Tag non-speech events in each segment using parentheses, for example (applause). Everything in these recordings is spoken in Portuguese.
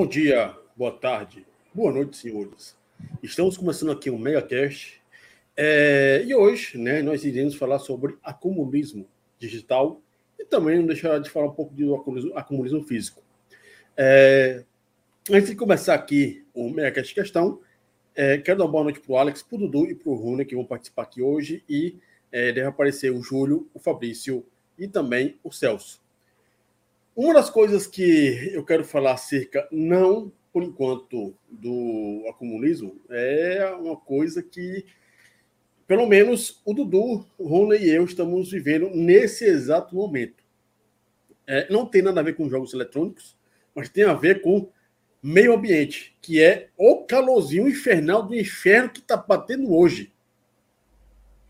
Bom dia, boa tarde, boa noite, senhores. Estamos começando aqui um MegaCast é, e hoje né, nós iremos falar sobre acumulismo digital e também não deixar de falar um pouco do acumulismo, físico. É, antes de começar aqui o MegaCast questão, é, quero dar uma boa noite para o Alex, para o Dudu e para o Rune que vão participar aqui hoje e é, deve aparecer o Júlio, o Fabrício e também o Celso. Uma das coisas que eu quero falar acerca, não por enquanto, do acumulismo, é uma coisa que, pelo menos, o Dudu, o Rony e eu estamos vivendo nesse exato momento. É, não tem nada a ver com jogos eletrônicos, mas tem a ver com meio ambiente, que é o calorzinho infernal do inferno que está batendo hoje.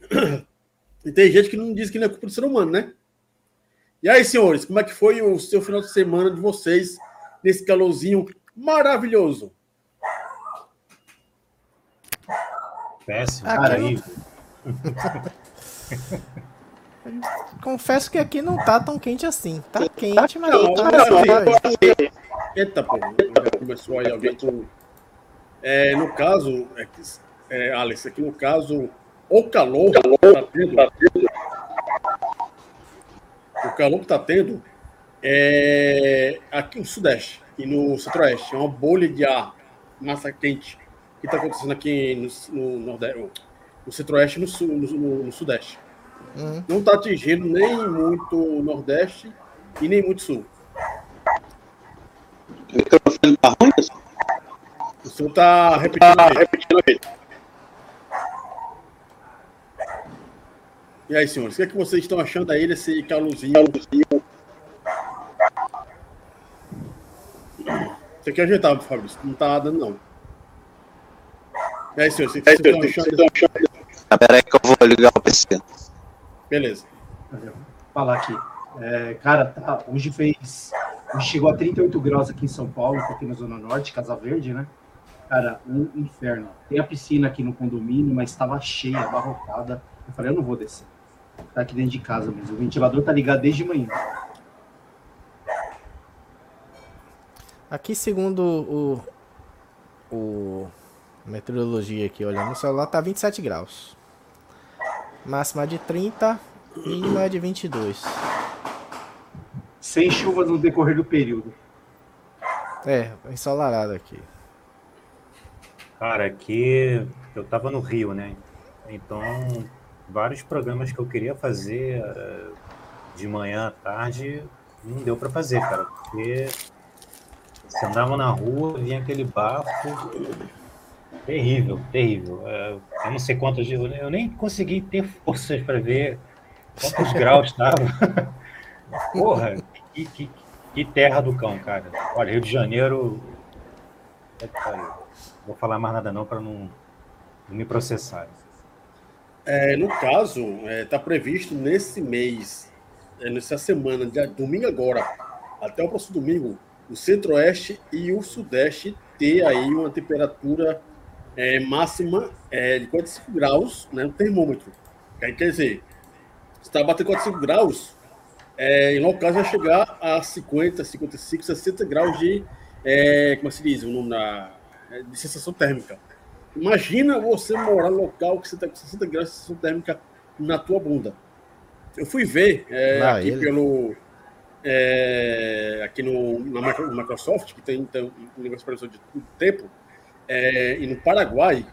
(clears throat) E tem gente que não diz que não é culpa do ser humano, né? E aí, senhores, como é que foi o seu final de semana de vocês nesse calorzinho maravilhoso? Péssimo, Aqui (laughs) Confesso que aqui não tá tão quente assim. Tá quente, mas não, tá não, Eita, pô, começou aí alguém com. É, no caso, é, é, Alex, aqui no caso, o calor, o calor tá tendo, tá tendo o calor que está tendo é aqui no Sudeste e no Centro-Oeste. É uma bolha de ar, massa quente, que está acontecendo aqui no, no, Nordeste, no Centro-Oeste e no, sul, no, no Sudeste. Uhum. Não está atingindo nem muito o Nordeste e nem muito Sul. O microfone está ruim, O senhor está repetindo, tá repetindo E aí, senhores, o que, é que vocês estão achando aí desse calorzinho? Você quer ajeitar, Fabrício? Não tá dando, não. E aí, senhores, o que, vocês estão achando? Ah, peraí que eu vou ligar o PC. Beleza. Vou falar aqui. É, cara, tá, hoje fez. Hoje chegou a 38 graus aqui em São Paulo, aqui na Zona Norte, Casa Verde, né? Cara, um inferno. Tem a piscina aqui no condomínio, mas estava cheia, abarrotada. Eu falei, eu não vou descer. Tá aqui dentro de casa mesmo. O ventilador tá ligado desde manhã. Aqui, segundo o, o meteorologia aqui, olhando no celular, tá 27 graus. Máxima de 30, mínima de 22. Sem chuva no decorrer do período. É, ensolarado aqui. Cara, aqui eu tava no Rio, né? Então vários programas que eu queria fazer uh, de manhã à tarde, não deu para fazer, cara, porque você andava na rua, vinha aquele bafo. Terrível, terrível. Uh, eu não sei quantos dias, eu nem consegui ter forças para ver quantos graus estava. (laughs) Porra, que, que, que, terra do cão, cara. Olha, Rio de Janeiro. Vou falar mais nada não para não, não me processarem. É, no caso, está é, tá previsto nesse mês, é, nessa semana, de domingo agora, até o próximo domingo, o centro-oeste e o sudeste ter aí uma temperatura é, máxima é, de 45 graus né, no termômetro. Quer dizer, está batendo 45 graus, é, em locais vai chegar a 50, 55, 60 graus de, é, como se diz, o nome de sensação térmica. Imagina você morar no local que você está com 60 graus de sensação térmica na tua bunda. Eu fui ver é, ah, aqui ele. pelo. É, aqui no, na Microsoft, que tem, tem um negócio para de tempo, é, e no Paraguai,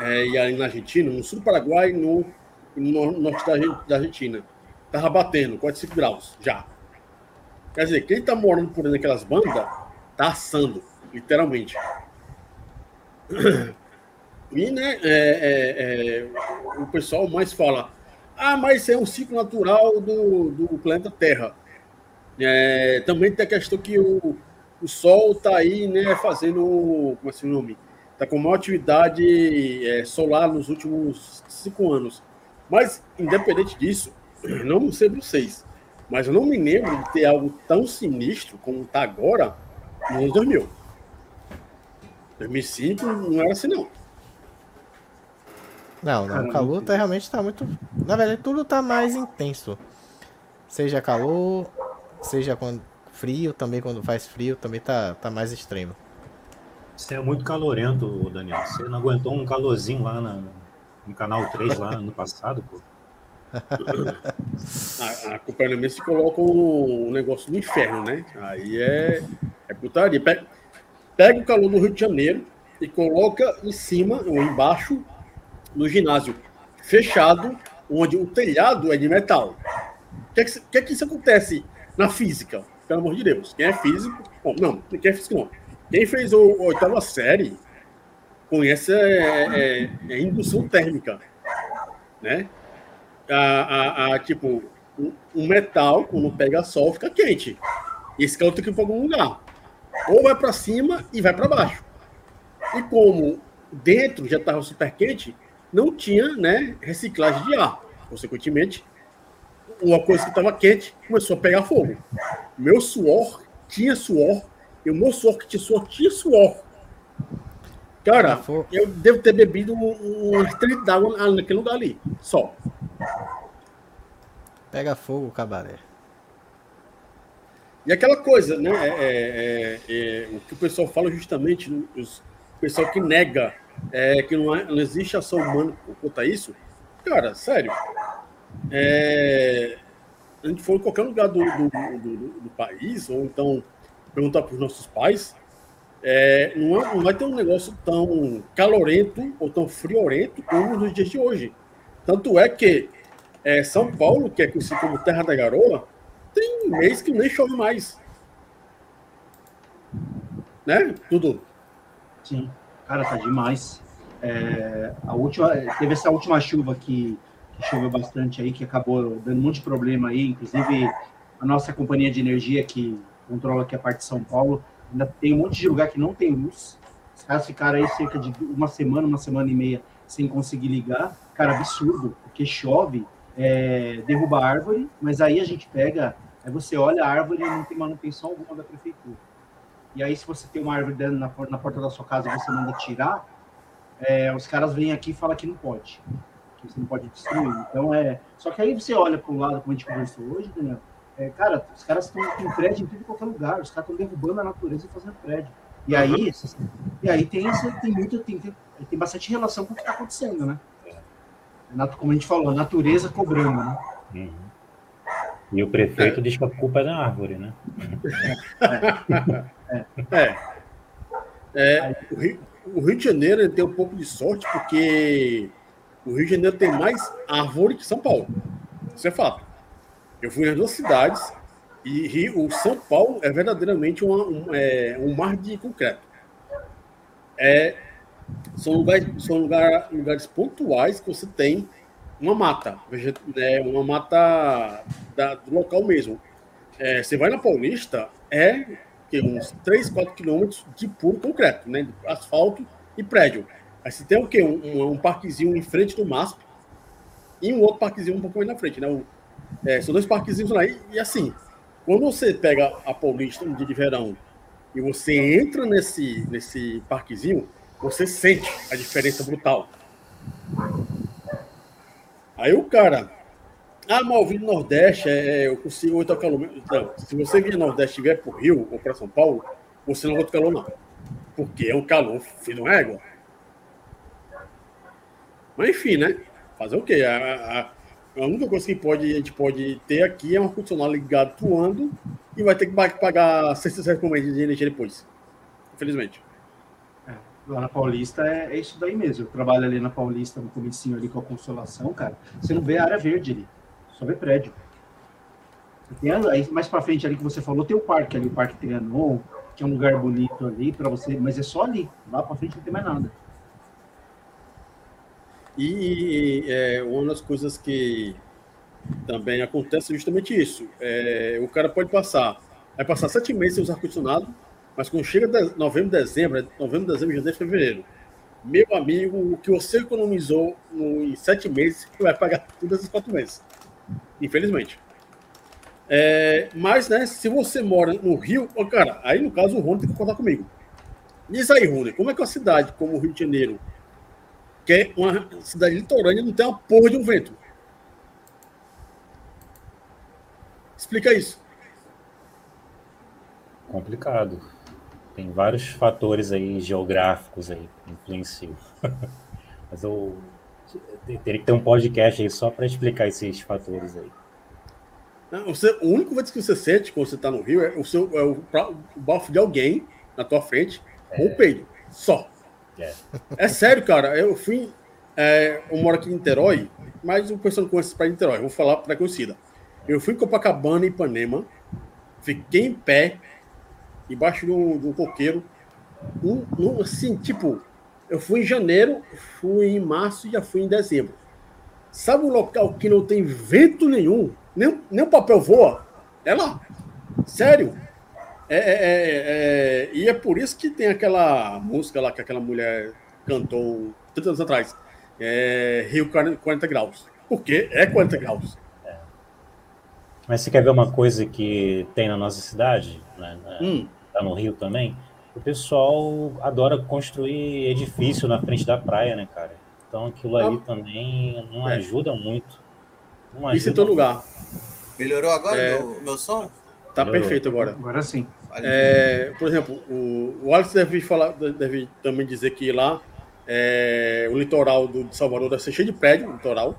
é, e aí na Argentina, no sul do Paraguai no, no norte da, da Argentina. Tava batendo 45 graus já. Quer dizer, quem tá morando por dentro daquelas bandas tá assando, literalmente. (coughs) E né, é, é, é, o pessoal mais fala: ah, mas é um ciclo natural do, do planeta Terra. É, também tem a questão que o, o Sol está aí né, fazendo. Como é o nome? Está com uma atividade é, solar nos últimos cinco anos. Mas, independente disso, (clears throat) não sei vocês, mas eu não me lembro de ter algo tão sinistro como está agora nos anos 2000. 2005 não era assim, não. Não, não. O calor tá, realmente tá muito. Na verdade, tudo tá mais intenso. Seja calor, seja quando frio também, quando faz frio, também tá, tá mais extremo. Você é muito calorento, Daniel. Você não aguentou um calorzinho lá na, no canal 3 lá no passado, pô. (laughs) A, a Copernicus se coloca um negócio do inferno, né? Aí é, é putaria. Pega, pega o calor do Rio de Janeiro e coloca em cima ou embaixo no ginásio fechado, onde o telhado é de metal. O que é que, que, é que isso acontece na física? Pelo amor de Deus. Quem é físico. Bom, não, quem é físico não. Quem fez a oitava série conhece é, é, é indução térmica. Né? A, a, a, tipo, um metal, quando pega sol, fica quente. Esse calor tem que ir para algum lugar. Ou vai para cima e vai para baixo. E como dentro já estava super quente, não tinha né, reciclagem de ar. Consequentemente, uma coisa que estava quente começou a pegar fogo. Meu suor tinha suor, e o meu suor que tinha suor tinha suor. Cara, eu devo ter bebido um, litro d'água naquele lugar ali, só. Pega fogo, cabaré. E aquela coisa, né? É, é, é, o que o pessoal fala justamente, os, o pessoal que nega é, que não, é, não, existe ação humana quanto a isso, cara, sério. É, a gente for em qualquer lugar do, do, do, do país, ou então perguntar para os nossos pais, é, não, é, não, vai ter um negócio tão calorento ou tão friorento como nos dias de hoje. Tanto é que é, São Paulo, que é conhecido como Terra da Garoa, tem mês que nem chove mais. Né, Tudo. Sim, cara, tá demais. É, a última, teve essa última chuva que, que choveu bastante aí, que acabou dando um monte de problema aí, inclusive a nossa companhia de energia que controla aqui a parte de São Paulo, ainda tem um monte de lugar que não tem luz. Os caras ficaram aí cerca de uma semana, uma semana e meia sem conseguir ligar. Cara, absurdo, porque chove, é, derruba a árvore, mas aí a gente pega, aí você olha a árvore e não tem manutenção alguma da prefeitura. E aí, se você tem uma árvore dentro na, na porta da sua casa e você manda tirar, é, os caras vêm aqui e falam que não pode, que você não pode destruir. Então, é. Só que aí você olha para o lado, como a gente conversou hoje, Daniel, é, cara, os caras estão com prédio em tudo qualquer lugar, os caras estão derrubando a natureza e fazendo prédio. E aí, e aí tem, tem muito, tem, tem bastante relação com o que está acontecendo, né? Como a gente falou, a natureza cobrando, né? Uhum. E o prefeito é. diz que a culpa é da árvore, né? É. é. é. O, Rio, o, Rio, de Janeiro tem um pouco de sorte porque o Rio de Janeiro tem mais árvore que São Paulo. Isso é fato. Eu fui nas duas cidades e Rio, o São Paulo é verdadeiramente uma, um, é, um mar de concreto. É, são lugares, são lugar, lugares pontuais que você tem uma mata, né, uma mata da, do local mesmo. É, você vai na Paulista, é que, uns 3, 4 quilômetros de puro concreto, né, asfalto e prédio. Aí você tem o quê? Um, um, um parquezinho em frente do MASP e um outro parquezinho um pouco mais na frente. Né? Um, é, são dois parquezinhos lá. E, e, assim, quando você pega a Paulista um dia de verão e você entra nesse, nesse parquezinho, você sente a diferença brutal. Aí o cara, ah, mal vindo Nordeste, é, eu consigo muito calor. Não, se você vir Nordeste e vier para o Rio ou para São Paulo, você não aguenta calor, não. Porque é um calor, de égua. Mas enfim, né? Fazer o quê? A, a, a única coisa que pode, a gente pode ter aqui é um ar-condicionado ligado atuando e vai ter que pagar 600 por mês de energia depois. Infelizmente. Lá na Paulista é, é, isso daí mesmo. Eu trabalho ali na Paulista, no comecinho ali com a Consolação, cara. Você não vê a área verde ali, só vê prédio. Tem, aí mais para frente ali que você falou, tem o parque ali, o Parque Trianon, que é um lugar bonito ali para você, mas é só ali. Lá para frente não tem mais nada. E é, uma das coisas que também acontece é justamente isso. É, o cara pode passar, vai passar sete meses sem usar ar-condicionado, mas quando chega de, novembro, dezembro, é novembro, dezembro, janeiro, fevereiro, meu amigo, o que você economizou no, em sete meses, você vai pagar tudo esses quatro meses. Infelizmente. É, mas, né, se você mora no Rio, cara, aí no caso o Rony tem que contar comigo. Diz aí, Rony, como é que uma cidade como o Rio de Janeiro que é uma cidade litorânea, não tem uma porra de um vento. Explica isso. complicado. Tem vários fatores aí geográficos aí que influenciam. (laughs) Mas eu teria que ter um podcast aí só para explicar esses fatores aí. Não, você, o único vez que você sente quando você está no Rio é o seu é o, o bafo de alguém na tua frente é. ou o peido. Só. É. é sério, cara. Eu fui. É, eu moro aqui em Niterói, mas o pessoal não conhece para Niterói. Vou falar para conhecida. Eu fui em Copacabana, Ipanema, fiquei em pé, embaixo de um, de um coqueiro. Um, um, assim, tipo, eu fui em janeiro, fui em março e já fui em dezembro. Sabe um local que não tem vento nenhum? Nem, nem o papel voa? É lá. Sério. É, é, é, é, e é por isso que tem aquela música lá que aquela mulher cantou 30 anos atrás. É Rio 40 graus. Porque é 40 graus. É. Mas você quer ver uma coisa que tem na nossa cidade? Né? Hum. Tá no Rio também? O pessoal adora construir edifício na frente da praia, né, cara? Então aquilo ali ah. também não é. ajuda muito. Não ajuda Isso em todo lugar. Melhorou agora é... meu, meu som? Tá Melhorou. perfeito agora. Agora sim. É, por exemplo, o, o Alex deve, falar, deve também dizer que lá é, o litoral do, de Salvador deve ser cheio de prédio, o litoral.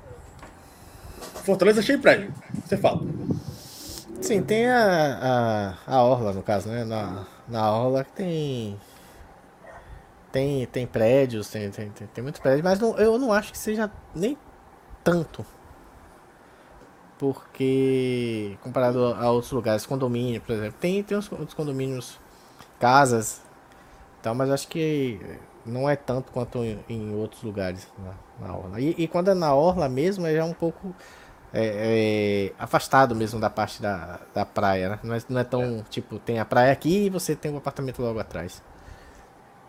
Fortaleza é cheio de prédio, você fala. Sim, tem a, a, a Orla, no caso, né? Na, na Orla tem. Tem, tem prédios, tem, tem, tem, tem muitos prédios, mas não, eu não acho que seja nem tanto porque comparado a outros lugares, condomínio, por exemplo, tem, tem uns, condomínios, casas, então, mas acho que não é tanto quanto em, em outros lugares na, na orla. E, e, quando é na orla mesmo, é já um pouco é, é, afastado mesmo da parte da, da praia, né? Não é, não é tão, é. tipo, tem a praia aqui e você tem um apartamento logo atrás.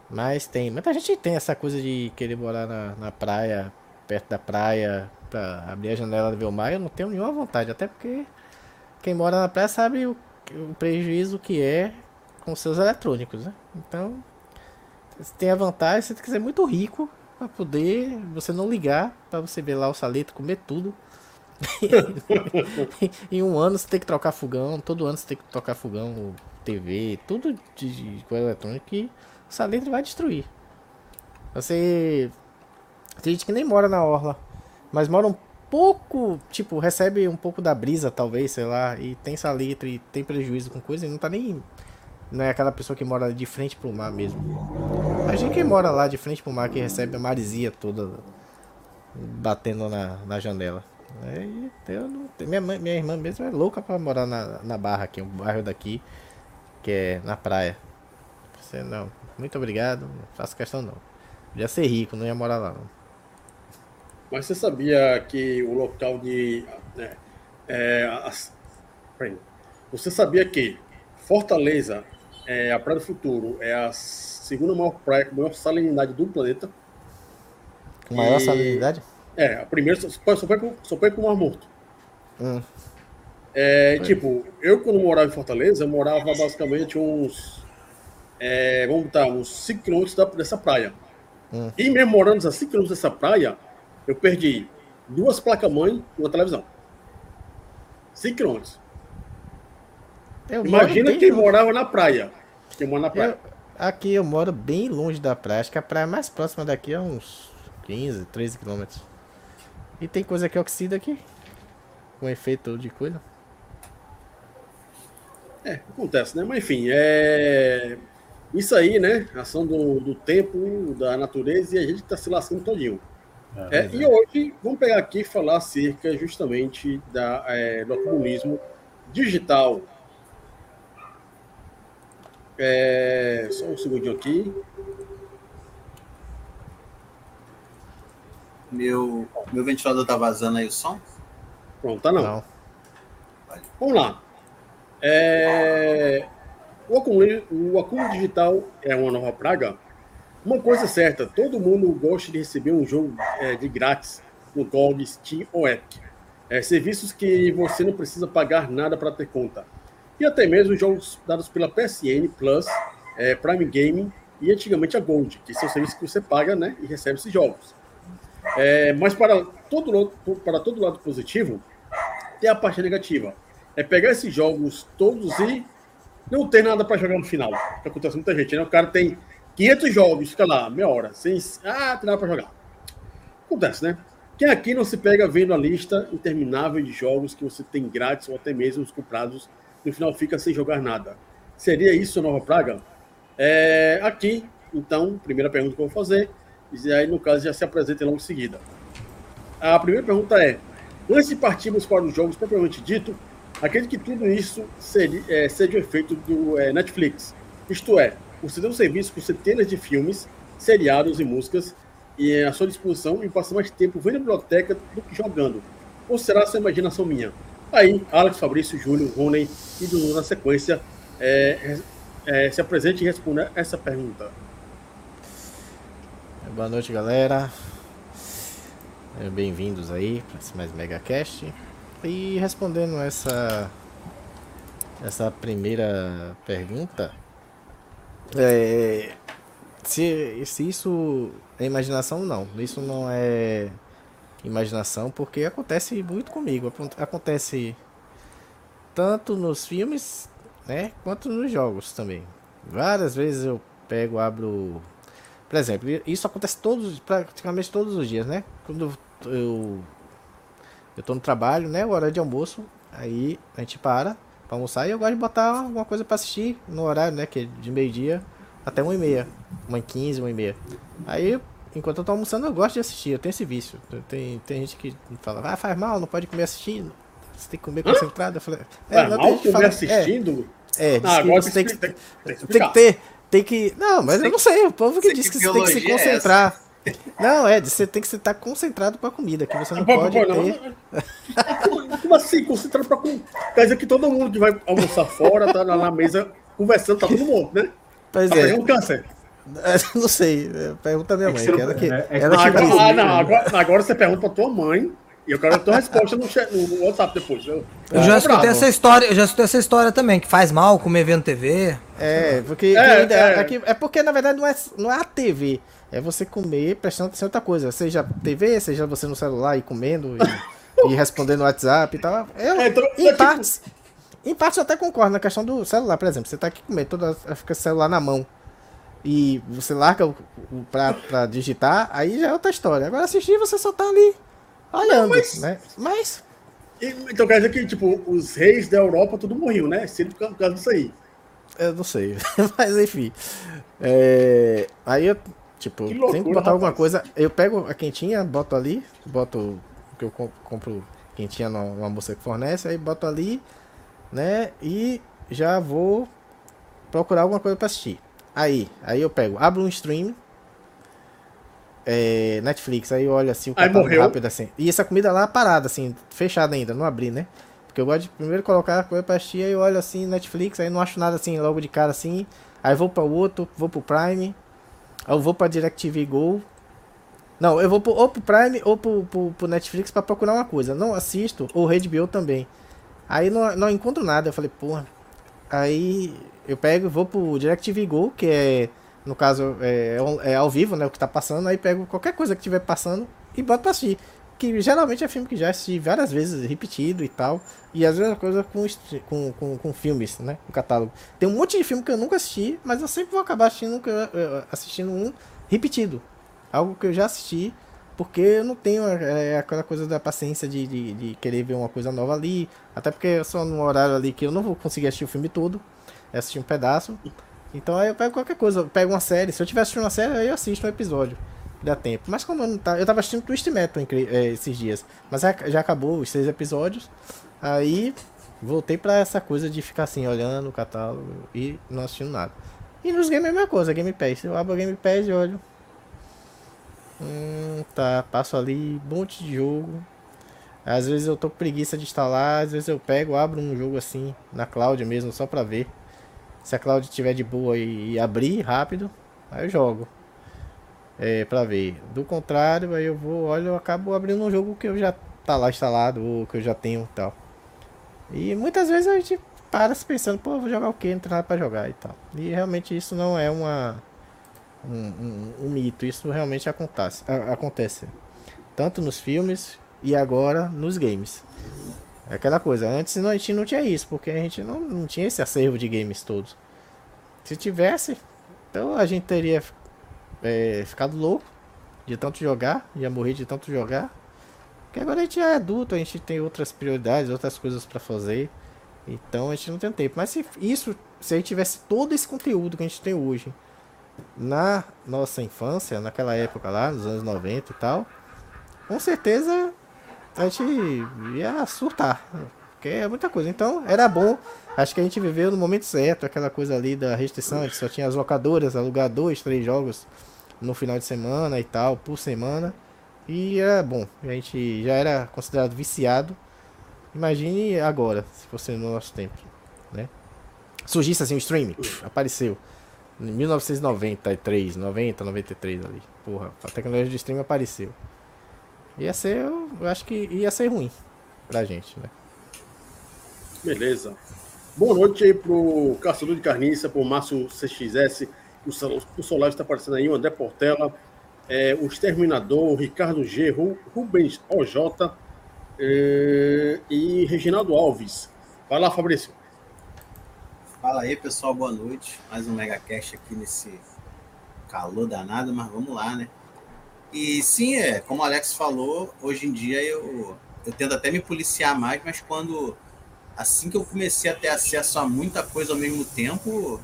Mas tem, muita gente tem essa coisa de querer morar na, na praia, perto da praia, pra abrir a janela e ver o mar, eu não tenho nenhuma vontade. Até porque quem mora na praia sabe o, o prejuízo que é com seus eletrônicos, né? Então, você tem a vantagem, se você quiser muito rico, para poder você não ligar, para você ver lá o saleto, comer tudo. Em um ano você tem que trocar fogão, todo ano você tem que trocar fogão, TV, tudo de coisa eletrônica que o saletre vai destruir. Você. Tem gente que nem mora na orla mas mora um pouco, tipo, recebe um pouco da brisa, talvez, sei lá, e tem salitre, e tem prejuízo com coisa, e não tá nem. Não é aquela pessoa que mora de frente pro mar mesmo. A gente que mora lá de frente pro mar, que recebe a marisia toda batendo na, na janela. Eu não, minha, mãe, minha irmã mesmo é louca pra morar na, na Barra aqui, um bairro daqui, que é na praia. Você não, muito obrigado, não faço questão não. Podia ser rico, não ia morar lá não. Mas você sabia que o local de. Né, é, as, você sabia que Fortaleza, é, a Praia do Futuro, é a segunda maior praia com maior salinidade do planeta? Com maior e, salinidade? É, a primeira só, só, foi, com, só foi com o Mar Morto. Hum. É, tipo, eu quando morava em Fortaleza, eu morava basicamente uns. É, vamos botar, uns 5 km dessa praia. Hum. E mesmo morando a 5 km dessa praia, eu perdi duas placas-mãe e uma televisão. 5 quilômetros. Imagina quem longe. morava na praia. Quem mora na praia. Eu, aqui eu moro bem longe da praia. Acho que a praia mais próxima daqui é uns 15, 13 quilômetros. E tem coisa que oxida aqui. Com efeito de coisa. É, acontece, né? Mas enfim, é. Isso aí, né? Ação do, do tempo, da natureza, e a gente tá se lascando todinho. É, é, e hoje vamos pegar aqui e falar acerca justamente da, é, do comunismo digital. É, só um segundinho aqui. Meu, meu ventilador tá vazando aí o som? Pronto, tá não. não. Vamos lá. É, o, acúmulo, o acúmulo digital é uma nova praga? Uma coisa é certa, todo mundo gosta de receber um jogo é, de grátis no GOG, Steam ou Epic. É, serviços que você não precisa pagar nada para ter conta. E até mesmo jogos dados pela PSN Plus, é, Prime Gaming e antigamente a Gold, que são serviços que você paga né, e recebe esses jogos. É, mas para todo, para todo lado positivo, tem a parte negativa. É pegar esses jogos todos e não tem nada para jogar no final. Que acontece com muita gente, né? O cara tem 500 jogos, fica lá, meia hora, sem. Ah, tem nada para jogar. Acontece, né? Quem aqui não se pega vendo a lista interminável de jogos que você tem grátis ou até mesmo os comprados, no final fica sem jogar nada? Seria isso a nova praga? É, aqui, então, primeira pergunta que eu vou fazer, e aí no caso já se apresenta logo em seguida. A primeira pergunta é: antes de partirmos para os jogos propriamente dito, acredito que tudo isso seria, é, seja o efeito do é, Netflix. Isto é, você tem um serviço com centenas de filmes, seriados e músicas e é à sua disposição e passa mais tempo vendo a biblioteca do que jogando. Ou será sua imaginação minha? Aí, Alex, Fabrício, Júlio, Rony e Dudu na sequência é, é, se apresente e responda essa pergunta. Boa noite, galera. É, Bem-vindos aí para esse mais MegaCast. E respondendo essa essa primeira pergunta, é, se, se isso é imaginação, não. Isso não é imaginação, porque acontece muito comigo. Acon- Acontece tanto nos filmes, né, quanto nos jogos também. Várias vezes eu pego, abro por exemplo, isso acontece todos, praticamente todos os dias, né? Quando eu eu tô no trabalho, né? O horário de almoço, aí a gente para pra almoçar e eu gosto de botar alguma coisa pra assistir no horário, né? Que é de meio-dia até uma e meia, uma e quinze, uma e meia. Aí, enquanto eu tô almoçando, eu gosto de assistir, eu tenho esse vício. Tem, tem gente que fala, ah, faz mal, não pode comer assistindo. Você tem que comer concentrado. Eu falei, É, não, tem mal comer fala- é, assistindo? É, diz Ah, agora você tem que, tem, que tem que ter. Tem que. Não, mas eu não sei. O povo que sei diz que que você tem que se é concentrar. Não, é, você tem que estar concentrado com a comida, que você não Pô, pode pô, ter. não. (laughs) Como assim? Concentrado pra. com- Quer dizer que todo mundo que vai almoçar fora, tá na mesa conversando, tá todo mundo, né? Pois Tá é, pegando câncer. não sei. é, Pergunta a minha É mãe, que ela que, é- é que ela Ah, que agora, agora você pergunta pra tua mãe e eu quero a tua resposta no, chat- no WhatsApp depois. Eu, Eu já tô escutei bravo. essa história, eu já escutei essa história também, que faz mal comer vendo TV. É, porque É, é. é que- é porque na verdade não é, não é a TV. É você comer prestando atenção em outra coisa. Seja TV, seja você no celular e comendo e, (laughs) e respondendo no WhatsApp e tal. Eu, É, então, é em tipo- partes. Em partes eu até concordo na questão do celular, por exemplo. Você tá aqui comendo, toda, fica o celular na mão. E você larga o, o pra, pra digitar, aí já é outra história. Agora assistir, você só tá ali olhando, mas- né? Mas E- Então quer dizer que, tipo, os reis da Europa tudo morriam, né? Sempre por causa disso aí. Eu não sei, (laughs) mas enfim. É, aí eu, tipo, Que loucura, tenho que botar alguma rapaz. coisa. Eu pego a quentinha, boto ali, boto o que eu com- compro quentinha numa numa moça que fornece, aí boto ali, né? E já vou procurar alguma coisa pra assistir. Aí, aí eu pego, abro um stream, é, Netflix, aí eu olho assim o catálogo rápido assim. E essa comida lá parada, assim, fechada ainda, não abri, né? Porque eu gosto de primeiro colocar a coisa pra assistir, aí eu olho assim, Netflix, aí não acho nada assim logo de cara assim. Aí vou para o outro, vou pro Prime, aí eu vou pra DirecTV Go. Não, eu vou pro, ou pro Prime ou pro, pro, pro Netflix pra procurar uma coisa. Não assisto, ou HBO também. Aí não, não encontro nada, eu falei, porra. Aí eu pego, vou pro DirecTV Go, que é, no caso, é, é ao vivo, né, o que tá passando. Aí pego qualquer coisa que estiver passando e boto pra assistir. Que geralmente é filme que já assisti várias vezes, repetido e tal. E às vezes é coisa com, com, com, com filmes, né? No catálogo. Tem um monte de filme que eu nunca assisti, mas eu sempre vou acabar assistindo, assistindo um repetido. Algo que eu já assisti, porque eu não tenho é, aquela coisa da paciência de, de, de querer ver uma coisa nova ali. Até porque eu sou num horário ali que eu não vou conseguir assistir o filme todo. É assistir um pedaço. Então aí eu pego qualquer coisa, eu pego uma série. Se eu tiver assistindo uma série, aí eu assisto um episódio. Dá tempo. Mas como eu não tá. Eu tava assistindo Twist Metal é, esses dias. Mas já, acabou os seis episódios. Aí voltei pra essa coisa de ficar assim, olhando o catálogo e não assistindo nada. E nos games é a mesma coisa, Game Pass. Eu abro o Game Pass e olho. Hum, tá, passo ali, um monte de jogo. Às vezes eu tô com preguiça de instalar, às vezes eu pego, abro um jogo assim, na cloud mesmo, só pra ver. Se a cloud estiver de boa e, e abrir rápido, aí eu jogo. É, pra ver. Do contrário, aí eu vou, olha, eu acabo abrindo um jogo que eu já tá lá instalado, ou que eu já tenho tal. E muitas vezes a gente para se pensando, pô, vou jogar o que? Não tem nada pra jogar e tal. E realmente isso não é uma um, um- um mito, isso realmente acontece, acontece. Tanto nos filmes e agora nos games. É aquela coisa, antes a gente não tinha isso, porque a gente não, não tinha esse acervo de games todos. Se tivesse, então a gente teria é, ficado louco de tanto jogar, ia morrer de tanto jogar. Porque agora a gente é adulto, a gente tem outras prioridades, outras coisas pra fazer. Então a gente não tem tempo. Mas se isso, se a gente tivesse todo esse conteúdo que a gente tem hoje na nossa infância, naquela época lá, nos anos 90 e tal, com certeza a gente ia surtar. Porque é muita coisa. Então era bom. Acho que a gente viveu no momento certo, aquela coisa ali da restrição, que só tinha as locadoras, alugar dois, três jogos no final de semana e tal, por semana. E era bom. A gente já era considerado viciado. Imagine agora, se fosse no nosso tempo, né? Surgisse assim o streaming, apareceu. Em 1993, 90, 93 ali. Porra, a tecnologia de streaming apareceu. Ia ser, eu acho que ia ser ruim pra gente, né? Beleza. Boa noite aí pro Caçador de Carniça, pro Márcio CXS, o, Sol- o Solar está aparecendo aí, o André Portela, é, o Exterminador, o Ricardo G, Ru- Rubens OJ é, e Reginaldo Alves. Vai lá, Fabrício. Fala aí, pessoal, boa noite. Mais um MegaCast aqui nesse calor danado, mas vamos lá, né? E sim, é, como o Alex falou, hoje em dia eu, eu tento até me policiar mais, mas quando assim que eu comecei a ter acesso a muita coisa ao mesmo tempo,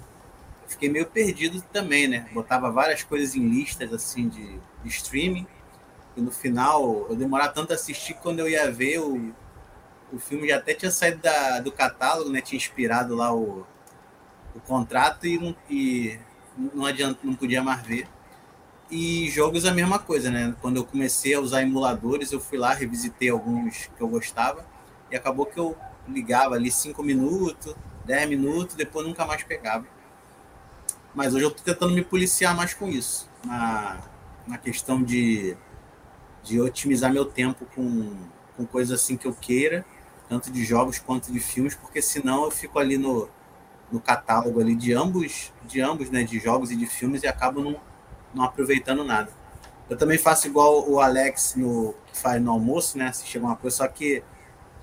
fiquei meio perdido também, né? Botava várias coisas em listas assim de, de streaming. E no final eu demorava tanto a assistir que quando eu ia ver o, o filme já até tinha saído da, do catálogo, né? Tinha inspirado lá o, o contrato e não, e não adianta, não podia mais ver. E jogos a mesma coisa, né? Quando eu comecei a usar emuladores, eu fui lá, revisitei alguns que eu gostava e acabou que eu ligava ali 5 minutos, 10 minutos, depois nunca mais pegava. Mas hoje eu tô tentando me policiar mais com isso, na, na questão de, de otimizar meu tempo com, com coisas assim que eu queira, tanto de jogos quanto de filmes, porque senão eu fico ali no, no catálogo ali de ambos, de ambos, né, de jogos e de filmes e acabo não, não aproveitando nada. Eu também faço igual o Alex no que faz no almoço, né, assistir alguma coisa, só que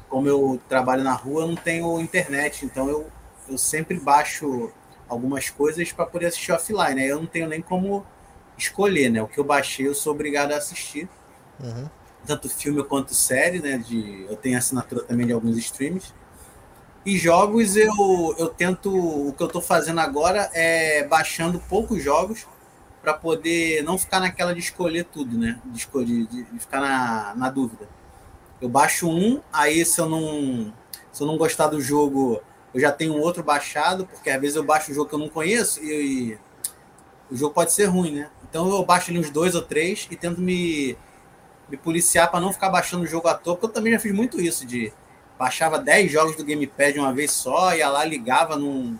como eu trabalho na rua, eu não tenho internet, então eu, eu sempre baixo algumas coisas para poder assistir offline, né? Eu não tenho nem como escolher, né? O que eu baixei, eu sou obrigado a assistir, Uhum. tanto filme quanto série, né? De, eu tenho assinatura também de alguns streams. E jogos eu, eu tento. O que eu estou fazendo agora é baixando poucos jogos para poder não ficar naquela de escolher tudo, né? De, escolher, de, de ficar na, na dúvida. Eu baixo um, aí se eu não se eu não gostar do jogo, eu já tenho outro baixado, porque às vezes eu baixo um jogo que eu não conheço e, e o jogo pode ser ruim, né? Então eu baixo ali uns dois ou três e tento me, me policiar para não ficar baixando o jogo à toa, porque eu também já fiz muito isso de baixava 10 jogos do Gamepad de uma vez só, ia lá, ligava, não,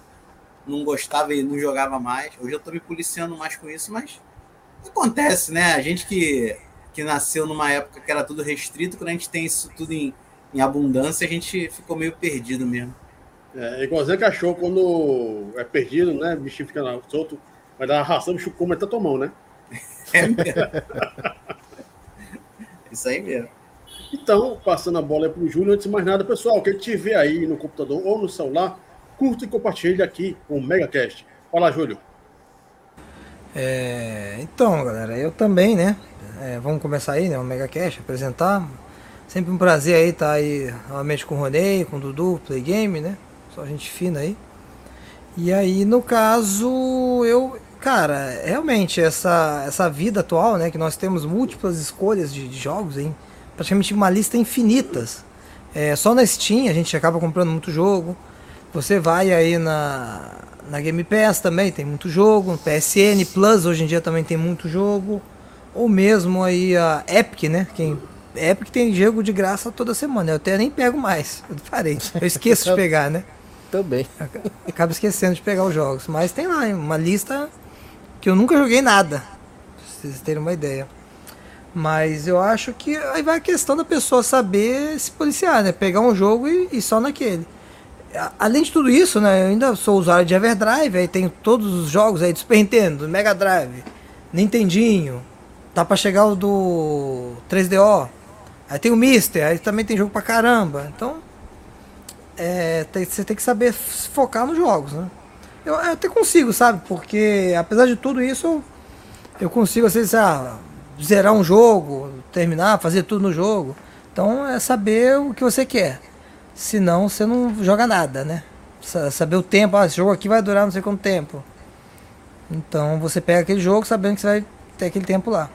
não gostava e não jogava mais. Hoje eu tô me policiando mais com isso, mas acontece, né? A gente que, que nasceu numa época que era tudo restrito, quando a gente tem isso tudo em, em abundância, a gente ficou meio perdido mesmo. É igualzinho cachorro quando é perdido, né? O bichinho fica lá solto, vai dar uma ração, o bicho come até tua mão, né? (laughs) É mesmo. Isso aí mesmo. Então, passando a bola para o Júnior, antes de mais nada, pessoal, quem tiver aí no computador ou no celular, curta e compartilhe aqui o MegaCast. Fala, Júlio. É, então, galera, eu também, né? É, vamos começar aí, né? O Mega Cash, apresentar. Sempre um prazer aí estar aí novamente com o Ronei, com o Dudu, Play Game, né? Só gente fina aí. E aí, no caso, eu. Cara, realmente, essa, essa vida atual, né? Que nós temos múltiplas escolhas de, de jogos, hein? Praticamente uma lista infinitas. É, só na Steam a gente acaba comprando muito jogo. Você vai aí na, na Game Pass também, tem muito jogo. PSN Plus hoje em dia também tem muito jogo. Ou mesmo aí a Epic, né? Quem, Epic tem jogo de graça toda semana. Eu até nem pego mais. (laughs) Eu parei. Eu esqueço de (laughs) pegar, né? Também. Acabo esquecendo de pegar os jogos. Mas tem lá uma lista que eu nunca joguei nada. Pra vocês terem uma ideia. Mas eu acho que aí vai a questão da pessoa saber se policiar, né? Pegar um jogo e, e só naquele. Além de tudo isso, né? Eu ainda sou usuário de Everdrive, aí tenho todos os jogos aí do Super Nintendo, do Mega Drive, Nintendinho, tá pra chegar o do 3DO. Aí tem o Mister, aí também tem jogo pra caramba. Então, é, tem- você tem que saber focar nos jogos, né? Eu, eu até consigo, sabe? Porque apesar de tudo isso, eu, consigo, vezes, ah, zerar um jogo, terminar, fazer tudo no jogo. Então é saber o que você quer. Senão você não joga nada, né? Sa- Saber o tempo, ah, esse jogo aqui vai durar não sei quanto tempo. Então você pega aquele jogo sabendo que você vai ter aquele tempo lá.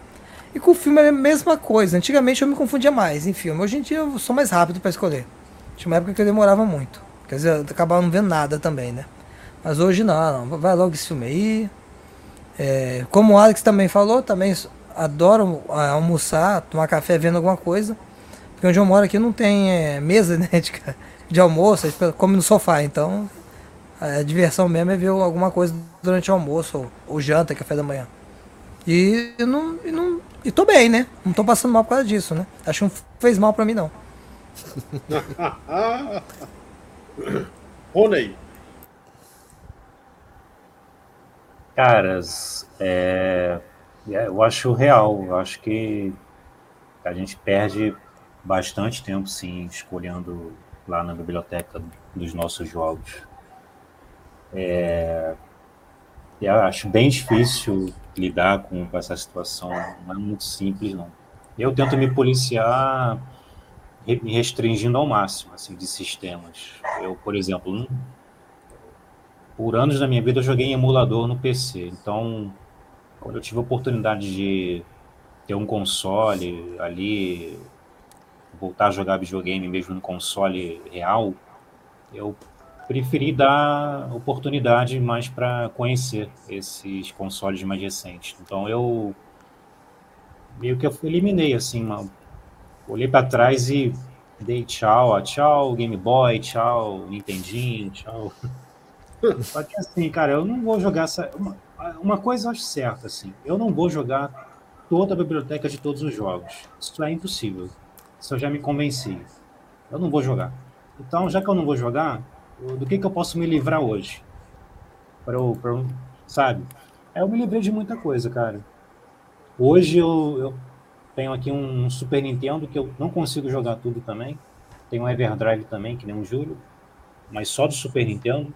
E com o filme é a mesma coisa. Antigamente eu me confundia mais em filme. Hoje em dia eu sou mais rápido para escolher. Tinha uma época que eu demorava muito. Quer dizer, eu acabava não vendo nada também, né? Mas hoje não, não. Vai logo esse filme aí. É, como o Alex também falou, também adoro ah, almoçar, tomar café vendo alguma coisa. Porque onde eu moro aqui não tem é, mesa (laughs) né, de, de almoço, a gente come no sofá. Então a diversão mesmo é ver alguma coisa durante o almoço ou, ou janta, café da manhã. E, eu não, e não. E tô bem, né? Não tô passando mal por causa disso, né? Acho que não fez mal pra mim, não. (laughs) Rony, Caras, é, é, eu acho real. Eu acho que a gente perde bastante tempo, sim, escolhendo lá na biblioteca dos nossos jogos. É, eu acho bem difícil lidar com, essa situação. Não é muito simples, não. Eu tento me policiar me restringindo ao máximo, assim, de sistemas. Eu, por exemplo, por anos da minha vida eu joguei em emulador no PC. Então, quando eu tive a oportunidade de ter um console ali, voltar a jogar videogame mesmo no console real, eu preferi dar oportunidade mais para conhecer esses consoles mais recentes. Então eu meio que eu eliminei assim, uma, olhei para trás e dei tchau, ó, tchau Game Boy, tchau Nintendinho, tchau (laughs) só que assim, cara, eu não vou jogar essa. Uma, uma coisa eu acho certa, assim. Eu não vou jogar toda a biblioteca de todos os jogos. Isso é impossível. Isso eu já me convenci. Eu não vou jogar. Então, já que eu não vou jogar, do que, que eu posso me livrar hoje? Pra eu, pra eu- sabe? É, Eu me livrei de muita coisa, cara. Hoje eu, eu tenho aqui um Super Nintendo que eu não consigo jogar tudo também. Tem um Everdrive também, que nem o Júlio, mas só do Super Nintendo.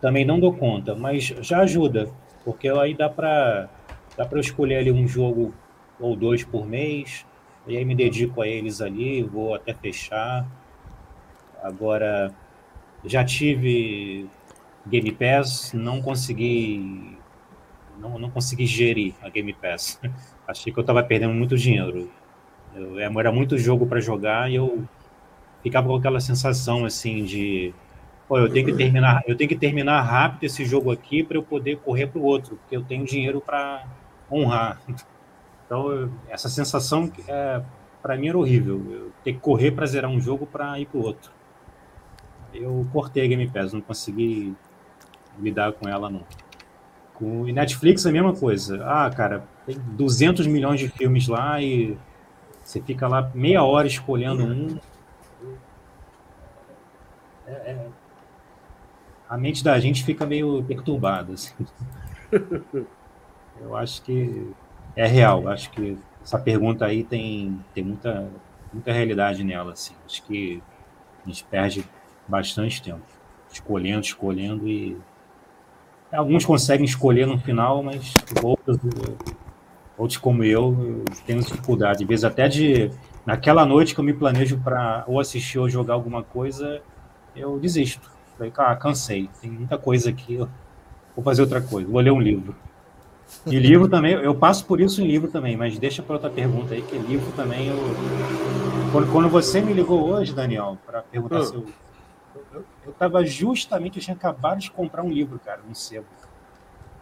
Também não dou conta, mas já ajuda, porque aí dá para dá para escolher ali um jogo ou dois por mês, e aí me dedico a eles ali, vou até fechar. Agora, já tive Game Pass, não consegui não, não consegui gerir a Game Pass. (laughs) Achei que eu estava perdendo muito dinheiro. Eu, era muito jogo para jogar e eu ficava com aquela sensação assim de Pô, eu tenho que terminar, eu tenho que terminar rápido esse jogo aqui para eu poder correr para o outro, porque eu tenho dinheiro para honrar. (laughs) Então, essa sensação é, para mim era horrível. Eu ter que correr para zerar um jogo para ir para o outro. Eu cortei a Game Pass, não consegui lidar com ela não. Com e Netflix é a mesma coisa. Ah, cara, tem 200 milhões de filmes lá e você fica lá meia hora escolhendo um. É- é- a mente da gente fica meio perturbada. Assim. (laughs) Eu acho que é real. Acho que essa pergunta aí tem, tem muita, muita realidade nela. Assim. Acho que a gente perde bastante tempo escolhendo, escolhendo e alguns conseguem escolher no final, mas outros, outros como eu, eu tenho dificuldade. Às vezes até de naquela noite que eu me planejo para ou assistir ou jogar alguma coisa, eu desisto. Falei, cansei. Tem muita coisa aqui. Vou fazer outra coisa. Vou ler um livro. E livro também, eu passo por isso em livro também, mas deixa para outra pergunta aí, que livro também eu. Quando, quando você me ligou hoje, Daniel, para perguntar Ah. se eu. Eu, eu tava justamente, eu tinha acabado de comprar um livro, cara, um sebo.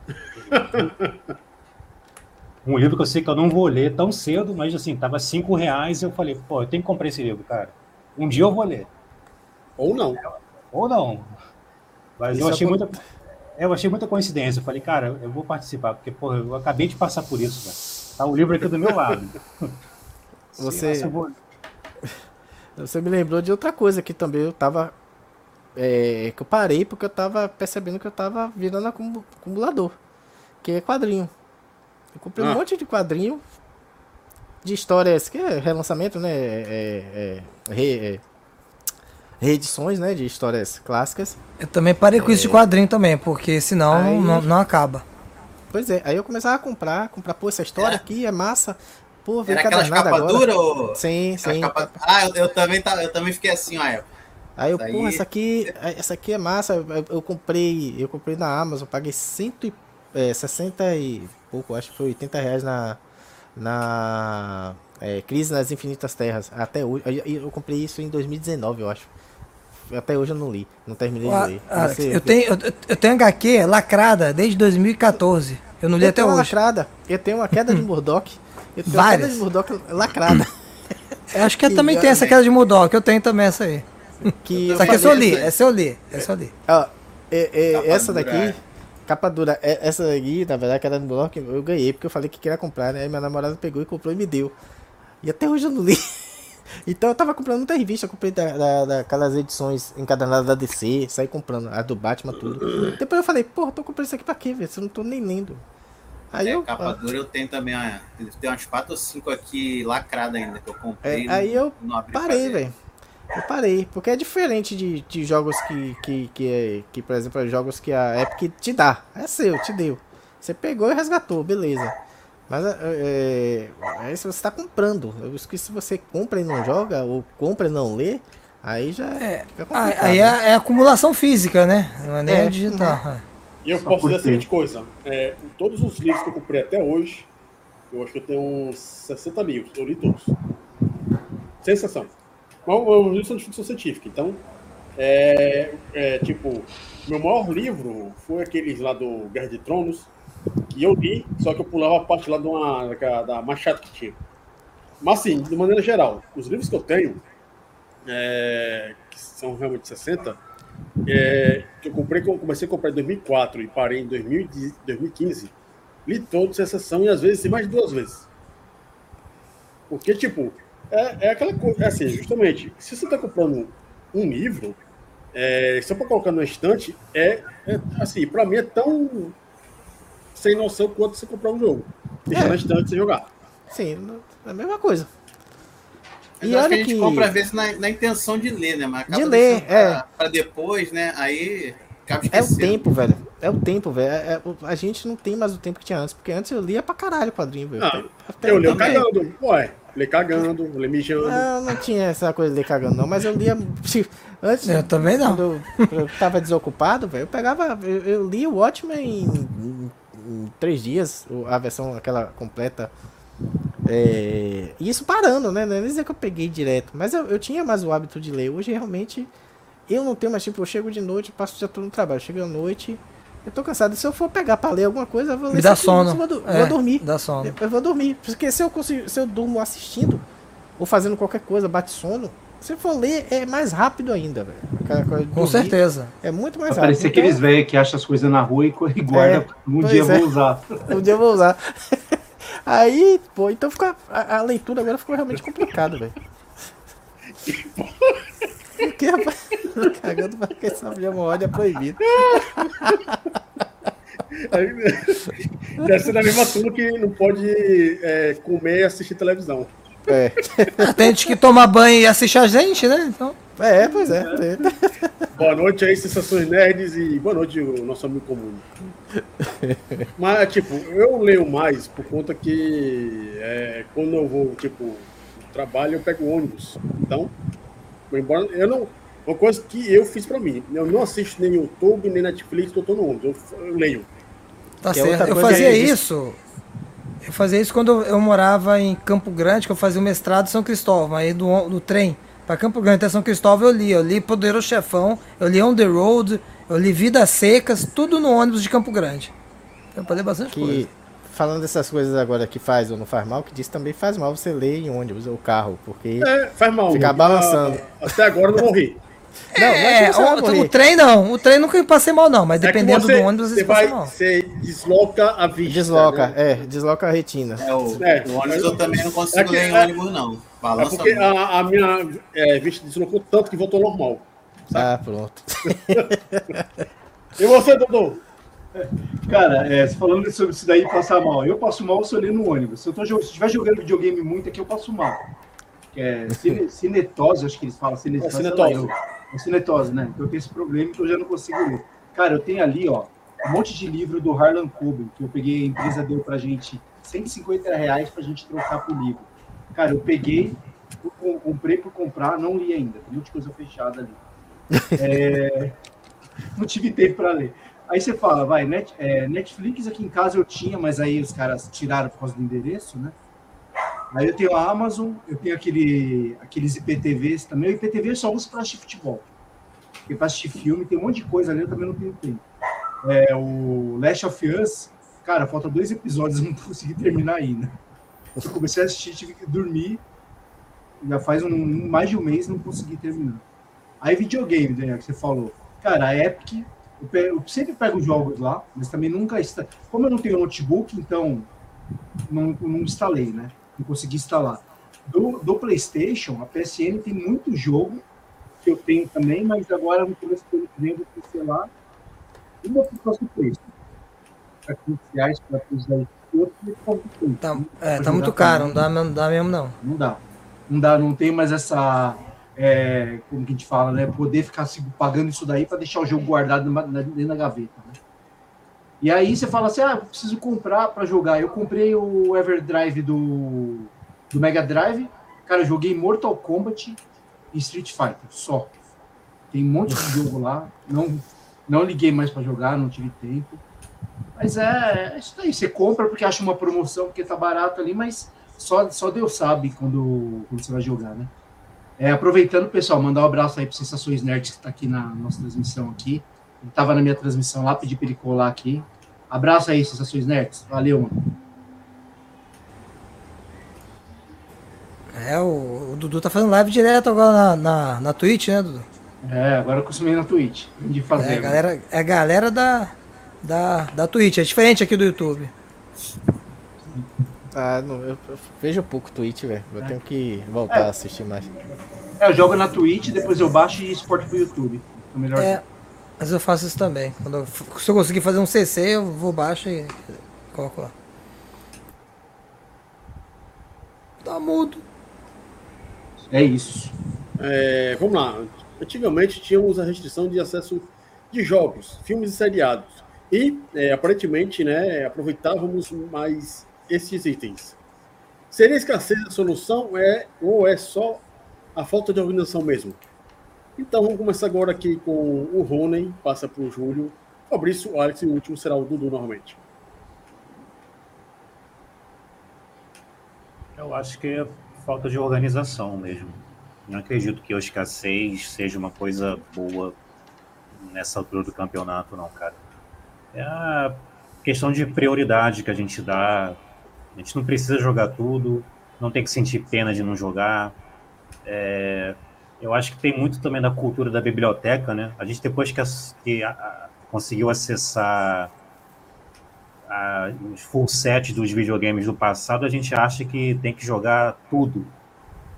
(laughs) Um livro que eu sei que eu não vou ler tão cedo, mas assim, tava cinco reais e eu falei, pô, eu tenho que comprar esse livro, cara. Um dia eu vou ler. Ou não. Ou não. Mas Isso eu achei é Eu achei muita coincidência. Eu falei, cara, eu vou participar, porque, porra, eu acabei de passar por isso, velho. Tá o livro aqui do meu lado. (laughs) Você- (laughs) Você me lembrou de outra coisa que também eu tava. é, que eu parei porque eu tava percebendo que eu tava virando acumu- acumulador. Que é quadrinho. Eu comprei Ah. um monte de quadrinho de histórias, que é relançamento, né? É, é, é, é, reedições, né, de histórias clássicas. Eu também parei com isso de quadrinho também, porque senão Aí- não, não acaba. Pois é, aí eu começava a comprar, comprar, pô, essa história É. aqui é massa. Pô, veio Era aquelas capas agora. duras ou. Sim, aquelas sim. capas- Ah, eu, eu também tá, eu também fiquei assim, ó. Aí eu, porra, essa aqui, essa aqui é massa. Eu, eu comprei, eu comprei na Amazon, paguei cento e, é, 60 e pouco, acho que foi 80 reais na na é, Crise nas Infinitas Terras. Até hoje, eu, eu comprei isso em 2019, eu acho. Até hoje eu não li, não terminei de Ah, ler. Você- eu, tenho, eu, eu tenho HQ lacrada desde 2014. Eu não li eu até tenho uma hoje. lacrada, eu tenho uma queda de (laughs) Murdoch. Eu tenho uma Várias. queda de Murdoch lacrada. Eu acho que eu (laughs) também tenho essa também. queda de Murdoch, eu tenho também essa aí. Que (laughs) Só que essa eu falei li, isso aí. essa eu li, essa eu li. Ó, é- é, essa daqui, é. capa dura, é- essa daqui, na verdade, que era no bloco, eu ganhei, porque eu falei que queria comprar, né? Aí minha namorada pegou e comprou e me deu. E até hoje eu não li. Então eu tava comprando muita revista, eu comprei da, da, daquelas edições encadernadas da DC, saí comprando, a do Batman, tudo. Depois eu falei, porra, tô comprando isso aqui pra quê, velho? Eu não tô nem lendo. Aí É, eu. capa dura eu tenho também. Tem umas 4 ou 5 aqui lacradas ainda que eu comprei. É, aí eu não Parei, velho. Eu parei, porque é diferente de, de jogos que, que, que, é- que, por exemplo, é jogos que a Epic te dá. É seu, te deu. Você pegou e resgatou, beleza. Mas é, é, aí se você tá comprando, eu esqueci se você compra e não joga, ou compra e não lê, aí já É. Aí é, é acumulação física, né? Não é nem É. digital. é. E eu Só posso dizer a seguinte coisa: é, todos os livros que eu comprei até hoje, eu acho que eu tenho uns 60 livros, eu li todos. Sem exceção. Mas os livros são de ficção científica, então, é, é, tipo, meu maior livro foi aqueles lá do Guerra de Tronos, que eu li, só que eu pulava a parte lá de uma, da mais chata que tinha. Mas, assim, de maneira geral, os livros que eu tenho, é, que são realmente 60, é, que eu comprei, comecei a comprar em 2004 e parei em 2010 2015, li todos, sem exceção, e às vezes mais duas vezes. Porque, tipo, é, é aquela coisa, é assim, justamente, se você está comprando um livro, é, só para colocar no estante, é, é assim, para mim é tão sem noção quanto você comprar um jogo. Deixar É. na estante sem jogar. Sim, é a mesma coisa. Mas E eu acho que olha a gente que- compra às vezes na, na intenção de ler, né? Mas acaba De ler, pra, é. pra depois, né? Aí É o tempo, velho. É o tempo, velho. É- é- a gente não tem mais o tempo que tinha antes, porque antes eu lia pra caralho quadrinho, velho. Não, Até- eu leio também. cagando, ué, leio cagando, leio mijando. Não, não tinha essa coisa de ler cagando, não, mas eu lia. Antes, Eu também não. quando eu, eu tava desocupado, velho, eu pegava. Eu, eu li o Watchmen em, em- três dias, a versão aquela completa. É, e isso parando, né? Não é dizer que eu peguei direto, mas eu, eu tinha mais o hábito de ler. Hoje realmente eu não tenho mais tipo, eu chego de noite, passo já tô no trabalho, chego à noite, eu tô cansado. Se eu for pegar pra ler alguma coisa, eu vou ler Me dá sono. eu Vou, É, vou dormir. Dá sono. Eu vou dormir. Porque se eu consigo, se eu durmo assistindo ou fazendo qualquer coisa, bate sono, se for ler, é mais rápido ainda, velho. Com certeza. É muito mais rápido. parecer aqueles velhos que acham as coisas na rua e guarda. um pois dia eu é. vou usar. Um dia eu vou usar. (laughs) Aí, pô, então fica, a, a leitura agora ficou realmente complicada, velho. (laughs) O que, rapaz? Tô Cagando pra que essa minha hemorroida é proibida. (laughs) Deve ser da mesma turma que não pode é, comer e assistir televisão. É, (laughs) Tem gente que toma banho e assiste a gente, né? Então, é pois é. Boa noite aí, Sensações Nerds, e boa noite, o nosso amigo comum. (laughs) Mas, tipo, eu leio mais por conta que é, quando eu vou, tipo, no trabalho, eu pego ônibus. Então, embora eu não. Uma coisa que eu fiz pra mim, eu não assisto nem YouTube, nem Netflix, eu tô no ônibus, eu, eu leio. tá Que é certo. Eu fazia isso. Eu fazia isso quando eu morava em Campo Grande, que eu fazia o mestrado em São Cristóvão. Aí do, do trem pra Campo Grande até São Cristóvão eu li. Eu li Poderoso Chefão, eu li On the Road, eu li Vidas Secas, tudo no ônibus de Campo Grande. Eu falei bastante Que, coisa. falando dessas coisas agora que faz ou não faz mal, que diz também faz mal você ler em ônibus ou carro, porque... É, faz mal. Ficar Ah, balançando. até agora eu não morri. Não, não é É, o, o trem não. O trem nunca passei mal, não. Mas É dependendo você, do ônibus, você vai, passa mal. você desloca a vista. Desloca, né? é, desloca a retina. É, o, É, o ônibus eu também não consigo é que- ler em é- ônibus, não. É Balança porque muito. a, a minha é, vista deslocou tanto que voltou normal. Ah, pronto. (laughs) E você, Dudu? Cara, é, falando sobre isso daí passar mal. Eu passo mal se eu ler no ônibus. Se eu estiver jogando videogame muito aqui, eu passo mal. É, cine, cinetose, acho que eles falam cinetose. É, cinetose. É cinetose, né? Então eu tenho esse problema que eu já não consigo ler. Cara, eu tenho ali, ó, um monte de livro do Harlan Coben, que eu peguei, a empresa deu pra gente 150 reais pra gente trocar por livro. Cara, eu peguei, comprei por comprar, não li ainda, tem muita coisa fechada ali. É, (laughs) não tive tempo para ler. Aí você fala, vai, é, Netflix aqui em casa eu tinha, mas aí os caras tiraram por causa do endereço, né? Aí eu tenho a Amazon, eu tenho aquele, aqueles IPTVs também. O IPTV eu só uso para assistir futebol. Porque para assistir filme tem um monte de coisa ali, eu também não tenho tempo. É, o Last of Us, cara, falta dois episódios, (laughs) não consegui terminar ainda. Eu comecei a assistir, tive que dormir. Já faz um, mais de um mês não consegui terminar. Aí videogame, Daniel, que você falou. Cara, a Epic, eu, pe- eu sempre pego jogos lá, mas também nunca... Como eu não tenho notebook, então não, não instalei, né? Não consegui instalar. Do, do PlayStation, a PSN tem muito jogo que eu tenho também, mas agora no começo do ano que vem vou cancelar uma por causa do preço. Para 15 reais para precisar de outro por causa do preço. Tá, é, tá muito caro, não dá, mesmo- não dá mesmo não. Não dá. Não dá, não tem mais essa. é, como que a gente fala, né? Poder ficar se pagando isso daí para deixar o jogo guardado numa- na- dentro da gaveta. Né? E aí você fala assim: ah, eu preciso comprar para jogar. Eu comprei o Everdrive do, do Mega Drive. Cara, eu joguei Mortal Kombat e Street Fighter, só. Tem um monte de jogo lá. Não, não liguei mais para jogar, não tive tempo. Mas é, é isso daí. Você compra porque acha uma promoção, porque tá barato ali, mas só, só Deus sabe quando, quando você vai jogar, né? É, aproveitando, pessoal, mandar um abraço aí para Sensações Nerds que está aqui na nossa transmissão aqui. Ele estava na minha transmissão lá, pedi para ele colar aqui. Abraço aí, Sensações Nerds. Valeu, mano. É, o, o Dudu tá fazendo live direto agora na, na, na Twitch, né, Dudu? É, agora eu consumi na Twitch. De fazer. É a galera, é a galera da, da, da Twitch, é diferente aqui do YouTube. Ah, não, eu, eu vejo pouco Twitch, velho. Eu É. tenho que voltar a assistir mais. É, eu jogo na Twitch, depois eu baixo e exporto pro YouTube. É melhor É, mas eu faço isso também. Quando eu, se eu conseguir fazer um CC, eu vou baixo e coloco lá. Tá mudo. É isso. É, vamos lá. Antigamente tínhamos a restrição de acesso de jogos, filmes e seriados. E, é, aparentemente, né, aproveitávamos mais esses itens. Seria escassez a solução é, ou é só a falta de organização mesmo? Então vamos começar agora aqui com o Rony, passa para o Júlio, Fabrício, Alex e o último será o Dudu novamente. Eu acho que é falta de organização mesmo. Não acredito que a escassez seja uma coisa boa nessa altura do campeonato, não, cara. É a questão de prioridade que a gente dá. A gente não precisa jogar tudo, não tem que sentir pena de não jogar. É, eu acho que tem muito também da cultura da biblioteca, né? A gente depois que, as- que a- a- conseguiu acessar a- os full set dos videogames do passado, a gente acha que tem que jogar tudo.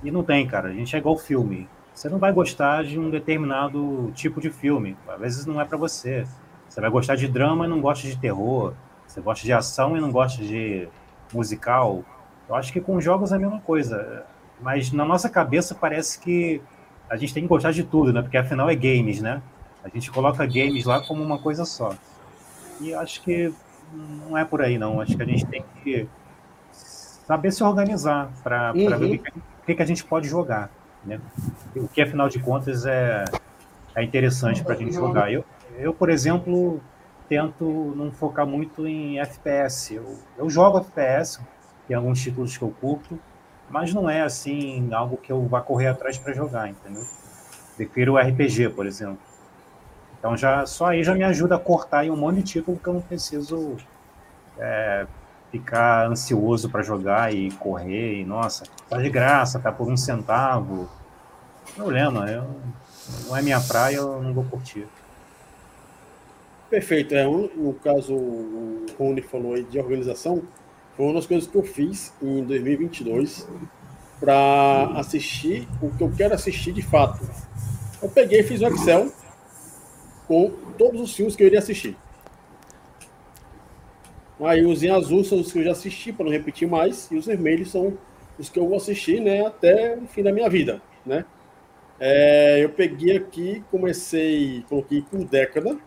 E não tem, cara. A gente é igual filme. Você não vai gostar de um determinado tipo de filme. Às vezes não é pra você. Você vai gostar de drama e não gosta de terror. Você gosta de ação e não gosta de musical. Eu acho que com jogos é a mesma coisa. Mas na nossa cabeça parece que a gente tem que gostar de tudo, né? Porque afinal é games, né? A gente coloca games lá como uma coisa só. E acho que não é por aí, não. Acho que a gente tem que saber se organizar para Uhum. ver o que, que- o que, que a gente pode jogar, né? O que, afinal de contas, é, é interessante para a gente jogar. Eu, eu, por exemplo, tento não focar muito em FPS. Eu, eu jogo FPS, tem alguns títulos que eu curto, mas não é assim algo que eu vá correr atrás para jogar, entendeu? Prefiro o RPG, por exemplo. Então já só aí já me ajuda a cortar aí um monte de título que eu não preciso é, ficar ansioso para jogar e correr e nossa, tá de graça, tá por um centavo. Problema, eu, não é minha praia, eu não vou curtir. Perfeito. É, no caso, o Rony falou aí de organização. Foi uma das coisas que eu fiz em 2022 para assistir o que eu quero assistir de fato. Eu peguei e fiz um Excel com todos os filmes que eu iria assistir. Aí os em azul são os que eu já assisti, para não repetir mais, e os vermelhos são os que eu vou assistir né, até o fim da minha vida. Né? É, eu peguei aqui, comecei, coloquei por década,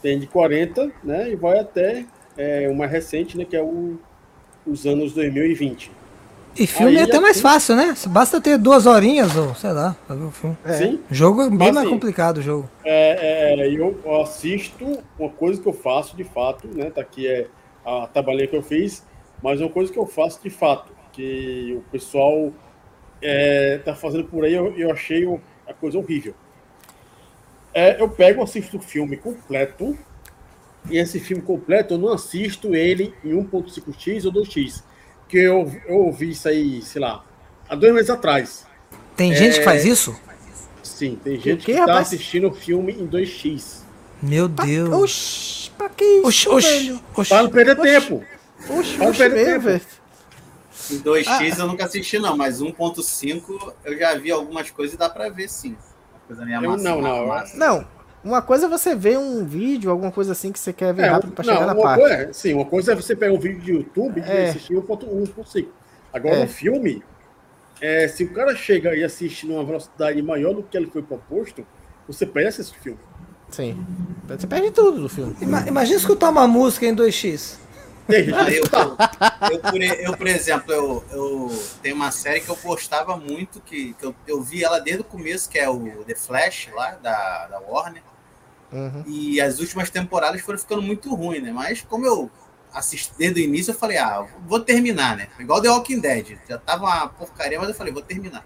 tem de 40, né? E vai até é, uma recente, né? Que é o, os anos 2020. E filme Aí, é até mais assim- fácil, né? Basta ter duas horinhas ou sei lá, ver o filme. Sim. Jogo é bem Mas, mais assim, complicado o jogo. É, é, eu assisto uma coisa que eu faço de fato, né? Tá aqui é a tabelinha que eu fiz, mas uma coisa que eu faço de fato, que o pessoal é, tá fazendo por aí, eu, eu achei a coisa horrível. É, eu pego, assisto o filme completo, e esse filme completo eu não assisto ele em 1.5x ou 2x. Que eu, eu ouvi isso aí, sei lá, há dois meses atrás. Tem gente é, que faz isso? Sim, tem gente quê, que tá rapaz? assistindo o filme em 2x. Meu Deus. Oxi, pra que isso, Oxi, oxi, velho? oxi. Para não perder Oxi. tempo. Oxi, Pode oxi perder tempo. velho. Em 2x eu nunca assisti, não, mas 1.5 eu já vi algumas coisas e dá pra ver sim. Coisa meio Eu massa, não, não, massa. Não, uma coisa é você ver um vídeo, alguma coisa assim que você quer ver É, rápido pra não, chegar na uma parte. coisa, é- sim, uma coisa é você pegar um vídeo de YouTube e É. assistir 1.1.5. Agora, É. no filme, é, se o cara chega e assiste numa velocidade maior do que ele foi proposto, você perde esse filme. Sim. Você perde tudo do filme. Ima- Imagina escutar uma música em 2x. Tem gente Ah, que eu, eu, por, eu, por exemplo, eu, eu tenho uma série que eu gostava muito, que, que eu, eu vi ela desde o começo, que é o The Flash, lá, da, da Warner. Uhum. E as últimas temporadas foram ficando muito ruins, né? Mas como eu assisti desde o início, eu falei, ah, vou terminar, né? Igual The Walking Dead. Já tava uma porcaria, mas eu falei, vou terminar.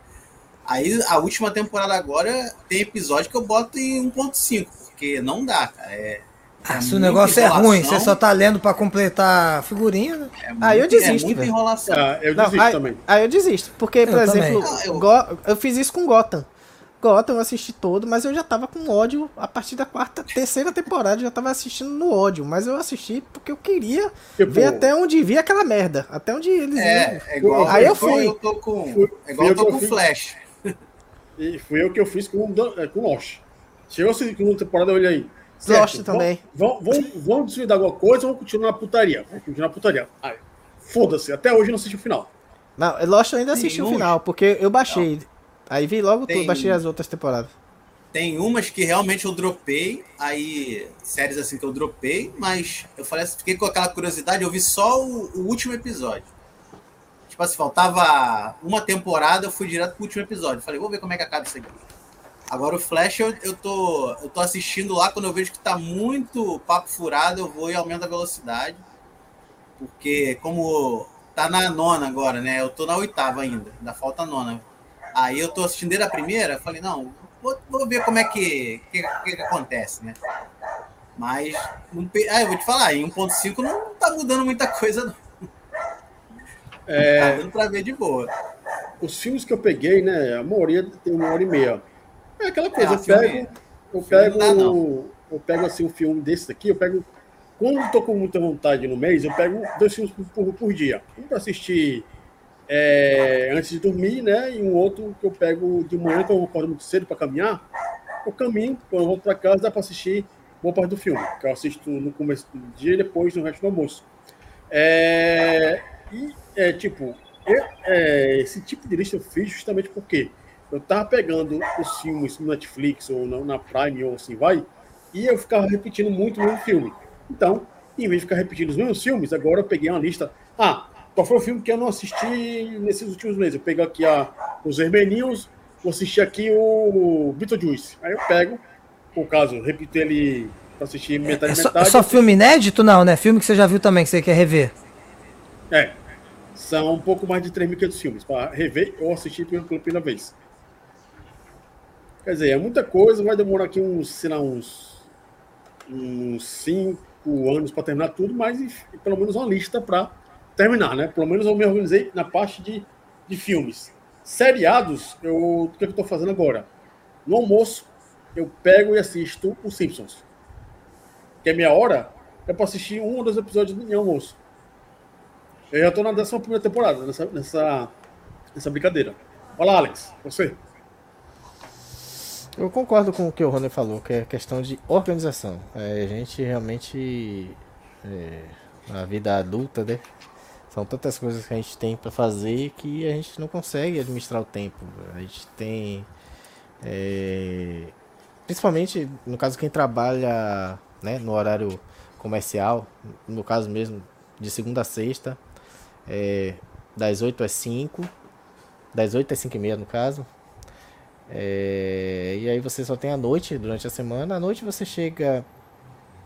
Aí a última temporada agora tem episódio que eu boto em 1.5, porque não dá, cara. É, Ah, é se o negócio é ruim, você enrolação, só tá lendo pra completar a figurinha, né? é Ah, eu muito- desisto, É muita enrolação. Ah, eu Não, desisto aí, também. aí eu desisto. Porque, por Eu exemplo, também. Ah, eu- eu fiz isso com Gotham. Gotham eu assisti todo, mas eu já tava com ódio a partir da quarta, terceira temporada, eu já tava assistindo no ódio. Mas eu assisti porque eu queria Tipo, ver até onde via aquela merda. Até onde eles iam. É, é igual, Aí eu fui. eu tô com. Fui- é igual fui eu tô eu com fiz. Flash. E foi eu que eu fiz com, o- é, com Lost. Chegou a segunda temporada, eu olhei aí. Lost também. Vamos, vamos, vamos desvendar alguma coisa ou vamos continuar na putaria? Vamos continuar na putaria. Foda-se, até hoje eu não assisti o final. Não, Lost eu ainda assisti o Tem um- final, porque eu baixei. Aí vi logo Tem- tudo, baixei as outras temporadas. Tem umas que realmente eu dropei, aí séries assim que eu dropei, mas eu falei assim, fiquei com aquela curiosidade, eu vi só o, o último episódio. Tipo assim, faltava uma temporada, eu fui direto pro último episódio. Falei, vou ver como é que acaba isso aqui. Agora o Flash eu, eu, tô, eu tô assistindo lá, quando eu vejo que tá muito papo furado, eu vou e aumento a velocidade. Porque como tá na nona agora, né? Eu tô na oitava ainda, ainda falta a nona. Aí eu tô assistindo desde a primeira, falei, não, vou, vou ver como é que, que, que, acontece, né? Mas, não ah, eu vou te falar, em 1.5 não tá mudando muita coisa, não. É, Tá dando pra ver de boa. os filmes que eu peguei, né? A maioria tem uma hora e meia. É aquela coisa, É, eu filme- pego. Eu pego. não dá, não. Eu pego assim um filme desse daqui, eu pego. Quando eu tô com muita vontade no mês, eu pego dois filmes por, por, por dia. Um pra assistir é, antes de dormir, né? E um outro que eu pego de manhã, que eu acordo muito cedo para caminhar. Eu caminho, quando eu volto para casa, dá para assistir boa parte do filme, que eu assisto no começo do dia e depois no resto do almoço. É, e, é, tipo, eu- é, esse tipo de lista eu fiz justamente porque eu tava pegando os filmes no Netflix ou na, na Prime ou assim vai, e eu ficava repetindo muito o mesmo filme. Então, em vez de ficar repetindo os mesmos filmes, agora eu peguei uma lista. Ah, qual foi o filme que eu não assisti nesses últimos meses? Eu pego aqui a, os Vermelhinhos, vou assistir aqui o Beetlejuice. Aí eu pego, por caso, repito ele para assistir metade É e só, é metade. só filme inédito? Não, né? Filme que você já viu também, que você quer rever. É. São um pouco mais de 3.500 filmes para rever ou assistir pela, pela primeira vez. Quer dizer, é muita coisa, vai demorar aqui uns, sei lá, uns, uns cinco anos para terminar tudo, mas pelo menos uma lista para terminar, né? Pelo menos eu me organizei na parte de, de filmes. Seriados, eu, o que eu estou fazendo agora? No almoço, eu pego e assisto os Simpsons. Que é meia hora, é para assistir um ou dois episódios em almoço. Eu já tô na 11 primeira temporada, nessa, nessa, nessa brincadeira. Olha lá, Alex, você. Eu concordo com o que o Rony falou, que é questão de organização. É, a gente realmente. é, na vida adulta, né? São tantas coisas que a gente tem pra fazer que a gente não consegue administrar o tempo. A gente tem É, principalmente, no caso, quem trabalha né, no horário comercial, no caso mesmo, de segunda a sexta, é, das 8 às 5, das 8 às 5 e meia no caso. É, e aí você só tem a noite durante a semana. À noite você chega.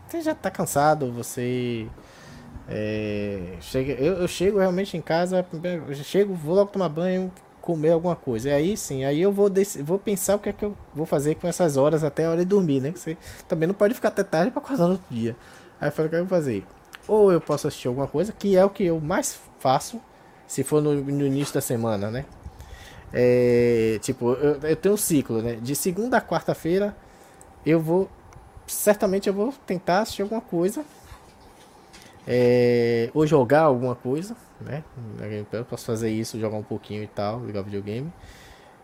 Você já tá cansado, você. É, eu, eu chego realmente em casa, chego, vou logo tomar banho, comer alguma coisa. E aí sim, aí eu vou, vou pensar o que é que eu vou fazer com essas horas até a hora de dormir, né? Que você também não pode ficar até tarde para acordar no outro dia. Aí eu falei, o que eu vou fazer? Ou eu posso assistir alguma coisa, que é o que eu mais faço, se for no, no início da semana, né? É, tipo, eu, eu tenho um ciclo, né? De segunda a quarta-feira, eu vou. Certamente eu vou tentar assistir alguma coisa. É, ou jogar alguma coisa, né? Eu posso fazer isso, jogar um pouquinho e tal, ligar videogame.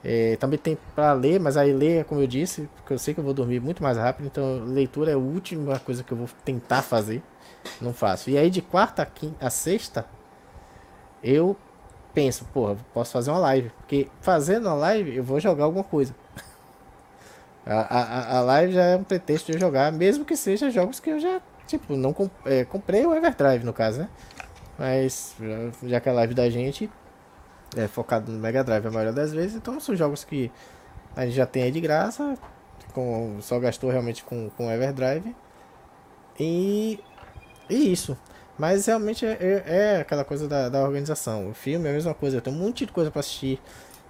É, também tem para ler, mas aí ler, como eu disse, porque eu sei que eu vou dormir muito mais rápido, então leitura é a última coisa que eu vou tentar fazer. Não faço. E aí de quarta a, quinta, a sexta, eu penso, porra, posso fazer uma live. Porque fazendo uma live, eu vou jogar alguma coisa. (laughs) A, a, a live já é um pretexto de eu jogar, mesmo que seja jogos que eu já, tipo, não comp é, comprei o Everdrive no caso, né? Mas já que a live da gente é focado no Mega Drive a maioria das vezes, então são jogos que a gente já tem aí de graça, com, só gastou realmente com, com Everdrive. E, e isso. Mas realmente é, é, é aquela coisa da, da, organização. O filme é a mesma coisa, eu tenho um monte de coisa para assistir.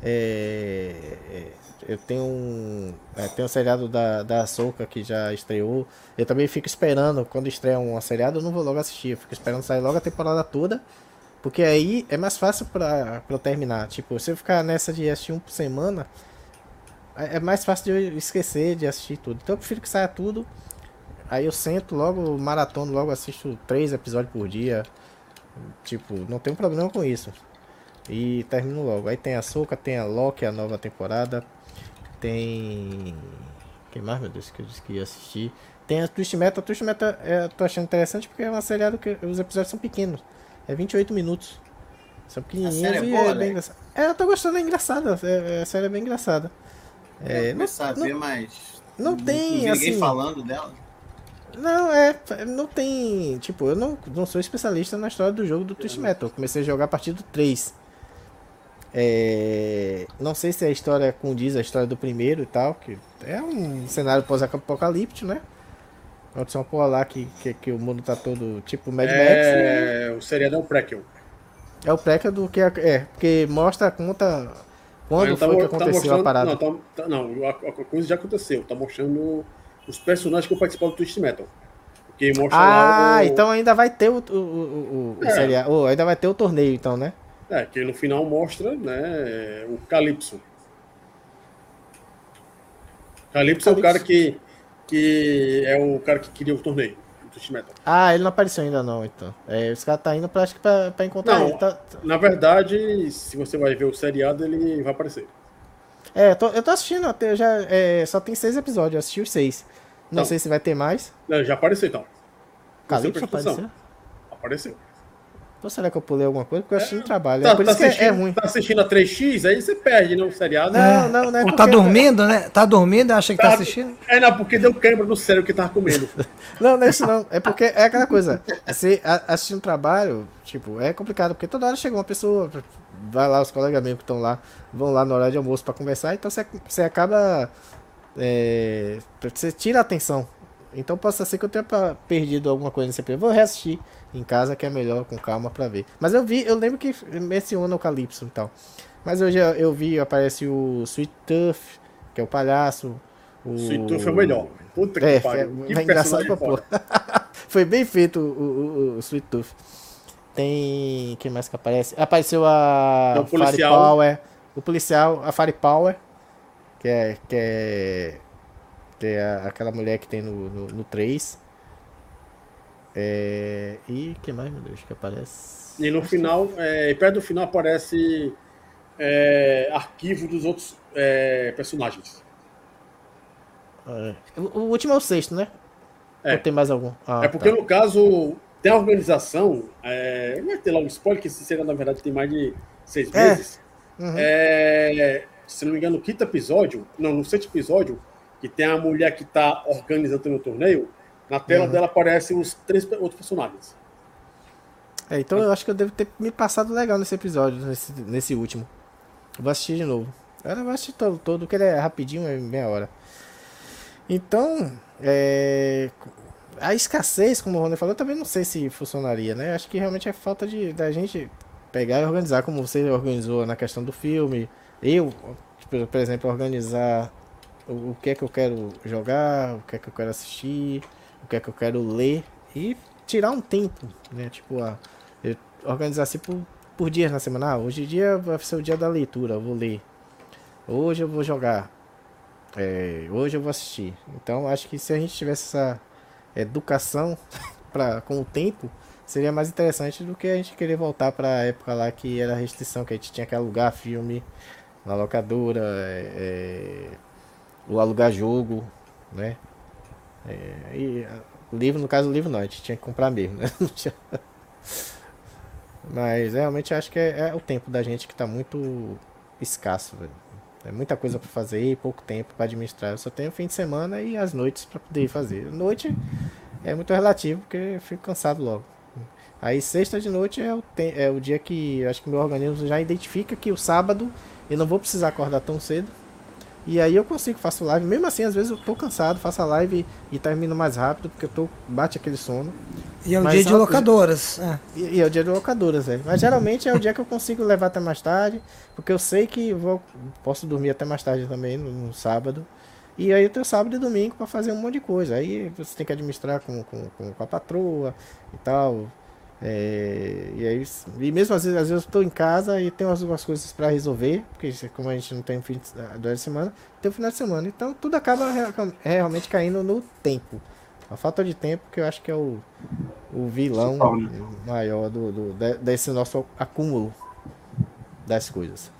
É, é, eu tenho um. É, tem um seriado da, da Soca que já estreou. Eu também fico esperando, quando estreia um seriado, eu não vou logo assistir. Eu fico esperando sair logo a temporada toda. Porque aí é mais fácil pra, pra eu terminar. Tipo, se eu ficar nessa de assistir um por semana, é, é mais fácil de eu esquecer de assistir tudo. Então eu prefiro que saia tudo Aí eu sento logo, maratono, logo assisto três episódios por dia. Tipo, não tem problema com isso. E termino logo. Aí tem a Soca, tem a Loki, a nova temporada. Tem. Quem mais, meu Deus, que eu disse que ia assistir? Tem a Twist Metal. A Twist Metal é, eu tô achando interessante porque é uma seriada que os episódios são pequenos. É 28 minutos. São pequenininhos e é bem engraçado. É, eu tô gostando, é engraçada. É, é, a série é bem engraçada. É, não, a ver, mas. Não tem, não assim. falando dela. Não, é. Não tem. Tipo, eu não, não sou especialista na história do jogo do Twist Metal. Eu comecei a jogar a partir do 3. É, não sei se a história condiz a história do primeiro e tal. Que é um cenário pós-apocalíptico, né? Onde são lá que, que, que, o mundo tá todo tipo Mad Max. É, né? o é o prequel. É o prequel do que é, é porque mostra conta quando tá, foi que tá aconteceu tá a parada. Não, tá, tá, não a, a, coisa já aconteceu. Tá mostrando os personagens que vão participar do Twist Metal. Porque mostra ah, o... então ainda vai ter o, o, o, é. seriado, oh, ainda vai ter o torneio, então, né? É, que no final mostra, né, o Calypso. Calypso, é o cara que, que é o cara que queria o torneio. Ah, ele não apareceu ainda não, então. É, esse cara tá indo pra, acho que pra, pra encontrar não, ele. Tá... Na verdade, se você vai ver o seriado, ele vai aparecer. É, eu tô, eu tô assistindo, eu já, é, só tem seis episódios, eu assisti os seis. Não, sei se vai ter mais. Já apareceu então. Calypso apareceu? Apareceu. Ou será que eu pulei alguma coisa? Porque eu assisti no trabalho. Tá, é por tá isso que é, é ruim. Tá assistindo a 3x, aí você perde, não, o seriado. Não, não, não. É Ou tá dormindo, né? Tá dormindo, acha que tá, tá assistindo? É, não, porque deu quebra no cérebro que tava comendo. (laughs) não, não é isso não. É porque é aquela coisa. Você assistindo trabalho, tipo, é complicado, porque toda hora chega uma pessoa, vai lá, os colegas mesmo que estão lá, vão lá na hora de almoço para conversar, então você, você acaba. É, você tira a atenção então possa ser que eu tenha perdido alguma coisa nesse episódio. Vou reassistir em casa, que é melhor, com calma, pra ver. Mas eu vi, eu lembro que menciona o Calypso e tal. Mas eu já eu vi, aparece o Sweet Tooth, que é o palhaço. O... Sweet Tooth é o melhor. Puta que é, pariu. É, que é engraçado pra porra. (laughs) Foi bem feito o, o, o, Sweet Tooth. Tem. Quem mais que aparece? Apareceu a. É o policial. Power. O policial, a Fire Power. Que é. Que é tem a, aquela mulher que tem no, no, no 3. É, e que mais, meu Deus, que aparece? E no final, é, perto do final aparece é, arquivo dos outros é, personagens. É. O, o, último é o sexto, né? É. Ou tem mais algum? Ah, é porque tá. no caso tem a organização. É, vai ter logo spoiler, que esse será na verdade tem mais de seis meses. Uhum. se não me engano, no quinto episódio, não, no sexto episódio, que tem a mulher que tá organizando o torneio, na tela Uhum. dela aparecem os três outros personagens. É, então eu acho que eu devo ter me passado legal nesse episódio, nesse, nesse último. Eu vou assistir de novo. Eu vou assistir todo, todo, porque ele é rapidinho, é meia hora. Então, é, a escassez, como o Rony falou, eu também não sei se funcionaria, né? Acho que realmente é falta de da gente pegar e organizar, como você organizou na questão do filme. Eu, por, por exemplo, organizar o, o que é que eu quero jogar, o que é que eu quero assistir, o que é que eu quero ler e tirar um tempo, né? Tipo, a, eu organizar assim por, por dias na semana. Ah, hoje em dia vai ser o dia da leitura, eu vou ler. Hoje eu vou jogar. É, hoje eu vou assistir. Então acho que se a gente tivesse essa educação (laughs) pra, com o tempo, seria mais interessante do que a gente querer voltar para a época lá que era restrição, que a gente tinha que alugar filme na locadora, é, é, ou alugar jogo, né? É, e livro, no caso, livro não, a gente tinha que comprar mesmo, né? (laughs) Mas realmente acho que é, é o tempo da gente que tá muito escasso, velho. É muita coisa pra fazer e pouco tempo pra administrar. Eu só tenho fim de semana e as noites pra poder fazer. Noite é muito relativo, porque eu fico cansado logo. Aí sexta de noite é o, é o dia que acho que meu organismo já identifica que o sábado eu não vou precisar acordar tão cedo. E aí eu consigo, faço live. Mesmo assim, às vezes eu tô cansado, faço a live e termino mais rápido, porque eu tô, bate aquele sono. E é o Mas dia de locadoras. É. E, e é o dia de locadoras, velho. Mas geralmente é o dia que eu consigo levar até mais tarde, porque eu sei que vou, posso dormir até mais tarde também, no, no sábado. E aí eu tenho sábado e domingo pra fazer um monte de coisa. Aí você tem que administrar com, com, com a patroa e tal. É, e aí, e mesmo às vezes, às vezes eu tô em casa e tenho algumas coisas pra resolver, porque isso- como a gente não tem fim de, durante a semana, tem o final de semana. Então tudo acaba rea- realmente caindo no tempo. A falta de tempo que eu acho que é o, o vilão né? maior do, do- de- desse nosso acúmulo das coisas.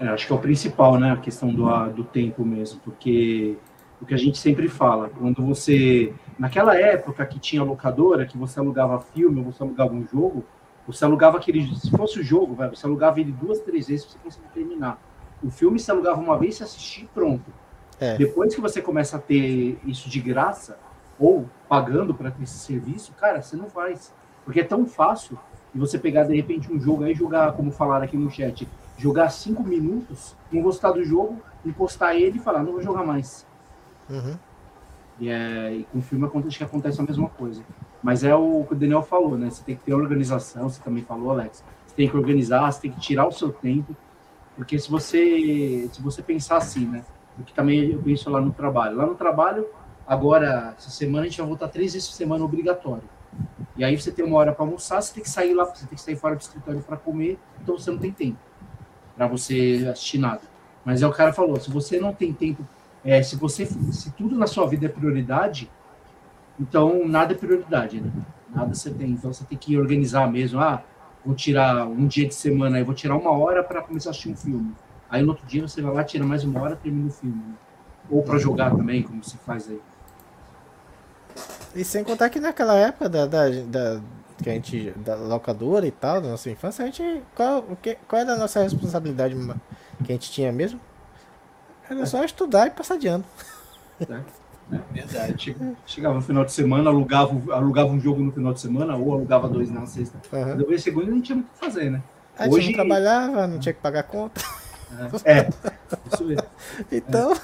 É, acho que é o principal, né? A questão do, do tempo mesmo, porque o que a gente sempre fala, quando você. Naquela época que tinha locadora, que você alugava filme, ou você alugava um jogo, você alugava aquele. Se fosse o jogo, você alugava ele duas, três vezes pra você conseguir terminar. O filme você alugava uma vez, você assistia e pronto. É. Depois que você começa a ter isso de graça, ou pagando para ter esse serviço, cara, você não faz. Porque é tão fácil de você pegar, de repente, um jogo aí e jogar, como falaram aqui no chat, jogar cinco minutos, não gostar do jogo, encostar ele e falar, não vou jogar mais. Uhum. E, é, e com filme acontece que acontece a mesma coisa. Mas é o que o Daniel falou, né? Você tem que ter organização, você também falou, Alex. Você tem que organizar, você tem que tirar o seu tempo. Porque se você, se você pensar assim, né? O que também eu penso lá no trabalho. Lá no trabalho, agora, essa semana, a gente vai voltar três vezes por semana obrigatório. E aí você tem uma hora para almoçar, você tem que sair lá, você tem que sair fora do escritório para comer, então você não tem tempo para você assistir nada. Mas é o cara falou, se você não tem tempo, é, se você, se tudo na sua vida é prioridade, então nada é prioridade, né? Nada você tem. Então você tem que organizar mesmo. Ah, vou tirar um dia de semana, aí vou tirar uma hora para começar a assistir um filme. Aí no outro dia você vai lá, tira mais uma hora, termina o filme. né? Ou para jogar também, como se faz aí. E sem contar que naquela época da, da, da- que a gente da locadora e tal, da nossa infância, a gente qual, qual era a nossa responsabilidade que a gente tinha mesmo? Era só estudar e passar de ano. Verdade. Che- Chegava no final de semana, alugava, alugava um jogo no final de semana, ou alugava dois na sexta. Uhum. Depois segunda não tinha muito o que fazer, né? A gente Hoje- não trabalhava, não tinha que pagar conta. É, isso mesmo. Então.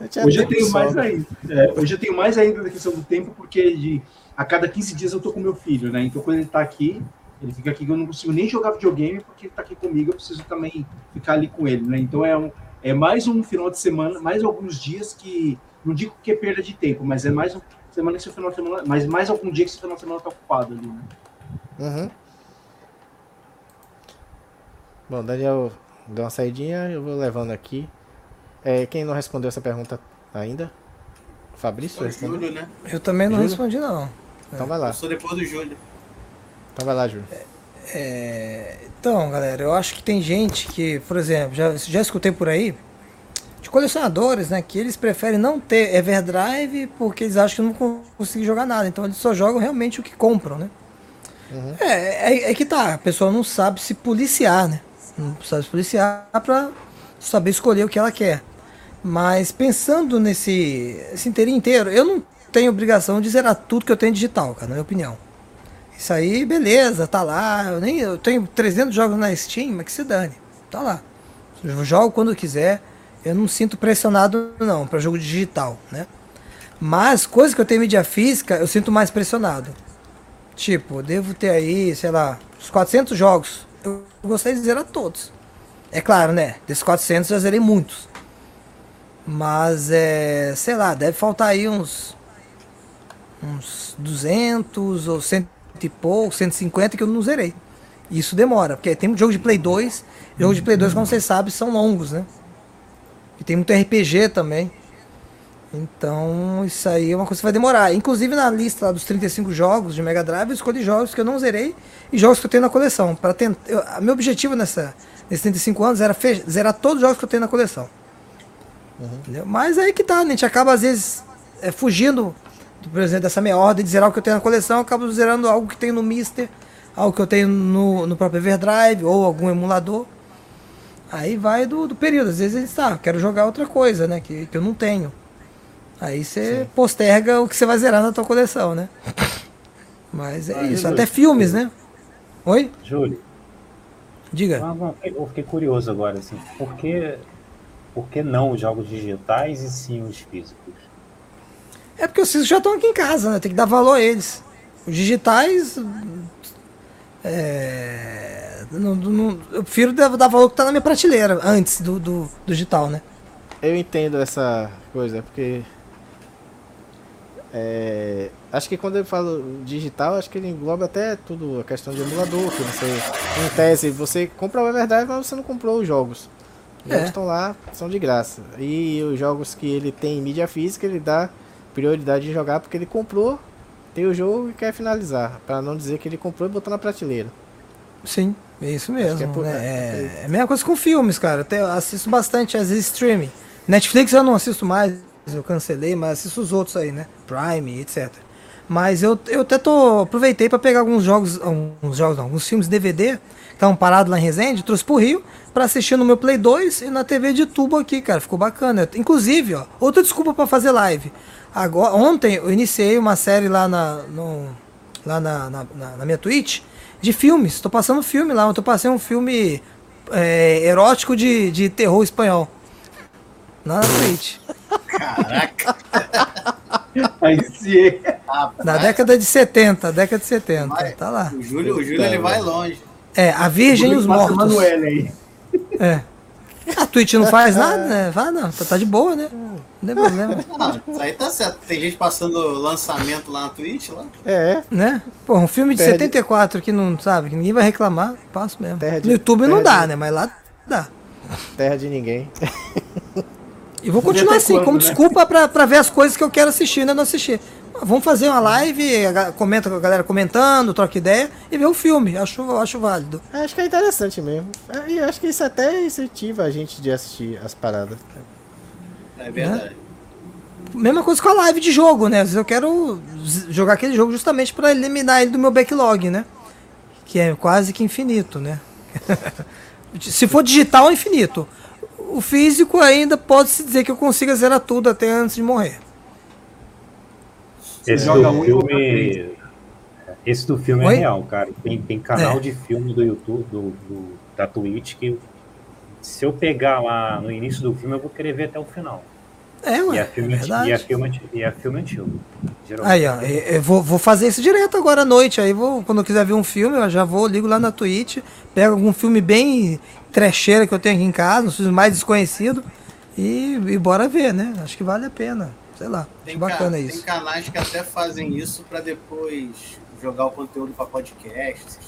gente Hoje eu tenho mais sobra. ainda. É, hoje eu tenho mais ainda da questão do tempo, porque de, a cada 15 dias eu tô com meu filho, né? Então quando ele tá aqui, ele fica aqui, eu não consigo nem jogar videogame, porque ele tá aqui comigo, eu preciso também ficar ali com ele, né? Então é, um, é mais um final de semana, mais alguns dias que, não digo que é perda de tempo, mas é mais um semana que seu final de semana, mas mais algum dia que seu final de semana tá ocupado ali, né? Uhum. Bom, Daniel deu uma saidinha, eu vou levando aqui. É, quem não respondeu essa pergunta ainda? Fabrício respondeu? Júlio, né? Eu também não Júlio? respondi, não. Então vai lá. Eu sou depois do Júlio. Então vai lá, Júlio. É, então, galera, eu acho que tem gente que, por exemplo, já, já escutei por aí, de colecionadores, né, que eles preferem não ter Everdrive porque eles acham que não vão conseguir jogar nada. Então eles só jogam realmente o que compram, né? É, é, é que tá, a pessoa não sabe se policiar, né? não precisa se policiar para saber escolher o que ela quer. Mas pensando nesse esse inteirinho inteiro, eu não tenho obrigação de zerar tudo que eu tenho digital, cara, na minha opinião. Isso aí, beleza, tá lá. Eu, nem, eu tenho 300 jogos na Steam, mas que se dane. Tá lá. Eu jogo quando eu quiser. Eu não sinto pressionado, não, para jogo digital, né? Mas coisas que eu tenho mídia física, eu sinto mais pressionado. Tipo, devo ter aí, sei lá, uns 400 jogos. Eu gostaria de zerar todos. É claro, né? Desses 400 já zerei muitos. Mas, é, sei lá, deve faltar aí uns uns 200 ou 100 pouco, 150 que eu não zerei. Isso demora, porque tem um jogo de Play 2. Jogo de Play 2, como vocês sabem, são longos, né? E tem muito RPG também. Então, isso aí é uma coisa que vai demorar. Inclusive, na lista dos 35 jogos de Mega Drive, eu escolhi jogos que eu não zerei e jogos que eu tenho na coleção. Para tentar, eu, meu objetivo nessa, nesses 35 anos era zerar todos os jogos que eu tenho na coleção. Uhum. Mas aí que tá, né? a gente acaba às vezes é, fugindo, por exemplo, dessa minha ordem de zerar o que eu tenho na coleção, eu acabo zerando algo que tem no Mister, algo que eu tenho no, no próprio Everdrive ou algum emulador. Aí vai do, do período. Às vezes a gente tá, quero jogar outra coisa, né? Que, que eu não tenho. Aí você posterga o que você vai zerar na tua coleção, né? Mas é ah, isso. Até filmes, né? Oi? Júlio. Diga. Ah, eu fiquei curioso agora, assim. Por que, por que não os jogos digitais e sim os físicos? É porque os físicos já estão aqui em casa, né? Tem que dar valor a eles. Os digitais. É, não, não, eu prefiro dar, valor que está na minha prateleira antes do, do, do digital, né? Eu entendo essa coisa, porque é, acho que quando eu falo digital, acho que ele engloba até tudo, a questão de emulador, que você, em tese, você compra o Everdrive, mas você não comprou os jogos. Os é. jogos estão lá, são de graça. E os jogos que ele tem em mídia física, ele dá prioridade de jogar porque ele comprou, tem o jogo e quer finalizar, para não dizer que ele comprou e botou na prateleira. Sim, é isso mesmo. É, por... né? é, é, a mesma coisa com filmes, cara. Eu assisto bastante, às vezes, streaming. Netflix eu não assisto mais, eu cancelei, mas assisto os outros aí, né? Prime, etc. Mas eu, eu até tô, aproveitei para pegar alguns jogos, alguns jogos, não, alguns filmes DVD que estavam parados lá em Resende, trouxe pro Rio para assistir no meu Play 2 e na TV de tubo aqui, cara, ficou bacana. Inclusive, ó, outra desculpa para fazer live. Agora, ontem eu iniciei uma série lá na, no, lá na, na, na, na minha Twitch de filmes. Tô passando filme lá, eu tô passando um filme é, erótico de, de terror espanhol. Na Twitch. Caraca! (laughs) Aí sim. Na década de 70, década de 70. Vai, tá lá. O Júlio, o Júlio ele vai longe. É, a Virgem e os Mortos. Aí. É. A Twitch não faz nada, né? Vai não, tá, tá de boa, né? Não tem problema. Não, isso aí tá certo. Tem gente passando lançamento lá na Twitch lá. É. Né? Pô, um filme de Terra 74 de... que não sabe, que ninguém vai reclamar, passo mesmo. Terra no YouTube não dá, de... né? Mas lá dá. Terra de ninguém. E vou continuar assim, quando, como né? desculpa pra, pra ver as coisas que eu quero assistir e ainda não assistir. Vamos fazer uma live, comenta com a galera comentando, troca ideia e ver o filme. Acho, acho válido. Acho que é interessante mesmo. É, e acho que isso até incentiva a gente de assistir as paradas. É verdade. Né? Mesma coisa com a live de jogo, né? Às vezes eu quero jogar aquele jogo justamente para eliminar ele do meu backlog, né? Que é quase que infinito, né? (laughs) Se for digital, é infinito o físico ainda pode-se dizer que eu consiga zerar tudo até antes de morrer. Esse do filme. Esse do filme é Oi? é real, cara. Tem, tem canal é. de filme do YouTube, do, do, da Twitch, que se eu pegar lá no início do filme, eu vou querer ver até o final. É, ué, e, é filme, é e, é filme, e é filme antigo. Aí, ó, eu vou, vou fazer isso direto agora à noite. Aí vou, quando eu quiser ver um filme, eu já vou, ligo lá na Twitch, pego algum filme bem trecheira que eu tenho aqui em casa, um filme mais desconhecido, e, e bora ver, né? Acho que vale a pena. Sei lá, tem bacana isso. Tem canais que até fazem isso para depois jogar o conteúdo para podcast.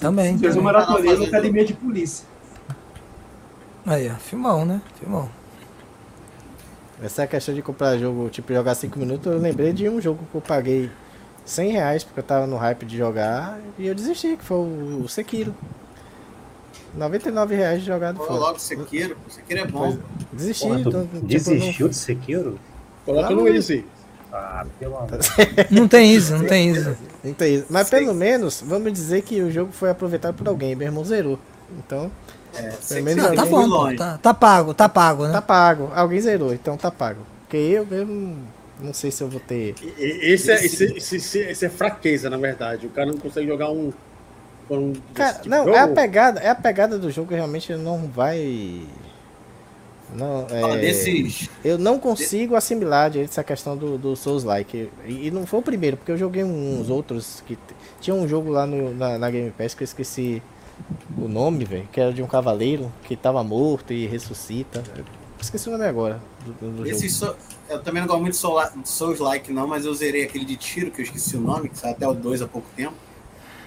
Também. Fez uma maratonia na academia de polícia. Aí, ó, filmão, né? Filmão. Essa questão de comprar jogo, tipo, jogar 5 minutos, eu lembrei de um jogo que eu paguei 100 reais porque eu tava no hype de jogar e eu desisti, que foi o Sekiro. 99 reais de jogado fora. logo Sekiro, Sekiro é bom. Desisti. Porra, então, tipo, desistiu não... de Sekiro? Coloca no Easy. Ah, pelo (laughs) amor. Não tem isso, não tem isso. Não tem isso. Mas pelo menos, vamos dizer que o jogo foi aproveitado por alguém. Meu irmão zerou. Então, É, sei menos Não, tá bom, pô, longe. tá, tá pago, tá pago, né? tá pago. Alguém zerou, então tá pago. Porque eu mesmo não sei se eu vou ter. Esse é, esse, esse, esse- esse é fraqueza, na verdade. O cara não consegue jogar um. Cara, tipo não, é a pegada, é a pegada do jogo que realmente não vai. Não, é, desses. Eu não consigo assimilar direito essa questão do, do Souls-like. E, e não foi o primeiro, porque eu joguei uns outros que. Tinha um jogo lá no, na, na Game Pass que eu esqueci o nome, velho. Que era de um cavaleiro que tava morto e ressuscita. Eu esqueci o nome agora do, do- jogo. so- Eu também não gosto muito de Souls-like, não, mas eu zerei aquele de tiro, que eu esqueci o nome, que saiu até o 2 há pouco tempo.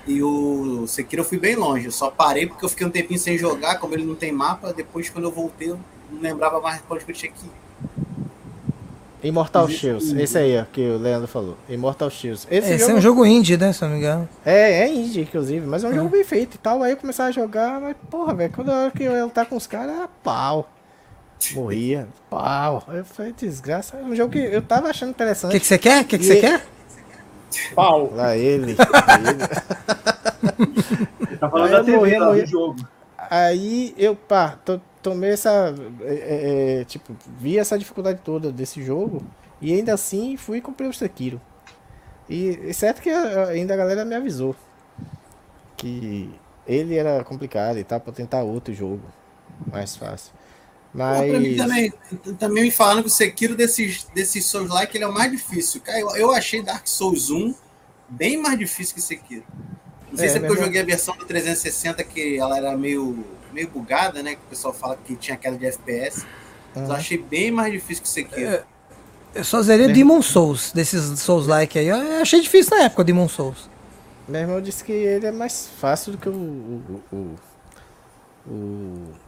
E o Sekiro eu fui bem longe. Eu só parei porque eu fiquei um tempinho sem jogar, como ele não tem mapa. Depois, quando eu voltei, eu não lembrava mais que eu tinha que ir. Immortal Existe Shields, esse aí, ó, que o Leandro falou. Immortal Shields. Esse Esse jogo é um jogo indie, né? Se não me engano. É, é indie, inclusive, mas é um Uhum. jogo bem feito e tal. Aí eu começava a jogar, mas porra, velho, quando a hora que eu lutar com os caras, era pau. Morria, pau. Eu falei, desgraça. É um jogo que eu tava achando O interessante. que que você quer? O que que você quer? Pau. Lá ele. ele. Tá falando Aí da eu TV, do jogo. Aí eu, pá, to- tomei essa. é, é, é, tipo, vi essa dificuldade toda desse jogo. E ainda assim fui e comprei o Sekiro. E e certo que a- ainda a galera me avisou que ele era complicado e tal, pra tentar outro jogo mais fácil. Pô, pra mim Mas. também, também me falando que o Sekiro desses, desses Souls-like ele é o mais difícil. Cara, eu, eu achei Dark Souls 1 bem mais difícil que Sekiro. Não sei É, se é porque eu mesmo. joguei a versão do 360 que ela era meio, meio bugada, né? Que o pessoal fala que tinha queda de FPS. Mas eu Uhum. achei bem mais difícil que Sekiro. Eu só zerei Demon Souls, desses Souls-like aí. Eu achei difícil na época o Demon Souls. Meu irmão disse que ele é mais fácil do que o. o, o, o-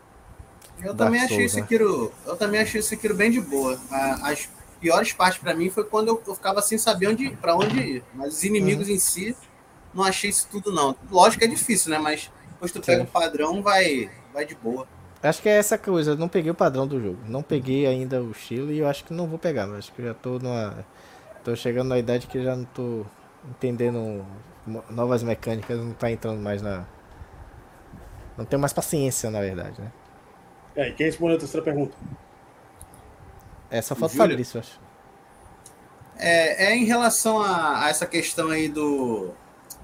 Eu Dark também achei Souls, o né? Sekiro, eu também achei Sekiro bem de boa. A- As piores partes pra mim foi quando eu, eu ficava sem saber onde, para onde ir. Mas os inimigos Uhum. em si, não achei isso tudo não. Lógico que é difícil, né? Mas depois tu pega Sim. o padrão, vai, vai de boa. Acho que é essa coisa, eu não peguei o padrão do jogo. Não peguei ainda o estilo e eu acho que não vou pegar. mas Acho que eu já tô numa. Tô chegando na idade que já não tô entendendo novas mecânicas, não tá entrando mais na. Não tenho mais paciência, na verdade, né? É, e quem respondeu a terceira pergunta? É só falta o? Fabrício, eu acho. É, é em relação a, a essa questão aí do,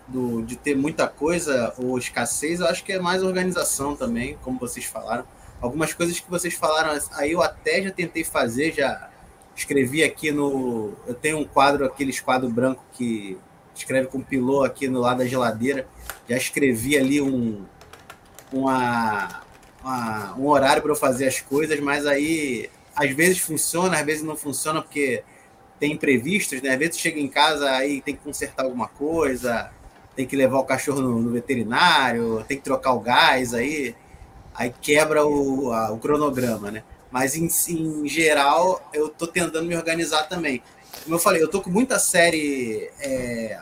do de ter muita coisa ou escassez, eu acho que é mais organização também, como vocês falaram. Algumas coisas que vocês falaram, aí eu até já tentei fazer, já escrevi aqui no. Eu tenho um quadro, aqueles quadro branco que escreve com pilô aqui no lado da geladeira. Já escrevi ali um, uma, uma- um horário para eu fazer as coisas, mas aí às vezes funciona, às vezes não funciona, porque tem imprevistos, né? Às vezes chega em casa aí tem que consertar alguma coisa, tem que levar o cachorro no, no veterinário, tem que trocar o gás aí, aí quebra o, a- o cronograma, né? Mas em, em geral eu tô tentando me organizar também. Como eu falei, eu tô com muita série. é,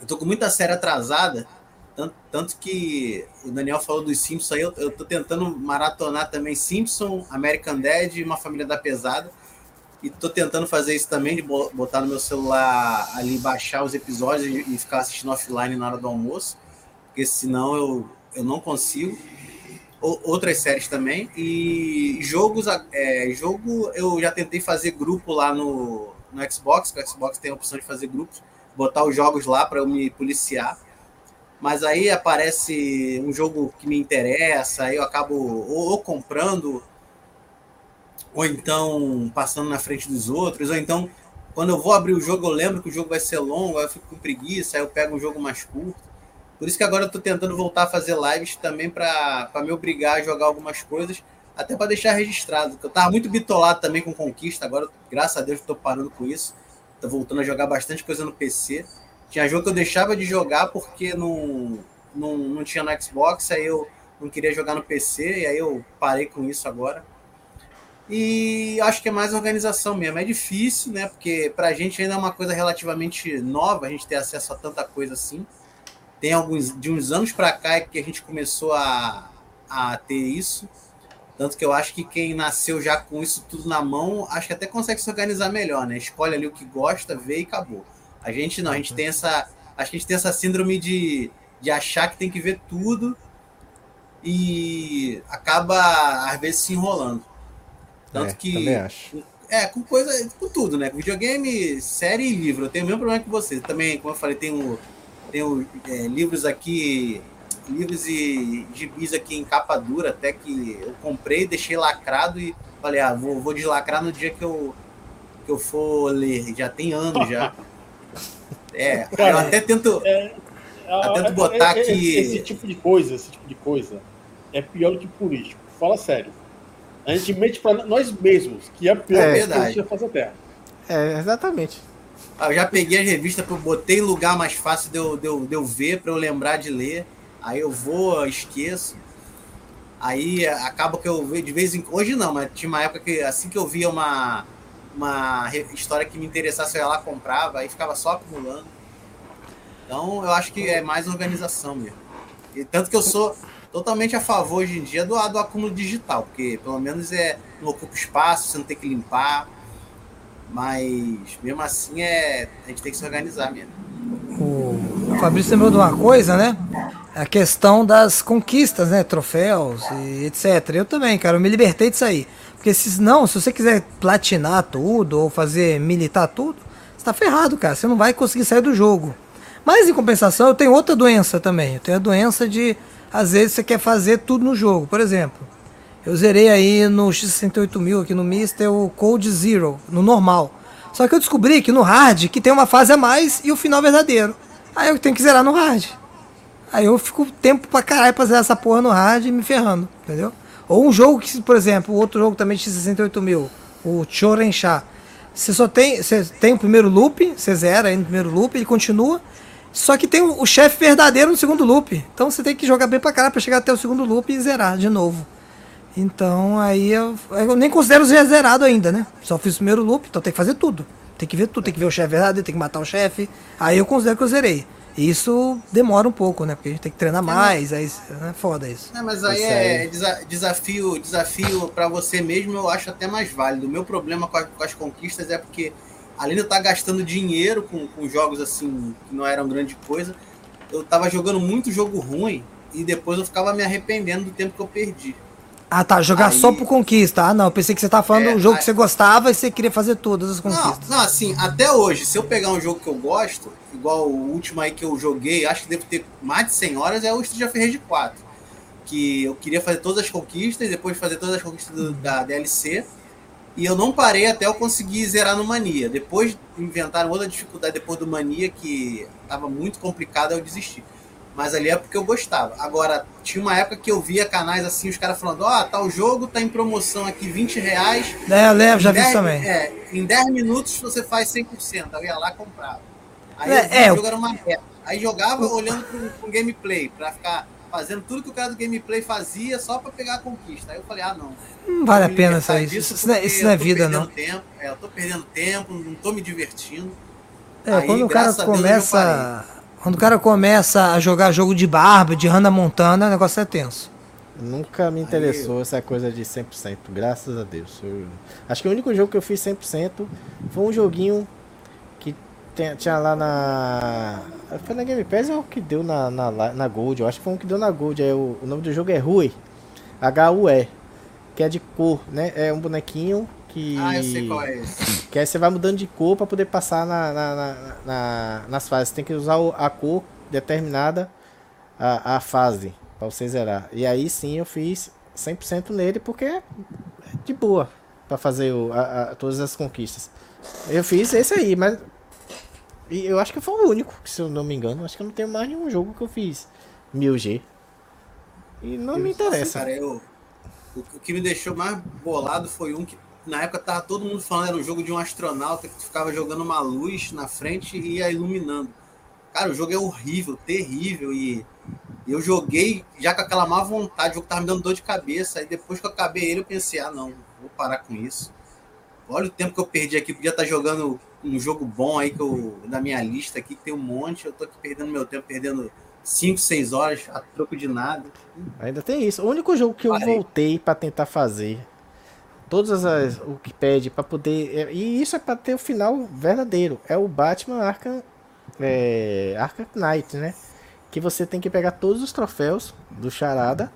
eu tô com muita série atrasada. Tanto, tanto que o Daniel falou dos Simpsons aí, eu, eu tô tentando maratonar também Simpson, American Dad e Uma Família da Pesada. E tô tentando fazer isso também, de bo- botar no meu celular ali, baixar os episódios e, e ficar assistindo offline na hora do almoço. Porque senão eu, eu não consigo. O- outras séries também. E jogos, é, jogo eu já tentei fazer grupo lá no, no Xbox, que o Xbox tem a opção de fazer grupos, botar os jogos lá para eu me policiar. Mas aí aparece um jogo que me interessa, aí eu acabo ou, ou comprando, ou então passando na frente dos outros, ou então quando eu vou abrir o jogo eu lembro que o jogo vai ser longo, aí eu fico com preguiça, aí eu pego um jogo mais curto. Por isso que agora eu tô tentando voltar a fazer lives também para me obrigar a jogar algumas coisas, até para deixar registrado. Eu tava muito bitolado também com Conquista, agora, graças a Deus, estou parando com isso. Tô voltando a jogar bastante coisa no PC. Tinha jogo que eu deixava de jogar porque não, não, não tinha no Xbox, aí eu não queria jogar no PC, e aí eu parei com isso agora. E acho que é mais organização mesmo. É difícil, né? Porque pra gente ainda é uma coisa relativamente nova, a gente ter acesso a tanta coisa assim. Tem alguns de uns anos para cá que a gente começou a, a ter isso. Tanto que eu acho que quem nasceu já com isso tudo na mão, acho que até consegue se organizar melhor, né? Escolhe ali o que gosta, vê e acabou. A gente não, a gente tem essa. Acho que a gente tem essa síndrome de, de achar que tem que ver tudo e acaba, às vezes, se enrolando. Tanto É, que. também acho. É, com coisa, com tudo, né? Com videogame, série e livro. Eu tenho o mesmo problema que você. Também, como eu falei, tenho, tenho é, livros aqui, livros e gibis aqui em capa dura, até que eu comprei, deixei lacrado e falei, ah, vou, vou deslacrar no dia que eu, que eu for ler. Já tem anos já. (laughs) É, eu até tento. Ah, tento botar esse- que- Esse tipo de coisa, esse tipo de coisa é pior do que político. Fala sério. A gente (laughs) mente pra nós mesmos, que é a pior É que a gente já faz a terra. É, exatamente. Ah, Eu já peguei as revistas, botei em lugar mais fácil de eu, de eu, de eu ver, para eu lembrar de ler. Aí eu vou, esqueço. Aí acaba que eu vejo de vez em quando. Hoje não, mas tinha uma época que assim que eu via uma, uma história que me interessasse, eu ia lá comprava, aí ficava só acumulando. Então eu acho que é mais organização mesmo. E tanto que eu sou totalmente a favor hoje em dia do, do acúmulo digital, porque pelo menos é, não ocupa espaço, você não tem que limpar. Mas mesmo assim é, a gente tem que se organizar mesmo. O Fabrício lembrou de uma coisa, né? A questão das conquistas, né? Troféus e etc. Eu também, cara, eu me libertei disso aí. Porque se não, se você quiser platinar tudo ou fazer militar tudo, você tá ferrado, cara. Você não vai conseguir sair do jogo. Mas em compensação, eu tenho outra doença também. Eu tenho a doença de, às vezes, você quer fazer tudo no jogo. Por exemplo, eu zerei aí no X68000 aqui no Mister o Code Zero, no normal. Só que eu descobri que no hard que tem uma fase a mais e o final verdadeiro. Aí eu tenho que zerar no hard. Aí eu fico tempo pra caralho pra zerar essa porra no hard me ferrando, entendeu? Ou um jogo que, por exemplo, outro jogo também de 68000, o Chorensha. Você só tem, você tem o primeiro loop, você zera aí no primeiro loop, ele continua. Só que tem o, chefe verdadeiro no segundo loop. Então você tem que jogar bem pra caralho pra chegar até o segundo loop e zerar de novo. Então aí eu, eu nem considero zerado ainda, né? Só fiz o primeiro loop, então tem que fazer tudo. Tem que ver tudo, tem que ver o chefe verdadeiro, tem que matar o chefe. Aí eu considero que eu zerei. E isso demora um pouco, né? Porque a gente tem que treinar mais, aí é foda isso. É, mas aí Isso é aí. desa- desafio, desafio para você mesmo, eu acho até mais válido. O meu problema com, a- com as conquistas é porque, além de eu estar gastando dinheiro com, com jogos assim que não eram grande coisa, eu tava jogando muito jogo ruim e depois eu ficava me arrependendo do tempo que eu perdi. Ah tá, jogar Aí- só por conquista. Ah não, eu pensei que você tava falando É, do jogo aí- que você gostava e você queria fazer todas as Não, conquistas. não, assim, até hoje, se eu pegar um jogo que eu gosto, igual o último aí que eu joguei, acho que devo ter mais de 100 horas, é o Street of Rage 4. Que eu queria fazer todas as conquistas, depois fazer todas as conquistas do- da DLC. E eu não parei até eu conseguir zerar no Mania. Depois inventaram outra dificuldade depois do Mania, que tava muito complicado, eu desisti. Mas ali é porque eu gostava. Agora, tinha uma época que eu via canais assim, os caras falando, ó, tá o jogo, tá em promoção aqui, 20 reais. É, eu levo, já vi isso 10 também. É, em 10 minutos você faz 100%. Eu ia lá e comprava. Aí É, é, o jogo era uma merda. Aí jogava olhando pro, pro gameplay, pra ficar fazendo tudo que o cara do gameplay fazia só pra pegar a conquista. Aí eu falei, ah, não. Não vale a pena isso. disso Isso, não é, isso não é vida, não. Tempo. É, eu tô perdendo tempo, não tô me divertindo. É, Aí, quando o cara começa. Quando o cara começa a jogar jogo de barba, de Hannah Montana, o negócio é tenso. Nunca me interessou essa coisa de 100%, graças a Deus. Eu- acho que o único jogo que eu fiz 100% foi um joguinho que tinha lá na. Foi na Game Pass ou o que deu na, na, na Gold? Eu acho que foi um que deu na Gold. É, o, o nome do jogo é Rui. H-U-E. Que é de cor, né? É um bonequinho que. Ah, eu sei qual é esse. Que aí você vai mudando de cor pra poder passar na, na- na- na- nas fases. Tem que usar a cor determinada a, a fase pra você zerar. E aí sim eu fiz 100% nele porque é de boa pra fazer o- a- a- todas as conquistas. Eu fiz esse aí, mas. E eu acho que foi o único, se eu não me engano. Acho que eu não tenho mais nenhum jogo que eu fiz 1000G. E não me interessa. Cara, eu, o, o que me deixou mais bolado foi um que na época tava todo mundo falando era um jogo de um astronauta que ficava jogando uma luz na frente e ia iluminando. Cara, o jogo é horrível, terrível e eu joguei já com aquela má vontade, o jogo tava me dando dor de cabeça. Aí depois que eu acabei ele, eu pensei, ah não, vou parar com isso. Olha o tempo que eu perdi aqui, podia estar jogando um jogo bom aí que eu, da minha lista aqui, que tem um monte, eu tô aqui perdendo meu tempo, perdendo 5, 6 horas a troco de nada. Ainda tem isso. O único jogo que eu Parei. voltei pra tentar fazer, todas as o que pede pra poder, é- e isso é pra ter o final verdadeiro, é o Batman Arkham é, Arkham Knight, né? Que você tem que pegar todos os troféus do Charada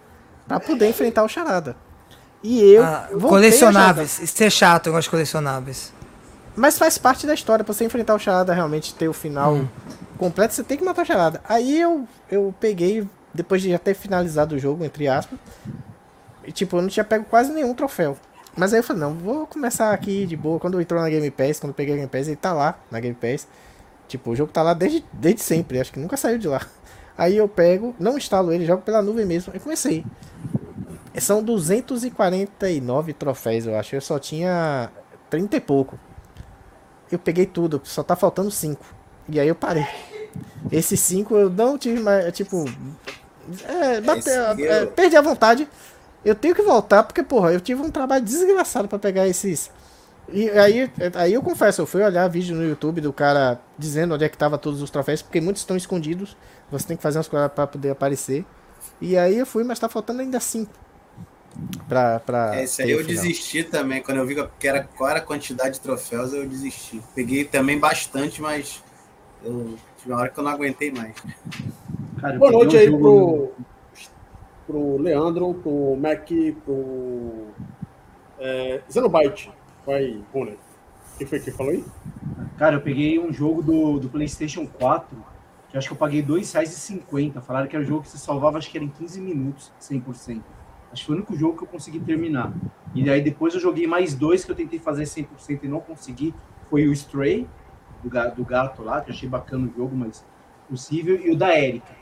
pra poder enfrentar o Charada. E eu Ah, colecionáveis. Isso é chato, eu gosto de colecionáveis. Mas faz parte da história, pra você enfrentar o Charada realmente ter o final Hum. completo, você tem que matar o Charada. Aí eu, eu peguei, depois de já ter finalizado o jogo, entre aspas, e tipo, eu não tinha pego quase nenhum troféu. Mas aí eu falei, não, vou começar aqui de boa. Quando entrou na Game Pass, quando eu peguei a Game Pass, ele tá lá na Game Pass. Tipo, o jogo tá lá desde, desde sempre, acho que nunca saiu de lá. (laughs) Aí eu pego, não instalo ele, jogo pela nuvem mesmo. E comecei. São 249 troféus, eu acho. Eu só tinha 30 e pouco. Eu peguei tudo, só tá faltando 5. E aí eu parei. Esses 5 eu não tive mais, tipo. É, bate- Esse é, perdi a vontade. Eu tenho que voltar, porque, porra, eu tive um trabalho desgraçado pra pegar esses. E aí, aí eu confesso, eu fui olhar vídeo no YouTube do cara dizendo onde é que tava todos os troféus, porque muitos estão escondidos. Você tem que fazer umas coisas pra poder aparecer. E aí eu fui, mas tá faltando ainda 5. Pra, pra. É, Esse aí eu final. desisti também. Quando eu vi que era, qual era a quantidade de troféus, eu desisti. Peguei também bastante, mas eu tive uma hora que eu não aguentei mais. Cara, Boa noite um aí jogo pro, pro Leandro, pro Mac, pro é, Xenobyte. Vai, Rune. Quem foi que falou aí? Cara, eu peguei um jogo do, do PlayStation 4, que acho que eu paguei R$ 2,50. Falaram que era um jogo que você salvava, acho que era em 15 minutos, 100%. Acho que foi o único jogo que eu consegui terminar. E aí depois eu joguei mais dois que eu tentei fazer 100% e não consegui. Foi o Stray, do, do gato lá, que achei bacana o jogo, mas possível. E o da Erika,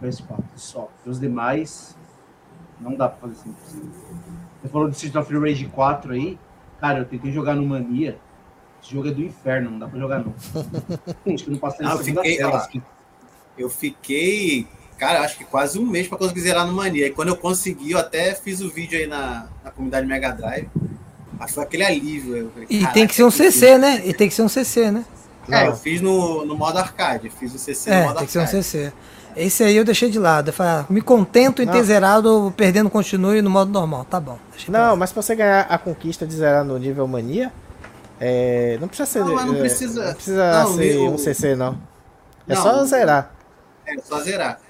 do PS4, só. Os demais, não dá pra fazer 100%. Você falou do Street of Rage 4 aí. Cara, eu tentei jogar no Mania. Esse jogo é do inferno, não dá pra jogar não. (laughs) Acho que não passei na Ah, eu segunda fiquei- tela. ó, Eu fiquei, cara, acho que quase um mês pra conseguir zerar no Mania. E quando eu consegui, eu até fiz o vídeo aí na, na comunidade Mega Drive. Mas foi aquele alívio. Eu falei, E "Caraca, tem que ser um CC, né? E tem que ser um CC, né? É, eu fiz no, no modo arcade. Fiz o CC no É, modo tem que ser um arcade. CC. Esse aí eu deixei de lado. Eu falei, ah, me contento em ter Não. zerado, perdendo continue no modo normal. Tá bom. Não, mas pra você ganhar a conquista de zerar no nível mania, é, não precisa ser. Não, mas não é, precisa- não precisa não, ser um CC, não. É Não, só zerar. É, só zerar.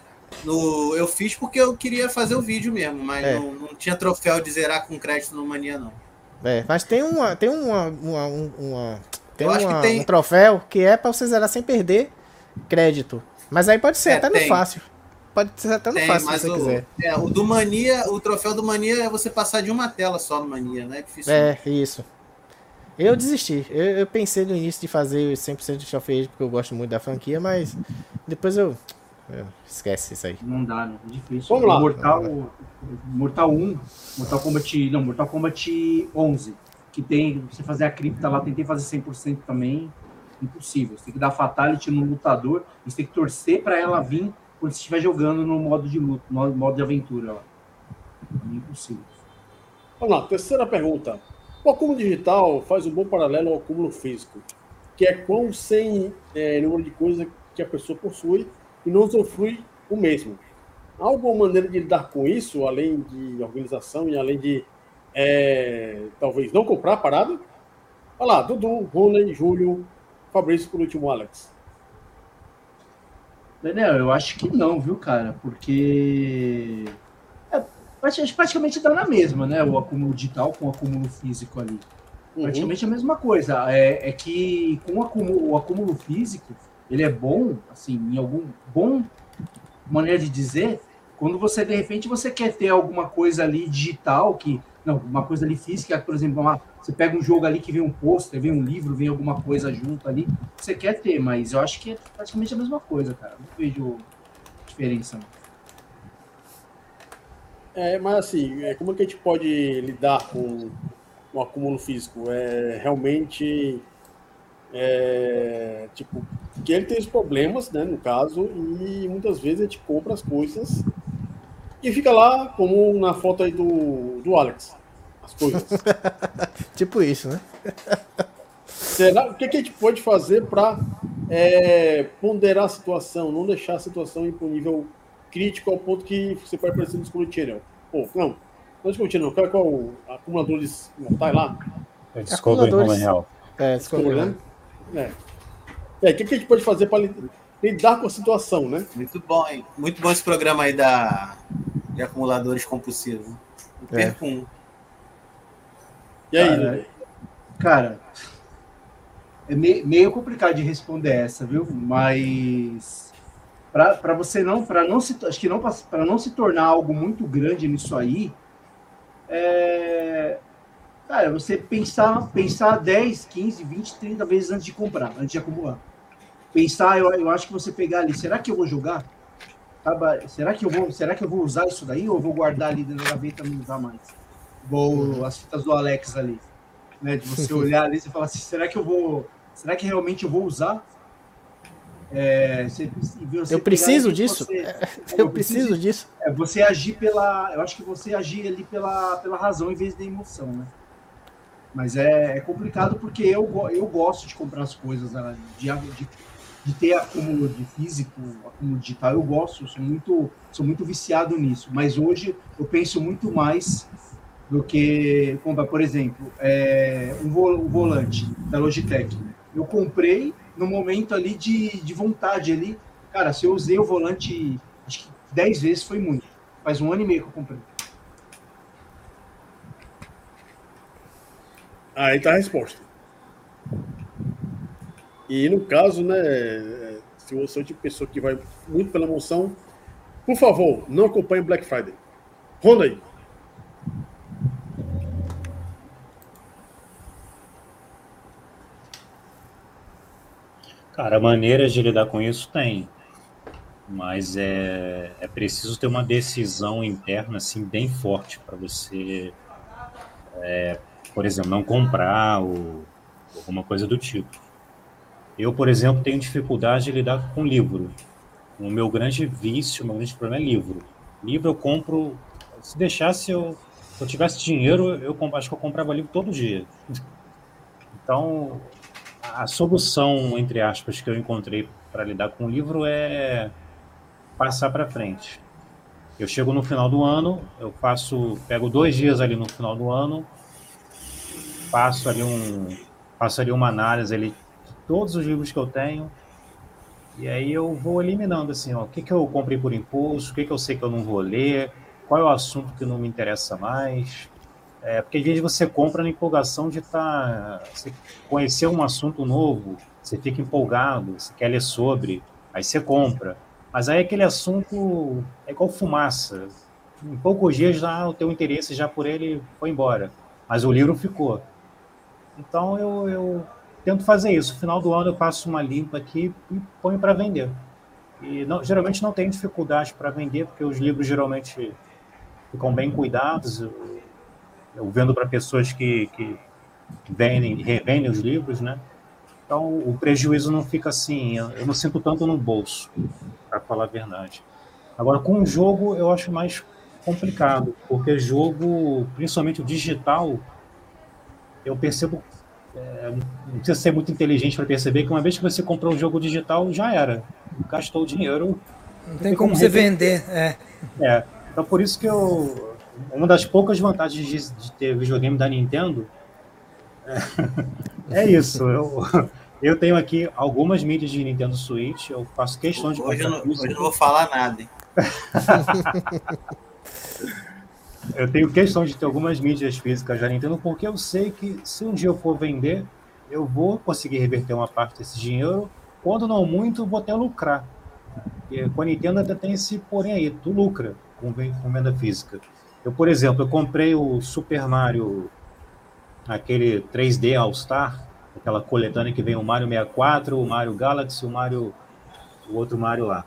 No, eu fiz porque eu queria fazer o vídeo mesmo, mas É. não, não tinha troféu de zerar com crédito no Mania, não. É, mas tem uma. Tem uma. uma, um- uma- tem, Eu acho que uma- tem- um troféu que é pra você zerar sem perder crédito. Mas aí pode ser É, até no tem. fácil. Pode ser até no Tem, fácil se mas você o, quiser. é, o do Mania, o troféu do Mania é você passar de uma tela só no Mania, né? É difícil. É, isso. Eu desisti. Eu, eu pensei no início de fazer 100% de Shelf Age porque eu gosto muito da franquia, mas depois eu. eu- esquece isso aí. Não dá, não. É difícil. Vamos lá. Mortal, Mortal 1, Mortal Kombat. Não, Mortal Kombat 11. Que tem. Você fazer a cripta lá, tentei fazer 100% também. Impossível. Você tem que dar fatality no lutador. Você tem que torcer pra ela vir quando você estiver jogando no modo de luta, no modo de aventura. É impossível. Vamos lá, terceira pergunta. O acúmulo digital faz um bom paralelo ao acúmulo físico, que é quão sem é, número de coisas que a pessoa possui e não usufrui o mesmo. Há alguma maneira de lidar com isso, além de organização e além de é, talvez não comprar a parada? Olha lá, Dudu, Rony, Júlio, Fabrício, por último, Alex. Daniel, eu acho que não, viu, cara? Porque. É, praticamente- dá na mesma, né? O acúmulo digital com o acúmulo físico ali. Uhum. Praticamente a mesma coisa. É, é que com o acúmulo, o acúmulo físico, ele é bom, assim, em algum bom maneira de dizer, quando você, de repente, você quer ter alguma coisa ali digital, que. Não, uma coisa ali física, por exemplo, uma- você pega um jogo ali que vem um pôster, vem um livro, vem alguma coisa junto ali, você quer ter, mas eu acho que é praticamente a mesma coisa, cara. Não vejo diferença. É, mas assim, é, como é que a gente pode lidar com o acúmulo físico? É realmente é, tipo, que ele tem os problemas, né, no caso, e muitas vezes a gente compra as coisas e fica lá, como na foto aí do, do Alex, as coisas. (laughs) Tipo isso, né? Será, o que, que a gente pode fazer para é, ponderar a situação, não deixar a situação ir para um nível crítico ao ponto que você pode parecer no escuro Channel. Pô, não, não é Discovery Channel, qual é o acumuladores mortais lá? É Discovery Home Acumuladores. Real. É, desculpa, né? É. É, o que, que a gente pode fazer para lidar com a situação, né? Muito bom, hein? Muito bom esse programa aí da, de acumuladores compulsivos. Não É. perco um. E aí, Cara, Lele? Cara, é me- meio complicado de responder essa, viu? Mas para você não, para não se, acho que não para não se tornar algo muito grande nisso aí, é, cara, você pensar, pensar 10, 15, 20, 30 vezes antes de comprar, antes de acumular. Pensar, eu, eu acho que você pegar ali, será que eu vou jogar? Sabe, Será que eu vou, será que eu vou usar isso daí ou eu vou guardar ali dentro da gaveta e não usar mais? Igual as fitas do Alex ali né? De você (laughs) olhar ali e falar assim, será que eu vou. Será que realmente eu vou usar? É, você- você Eu preciso disso. você- (laughs) Eu preciso disso. é, você agir pela. Eu acho que você agir ali pela, pela razão em vez da emoção, né? Mas é, é complicado porque eu, eu gosto de comprar as coisas, né? de, de, de ter acúmulo de físico, acúmulo digital. Eu gosto, sou muito, sou muito viciado nisso. Mas hoje eu penso muito mais do que comprar, por exemplo, é, um, vo- volante da Logitech. Eu comprei no momento ali de, de vontade ali. Cara, se eu usei o volante acho que 10 vezes foi muito. Faz um ano e meio que eu comprei. Aí tá a resposta. E no caso, né, se você é o tipo de pessoa que vai muito pela emoção, por favor, não acompanhe Black Friday. Ronda aí. Cara, maneiras de lidar com isso tem. Mas é, é preciso ter uma decisão interna assim bem forte para você, é, por exemplo, não comprar ou alguma coisa do tipo. Eu, por exemplo, tenho dificuldade de lidar com livro. O meu grande vício, o meu grande problema é livro. Livro eu compro. Se deixasse eu, se eu tivesse dinheiro, eu acho que eu comprava livro todo dia. Então, a solução, entre aspas, que eu encontrei para lidar com o livro é passar para frente. Eu chego no final do ano, eu faço, pego dois dias ali no final do ano, faço ali um, faço ali uma análise ali de todos os livros que eu tenho, e aí eu vou eliminando assim, ó, o que que eu comprei por impulso, o que que eu sei que eu não vou ler, qual é o assunto que não me interessa mais, é, porque às vezes você compra na empolgação de estar. você conhecer um assunto novo, você fica empolgado, você quer ler sobre, aí você compra. Mas aí aquele assunto é igual fumaça. Em poucos dias já o teu interesse já por ele foi embora. Mas o livro ficou. Então eu, eu tento fazer isso. No final do ano eu faço uma limpa aqui e ponho para vender. E não- geralmente não tenho dificuldade para vender, porque os livros geralmente ficam bem cuidados. Eu, vendo para pessoas que, que vendem, revendem os livros, né? Então o prejuízo não fica assim, eu, eu não sinto tanto no bolso, para falar a verdade. Agora com o jogo eu acho mais complicado, porque jogo, principalmente o digital, eu percebo, é, não precisa ser muito inteligente para perceber que uma vez que você comprou um jogo digital, já era. Gastou o dinheiro, Não tem como você vender. É. é, então por isso que eu. Uma das poucas vantagens de, de ter videogame da Nintendo é, (laughs) é isso. Eu, eu tenho aqui algumas mídias de Nintendo Switch, eu faço questão de Hoje eu, não, hoje eu não vou falar nada. (laughs) Eu tenho questão de ter algumas mídias físicas da Nintendo, porque eu sei que se um dia eu for vender, eu vou conseguir reverter uma parte desse dinheiro, quando não muito, vou até lucrar. Porque com a Nintendo ainda tem esse porém aí, tu lucra com venda física. Eu, por exemplo, eu comprei o Super Mario, aquele 3D All-Star, aquela coletânea que vem o Mario 64, o Mario Galaxy, o Mario, o outro Mario lá.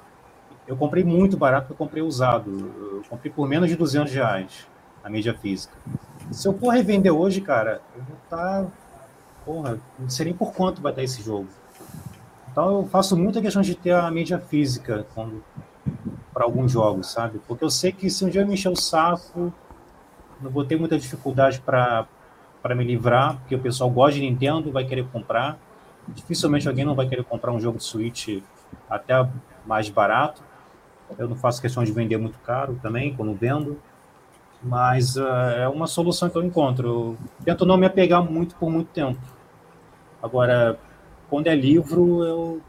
Eu comprei muito barato, eu comprei usado. Eu comprei por menos de 200 reais a mídia física. Se eu for revender hoje, cara, eu vou estar. Porra, não sei nem por quanto vai estar esse jogo. Então eu faço muita questão de ter a mídia física para alguns jogos, sabe? Porque eu sei que se um dia eu me encher o saco, não vou ter muita dificuldade para me livrar, porque o pessoal gosta de Nintendo, vai querer comprar. dificilmente alguém não vai querer comprar um jogo de Switch até mais barato. Eu não faço questão de vender muito caro também, quando vendo. Mas uh, é uma solução que eu encontro. Eu tento não me apegar muito por muito tempo. Agora, quando é livro, eu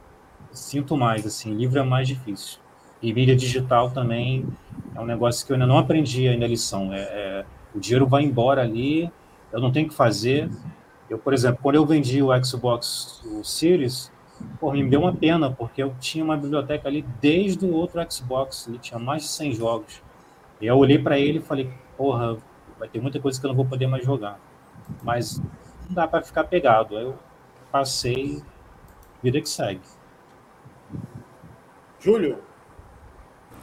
sinto mais, assim, livro é mais difícil. E mídia digital também é um negócio que eu ainda não aprendi ainda a lição. É, é, o dinheiro vai embora ali, eu não tenho que fazer. Eu, por exemplo, quando eu vendi o Xbox o Series, porra, me deu uma pena, porque eu tinha uma biblioteca ali desde o outro Xbox, ele tinha mais de 100 jogos. E eu olhei para ele e falei, porra, vai ter muita coisa que eu não vou poder mais jogar. Mas não dá para ficar pegado. Eu passei, vida que segue. Júlio,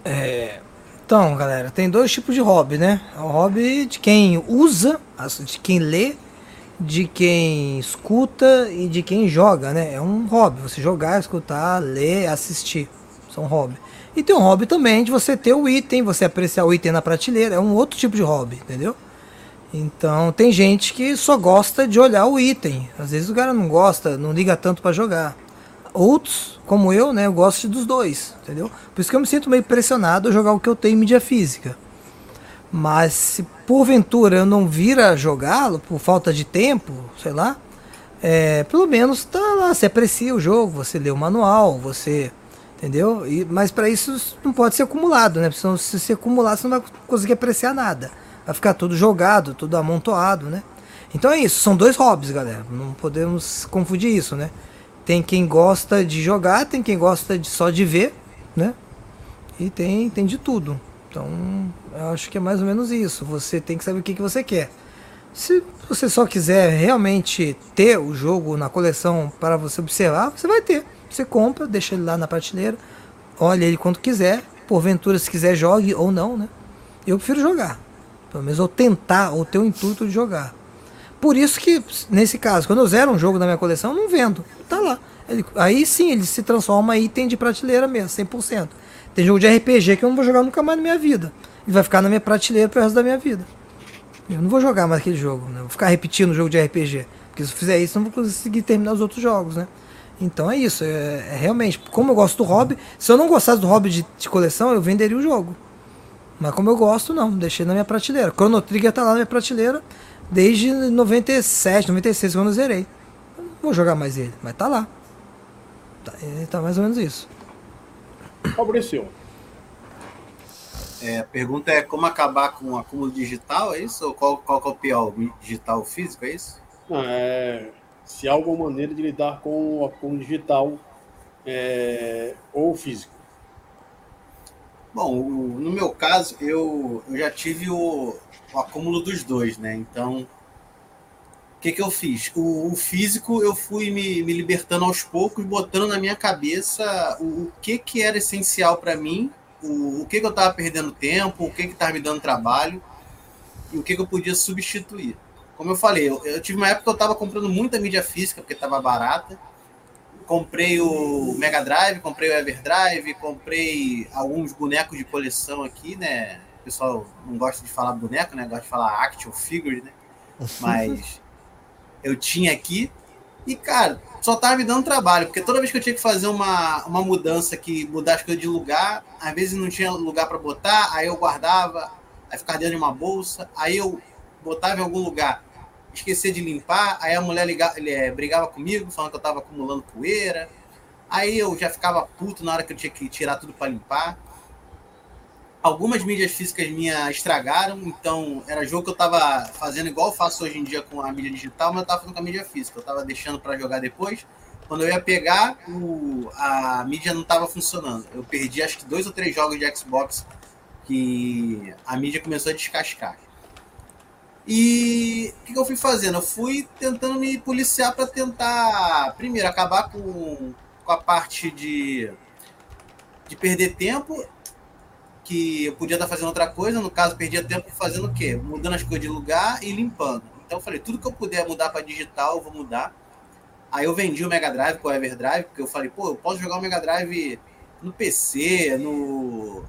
É, então, galera, tem dois tipos de hobby, né? É o hobby de quem usa, de quem lê, de quem escuta e de quem joga, né? É um hobby, você jogar, escutar, ler, assistir. São hobby. E tem um hobby também de você ter o item, você apreciar o item na prateleira. É um outro tipo de hobby, entendeu? Então tem gente que só gosta de olhar o item. Às vezes o cara não gosta, não liga tanto para jogar. Outros, como eu, né, eu gosto dos dois, entendeu? Por isso que eu me sinto meio pressionado a jogar o que eu tenho em mídia física. Mas se porventura eu não vir a jogá-lo por falta de tempo, sei lá, é, pelo menos tá lá, você aprecia o jogo, você lê o manual, você. Entendeu? E, mas para isso não pode ser acumulado, né? Porque se se acumular, você não vai conseguir apreciar nada. Vai ficar tudo jogado, tudo amontoado, né? Então é isso, são dois hobbies, galera. Não podemos confundir isso, né? Tem quem gosta de jogar, tem quem gosta de só de ver, né? E tem, tem de tudo. Então, eu acho que é mais ou menos isso. Você tem que saber o que, que você quer. Se você só quiser realmente ter o jogo na coleção para você observar, você vai ter. Você compra, deixa ele lá na prateleira, olha ele quando quiser. Porventura, se quiser, jogue ou não, né? Eu prefiro jogar. Pelo menos ou tentar, ou ter o intuito de jogar. Por isso que, nesse caso, quando eu zero um jogo na minha coleção, não vendo. Tá lá. Ele- aí sim, ele se transforma em item de prateleira mesmo, 100%. Tem jogo de RPG que eu não vou jogar nunca mais na minha vida. Ele vai ficar na minha prateleira pro resto da minha vida. Eu não vou jogar mais aquele jogo, né? Vou ficar repetindo o jogo de RPG. Porque se eu fizer isso, eu não vou conseguir terminar os outros jogos, né? Então é isso. É, é realmente, como eu gosto do hobby, se eu não gostasse do hobby de, de coleção, eu venderia o jogo. Mas como eu gosto, não, deixei na minha prateleira. Chrono Trigger tá lá na minha prateleira desde 97, 96, quando eu zerei. Eu vou jogar mais ele, mas tá lá. Tá, é, tá mais ou menos isso. Fabrício, É, a pergunta é como acabar com o acúmulo digital, é isso? Ou qual, qual que é o pior? O digital ou físico, é isso? é, se há alguma maneira de lidar com o acúmulo digital é, ou físico. Bom, no meu caso, eu, eu já tive o, o acúmulo dos dois, né? Então, o que, que eu fiz? O, o físico eu fui me, me libertando aos poucos, botando na minha cabeça o, o que, que era essencial para mim, o, o que, que eu estava perdendo tempo, o que estava me dando trabalho e o que, que eu podia substituir. Como eu falei, eu, eu tive uma época que eu estava comprando muita mídia física porque estava barata. Comprei o Mega Drive, comprei o Everdrive, comprei alguns bonecos de coleção aqui, né? O pessoal não gosta de falar boneco, né? Gosta de falar action figure, né? Mas (laughs) eu tinha aqui e, cara, só tava me dando trabalho, porque toda vez que eu tinha que fazer uma, uma mudança, que mudar as coisas de lugar, às vezes não tinha lugar para botar, aí eu guardava, aí ficava dentro de uma bolsa, aí eu botava em algum lugar, esquecia de limpar, aí a mulher ligava, eh, brigava comigo, falando que eu tava acumulando poeira, aí eu já ficava puto na hora que eu tinha que tirar tudo para limpar. Algumas mídias físicas minhas estragaram, então era jogo que eu tava fazendo igual eu faço hoje em dia com a mídia digital, mas eu tava fazendo com a mídia física. Eu tava deixando para jogar depois. Quando eu ia pegar, o, a mídia não tava funcionando. Eu perdi acho que dois ou três jogos de Xbox que a mídia começou a descascar. E o que, eu fui fazendo? Eu fui tentando me policiar para tentar, primeiro, acabar com, com a parte de, de perder tempo que eu podia estar fazendo outra coisa, no caso, perdia tempo fazendo o quê? Mudando as coisas de lugar e limpando. Então eu falei, tudo que eu puder mudar para digital, eu vou mudar. Aí eu vendi o Mega Drive com o Everdrive, porque eu falei, pô, eu posso jogar o Mega Drive no PC, no,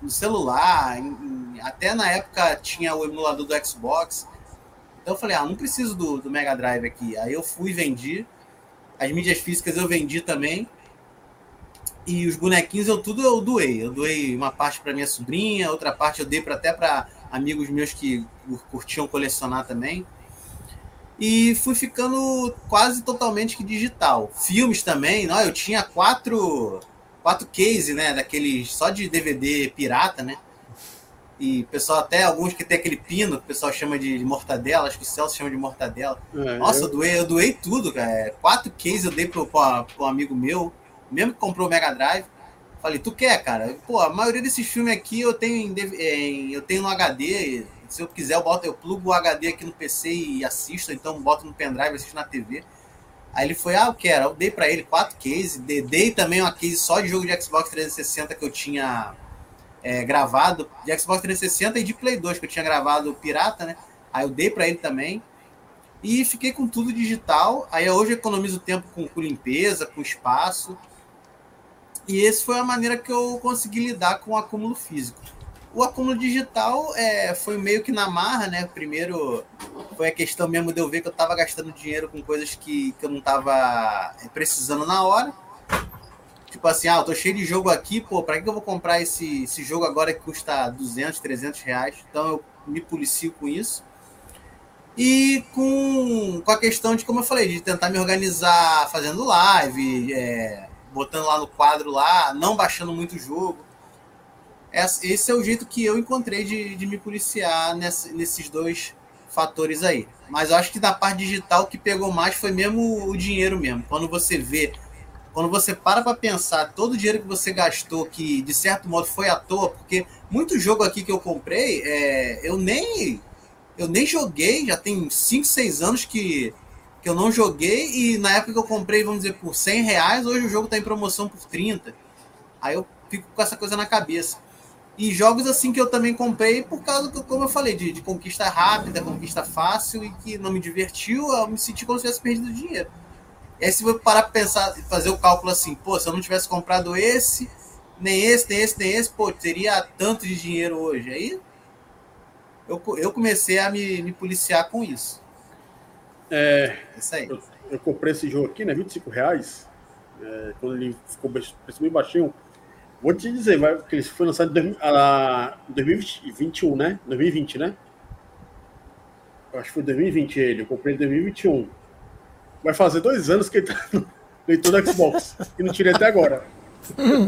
no celular, em- em- até na época tinha o emulador do Xbox. Então eu falei, ah, não preciso do, do Mega Drive aqui. Aí eu fui e vendi. As mídias físicas eu vendi também. E os bonequinhos eu tudo eu doei. Eu doei uma parte para minha sobrinha, outra parte eu dei para até para amigos meus que curtiam colecionar também. E fui ficando quase totalmente que digital. Filmes também, não, eu tinha quatro quatro cases, né, daqueles só de DVD pirata, né? E pessoal até alguns que tem aquele pino, que o pessoal chama de mortadela, acho que o Celso chama de mortadela. É, Nossa, eu... eu doei, eu doei tudo, cara. Quatro cases eu dei para um amigo meu mesmo que comprou o Mega Drive. Falei, tu quer, cara? Pô, a maioria desses filmes aqui eu tenho em, eu tenho no HD. Se eu quiser, eu boto, eu plugo o HD aqui no PC e assisto, então boto no pendrive, assisto na TV. Aí ele foi, ah, eu quero. Eu dei para ele quatro cases, dei também uma case só de jogo de Xbox 360 que eu tinha é, gravado, de Xbox 360 e de Play 2, que eu tinha gravado pirata, né? Aí eu dei para ele também. E fiquei com tudo digital. Aí hoje eu economizo tempo com, com limpeza, com espaço. E essa foi a maneira que eu consegui lidar com o acúmulo físico. O acúmulo digital é, foi meio que na marra, né? Primeiro foi a questão mesmo de eu ver que eu estava gastando dinheiro com coisas que, que eu não estava é, precisando na hora. Tipo assim, ah, eu tô cheio de jogo aqui, pô, pra que eu vou comprar esse, esse jogo agora que custa 200, 300 reais? Então eu me policio com isso. E com, com a questão de, como eu falei, de tentar me organizar fazendo live, é, botando lá no quadro lá, não baixando muito o jogo. Esse é o jeito que eu encontrei de, de me policiar nesses dois fatores aí. Mas eu acho que da parte digital o que pegou mais foi mesmo o dinheiro mesmo. Quando você vê, quando você para para pensar todo o dinheiro que você gastou, que de certo modo foi à toa, porque muito jogo aqui que eu comprei, é, eu nem eu nem joguei, já tem 5, 6 anos que que eu não joguei e na época que eu comprei, vamos dizer, por 100 reais, hoje o jogo está em promoção por 30. Aí eu fico com essa coisa na cabeça. E jogos assim que eu também comprei por causa, do, como eu falei, de, de conquista rápida, conquista fácil e que não me divertiu, eu me senti como se tivesse perdido dinheiro. E aí se eu parar para pensar, fazer o cálculo assim, pô, se eu não tivesse comprado esse, nem esse, nem esse, nem esse, pô, teria tanto de dinheiro hoje. Aí eu, eu comecei a me, me policiar com isso. É, Isso aí. Eu, eu, comprei esse jogo aqui, né? 25 reais. É, quando ele ficou preço bem baixinho. Vou te dizer, vai, que ele foi lançado em 2021, né? 2020, né? Eu acho que foi 2020 ele. Eu comprei em 2021. Vai fazer dois anos que ele tá no leitor do Xbox. e não tirei até agora.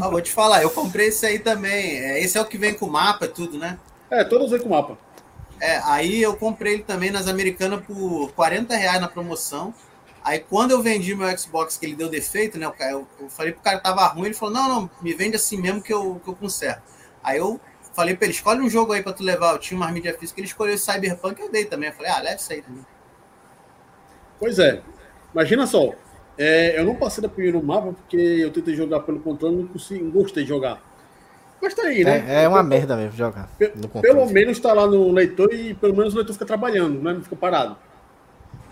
Ah, vou te falar, eu comprei esse aí também. É, esse é o que vem com mapa e tudo, né? É, todos vêm com mapa. É, aí eu comprei ele também nas Americanas por 40 reais na promoção. Aí quando eu vendi meu Xbox, que ele deu defeito, né? Eu, eu falei pro cara que tava ruim, ele falou, não, não, me vende assim mesmo que eu, que eu conserto. Aí eu falei pra ele, escolhe um jogo aí pra tu levar. Eu tinha uma mídia física, ele escolheu Cyberpunk, eu dei também. Eu falei, ah, leva isso aí também. Pois é. Imagina só, é, eu não passei da primeiro mapa porque eu tentei jogar pelo controle e não, consegui, não gostei de jogar. Mas tá aí, né? É, é uma merda mesmo jogar. pelo menos tá lá no leitor e pelo menos o leitor fica trabalhando, né? Não fica parado.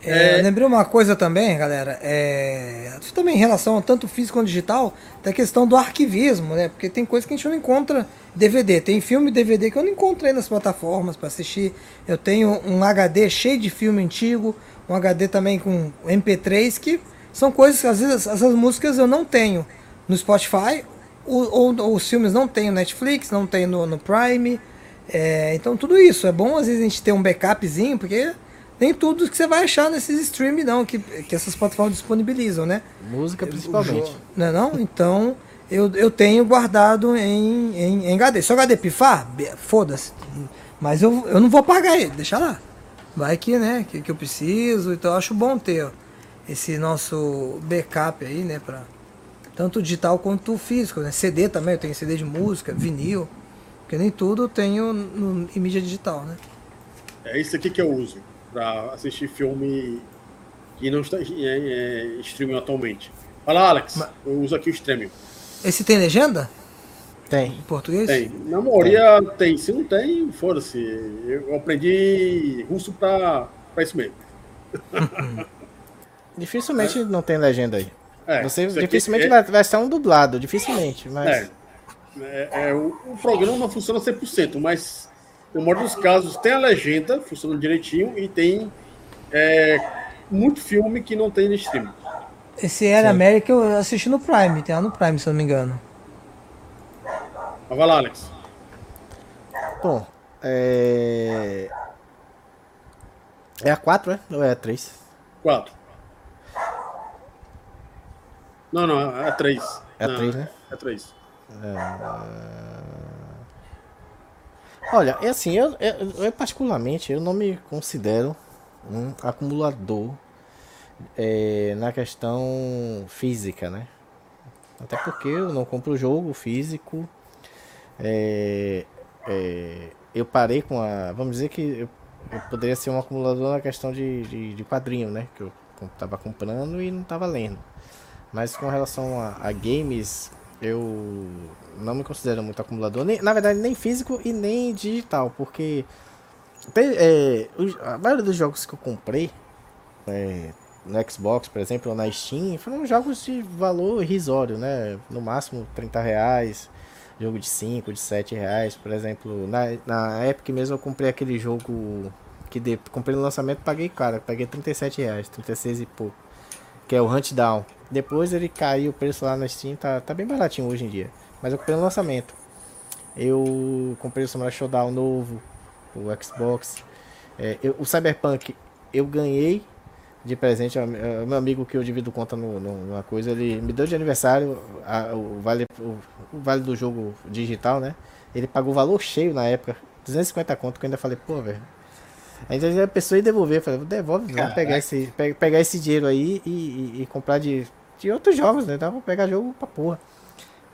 É, é... Lembrei uma coisa também, galera. É, também em relação a tanto físico quanto digital, da questão do arquivismo, né? Porque tem coisa que a gente não encontra DVD. Tem filme DVD que eu não encontro aí nas plataformas para assistir. Eu tenho um HD cheio de filme antigo, um HD também com MP3 que são coisas que às vezes essas músicas eu não tenho no Spotify os filmes não tem no Netflix, não tem no, no Prime. É, então tudo isso. É bom às vezes a gente ter um backupzinho, porque nem tudo que você vai achar nesses streams não, que, que essas plataformas disponibilizam, né? Música principalmente. Não é não? Então eu, eu tenho guardado em, em, em HD. Se o HD pifar, foda-se. Mas eu, eu não vou pagar ele, deixa lá. Vai que, né, que, que eu preciso. Então eu acho bom ter ó, esse nosso backup aí, né, pra, tanto digital quanto físico, né? CD também, eu tenho CD de música, vinil, porque nem tudo eu tenho no, em mídia digital, né? É isso aqui que eu uso para assistir filme que não está em é, é, streaming atualmente. Fala, Alex, Mas... eu uso aqui o streaming. Esse tem legenda? Tem. Em português? Tem. Na maioria tem. tem. Se não tem, foda-se. Eu aprendi russo para isso mesmo. (laughs) Dificilmente é. não tem legenda aí. É, Você dificilmente é... vai, ser um dublado, dificilmente, mas. É, é, é o, o, programa não funciona 100%, mas no maior dos casos tem a legenda, funciona direitinho, e tem é, muito filme que não tem no streaming. Esse Air América eu assisti no Prime, tem lá no Prime, se eu não me engano. Mas vai lá, Alex. Bom, é. É a 4, é? Ou é a 3? Quatro. Não, não, é três. É a Não, 3, né? É três. Olha, é assim, eu, eu, eu particularmente eu não me considero um acumulador é, na questão física, né? Até porque eu não compro jogo físico. é, é, eu parei com a. Vamos dizer que eu, eu poderia ser um acumulador na questão de, de, de quadrinho, né? Que eu tava comprando e não tava lendo. Mas com relação a, a games, eu não me considero muito acumulador. Nem, na verdade, nem físico e nem digital, porque tem, é, a maioria dos jogos que eu comprei é, no Xbox, por exemplo, ou na Steam, foram jogos de valor irrisório, né? No máximo 30 reais, jogo de 5, de 7 reais, por exemplo. Na, na Epic mesmo eu comprei aquele jogo que de, comprei no lançamento paguei caro, paguei 37 reais, 36 e pouco, que é o Hunt Down. Depois ele caiu o preço lá na Steam, tá, tá bem baratinho hoje em dia. Mas eu comprei no lançamento. Eu comprei o Samurai Showdown novo, o Xbox. É, eu- o Cyberpunk eu ganhei de presente. a- a- Meu amigo que eu divido conta no, no- numa coisa, ele me deu de aniversário a- o, vale, o, o vale do jogo digital, né? Ele pagou o valor cheio na época, 250 conto, que eu ainda falei, pô, velho. Aí a pessoa ia devolver, falei, devolve, vamos pegar esse, pe- pegar esse dinheiro aí e, e- e comprar de, de outros jogos, né? Dá pra pegar jogo pra porra.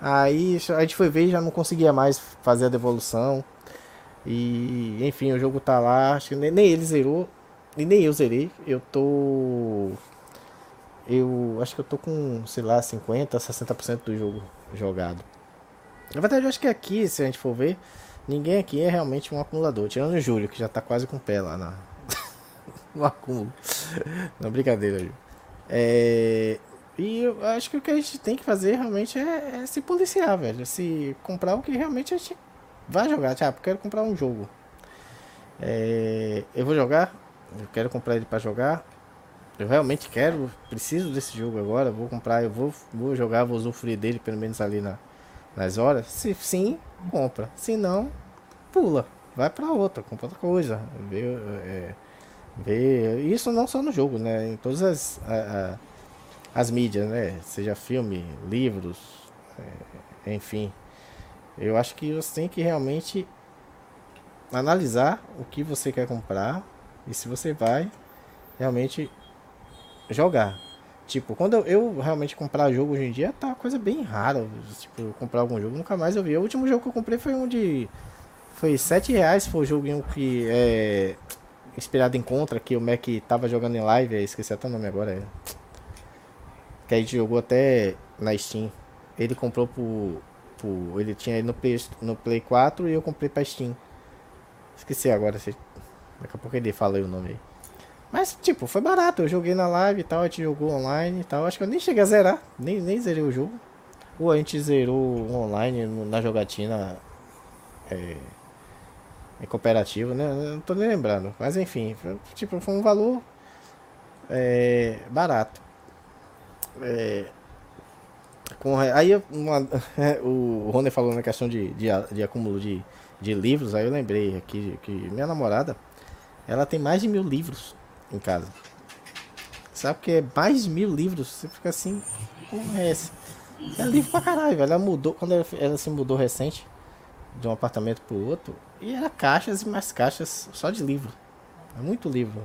Aí a gente foi ver e já não conseguia mais fazer a devolução. E enfim, o jogo tá lá, acho que nem, nem ele zerou, e nem eu zerei. Eu tô. Eu acho que eu tô com, sei lá, 50, 60% do jogo jogado. Na verdade, eu acho que aqui, se a gente for ver, ninguém aqui é realmente um acumulador. Tirando o Júlio, que já tá quase com o pé lá na... (laughs) no acúmulo. (laughs) Não, brincadeira, Júlio. É... E eu acho que o que a gente tem que fazer realmente é, é se policiar, velho. Se comprar o que realmente a gente vai jogar. Tipo, quero comprar um jogo. É, Eu vou jogar. Eu quero comprar ele pra jogar. Eu realmente quero, preciso desse jogo agora. Vou comprar, eu vou, vou jogar, vou usufruir dele pelo menos ali na, nas horas. Se sim, compra. Se não, pula. Vai pra outra, compra outra coisa. Vê, é, vê. Isso não só no jogo, né? Em todas as, a- a- as mídias, né? Seja filme, livros, é, enfim. Eu acho que você tem que realmente analisar o que você quer comprar e se você vai realmente jogar. Tipo, quando eu, eu realmente comprar jogo hoje em dia, tá coisa bem rara. Tipo, comprar algum jogo, nunca mais eu vi. O último jogo que eu comprei foi um de. Foi 7 reais, foi o joguinho que é. Inspirado em Contra, que o Mac tava jogando em live, esqueci até o nome agora. É. Que a gente jogou até na Steam. Ele comprou por ele tinha ele no Play, no Play 4 e eu comprei pra Steam. Esqueci agora. se- Daqui a pouco ele fala aí o nome aí. Mas, tipo, foi barato. Eu joguei na live e tal, a gente jogou online e tal. Acho que eu nem cheguei a zerar. Nem, nem zerei o jogo. Ou a gente zerou online na jogatina é, em cooperativo, né? Não tô nem lembrando. Mas enfim, foi, tipo, foi um valor é, barato. É, com, aí uma- (laughs) o Rony falou na questão de, de, de acúmulo de, de livros, aí eu lembrei aqui que minha namorada ela tem mais de mil livros em casa. Sabe que é mais de mil livros? Você fica assim, porra é? É livro pra caralho, velho. Ela mudou, quando ela, ela se mudou recente de um apartamento pro outro, e era caixas e mais caixas só de livro. É muito livro.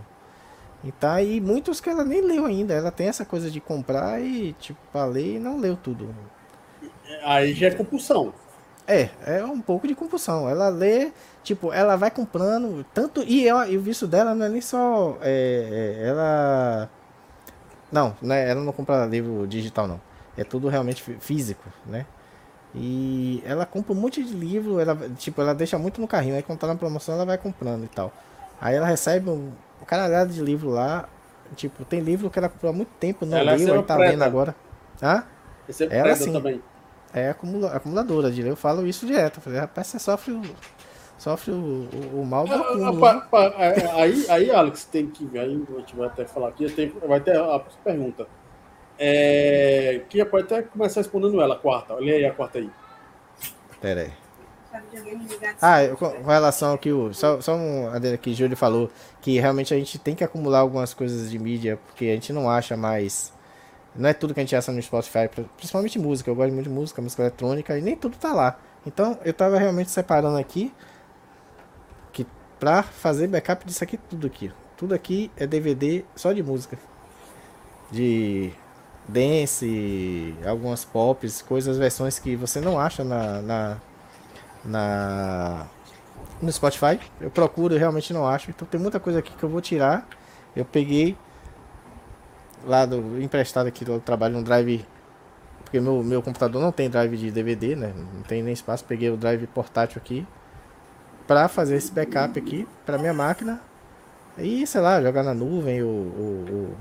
Então, e muitos que ela nem leu ainda. Ela tem essa coisa de comprar e, tipo, pra ler e não leu tudo. Aí já é compulsão. É, é um pouco de compulsão. Ela lê, tipo, ela vai comprando tanto. E, eu, e o vício dela não é nem só. é, é, ela. Não, né, ela não compra livro digital, não. É tudo realmente fí- físico, né? E ela compra um monte de livro, ela, tipo, ela deixa muito no carrinho. Aí quando tá na promoção, ela vai comprando e tal. Aí ela recebe um, um caralhado de livro lá. Tipo, tem livro que ela comprou há muito tempo, não Ela é leu, aí tá preta. lendo agora. Hã? É Ela sim. também. É acumula- acumuladora Eu falo isso direto. Eu falei, rapaz, você sofre o, sofre o, o- o mal do Ah, acúmulo. pa- né? pa- Aí, aí, Alex, tem que ver. Aí a gente vai até falar aqui. Tem, vai ter a pergunta. É, que já pode até começar respondendo ela, a quarta. Olha aí a quarta aí. Pera aí. Ah, eu- com relação ao que o. Só, só um adendo aqui, Júlio falou que realmente a gente tem que acumular algumas coisas de mídia, porque a gente não acha mais. Não é tudo que a gente acha no Spotify, pri- principalmente música. Eu gosto muito de música, música eletrônica, e nem tudo tá lá. Então eu tava realmente separando aqui que pra fazer backup disso aqui, tudo aqui. Tudo aqui é DVD só de música. De dance, algumas pops, coisas, versões que você não acha na, na, na no Spotify. Eu procuro realmente não acho. Então tem muita coisa aqui que eu vou tirar. Eu peguei lá do emprestado aqui do trabalho um drive porque meu, meu computador não tem drive de DVD, né? Não tem nem espaço. Peguei o drive portátil aqui para fazer esse backup aqui para minha máquina e sei lá jogar na nuvem ou, ou,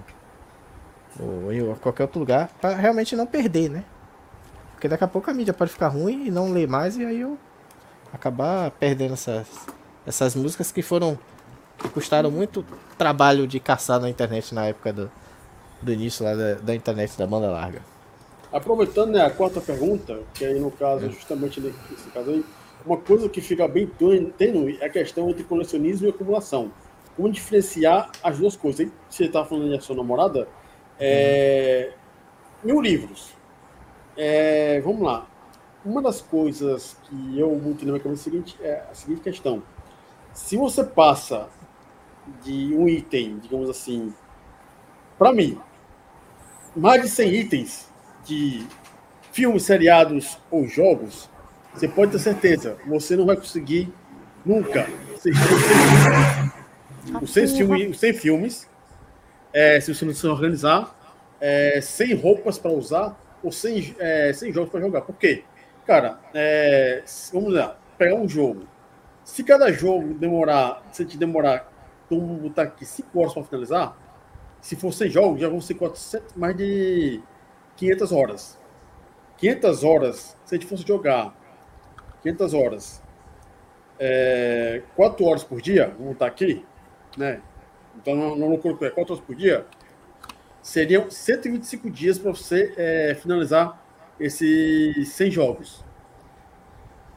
ou- ou em qualquer outro lugar para realmente não perder, né? Porque daqui a pouco a mídia pode ficar ruim e não ler mais e aí eu acabar perdendo essas, essas músicas que foram que custaram muito trabalho de caçar na internet na época do, do início lá da, da internet da banda larga. Aproveitando né, a quarta pergunta, que aí no caso, justamente nesse caso aí, uma coisa que fica bem tênue- é a questão entre colecionismo e acumulação. Como diferenciar as duas coisas? Você está falando da sua namorada, é, mil livros. É, vamos lá. Uma das coisas que eu muito na minha cabeça é a seguinte, é a seguinte questão. Se você passa de um item, digamos assim, para mim, mais de 100 itens de filmes, seriados ou jogos, você pode ter certeza, você não vai conseguir nunca os 100 filmes, os 100 filmes é, se você não se organizar, é, sem roupas para usar ou sem, é, sem jogos para jogar. Por quê? Cara, é, vamos lá, pegar um jogo. Se cada jogo demorar, se te demorar, vamos botar aqui 5 horas para finalizar, se for 100 jogos, já vão ser 400, mais de 500 horas. 500 horas, se a gente fosse jogar 500 horas, é, 4 horas por dia, vamos botar aqui, né? Então não, não colocou 4 horas por dia, seriam 125 dias para você é, finalizar esses 100 jogos.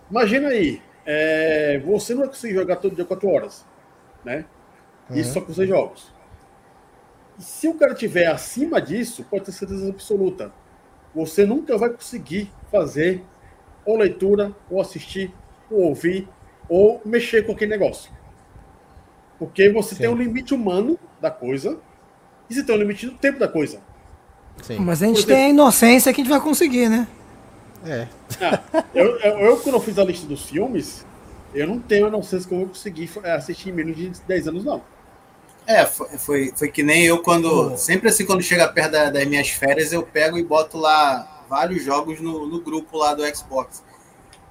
Imagina aí, é, você não vai conseguir jogar todo dia 4 horas, né? Isso só com 100 jogos. E se o cara tiver acima disso, pode ter certeza absoluta, você nunca vai conseguir fazer ou leitura, ou assistir, ou ouvir, ou mexer com aquele negócio. Porque você tem um limite humano da coisa e você tem um limite do tempo da coisa. Sim. Mas a gente tem a inocência que a gente vai conseguir, né? É. Ah, eu, eu, eu, quando eu fiz a lista dos filmes, eu não tenho a ser que eu vou conseguir é, assistir em menos de 10 anos, não. É, foi, foi, foi que nem eu quando. Sempre assim, quando chega perto da- das minhas férias, eu pego e boto lá vários jogos no, no grupo lá do Xbox.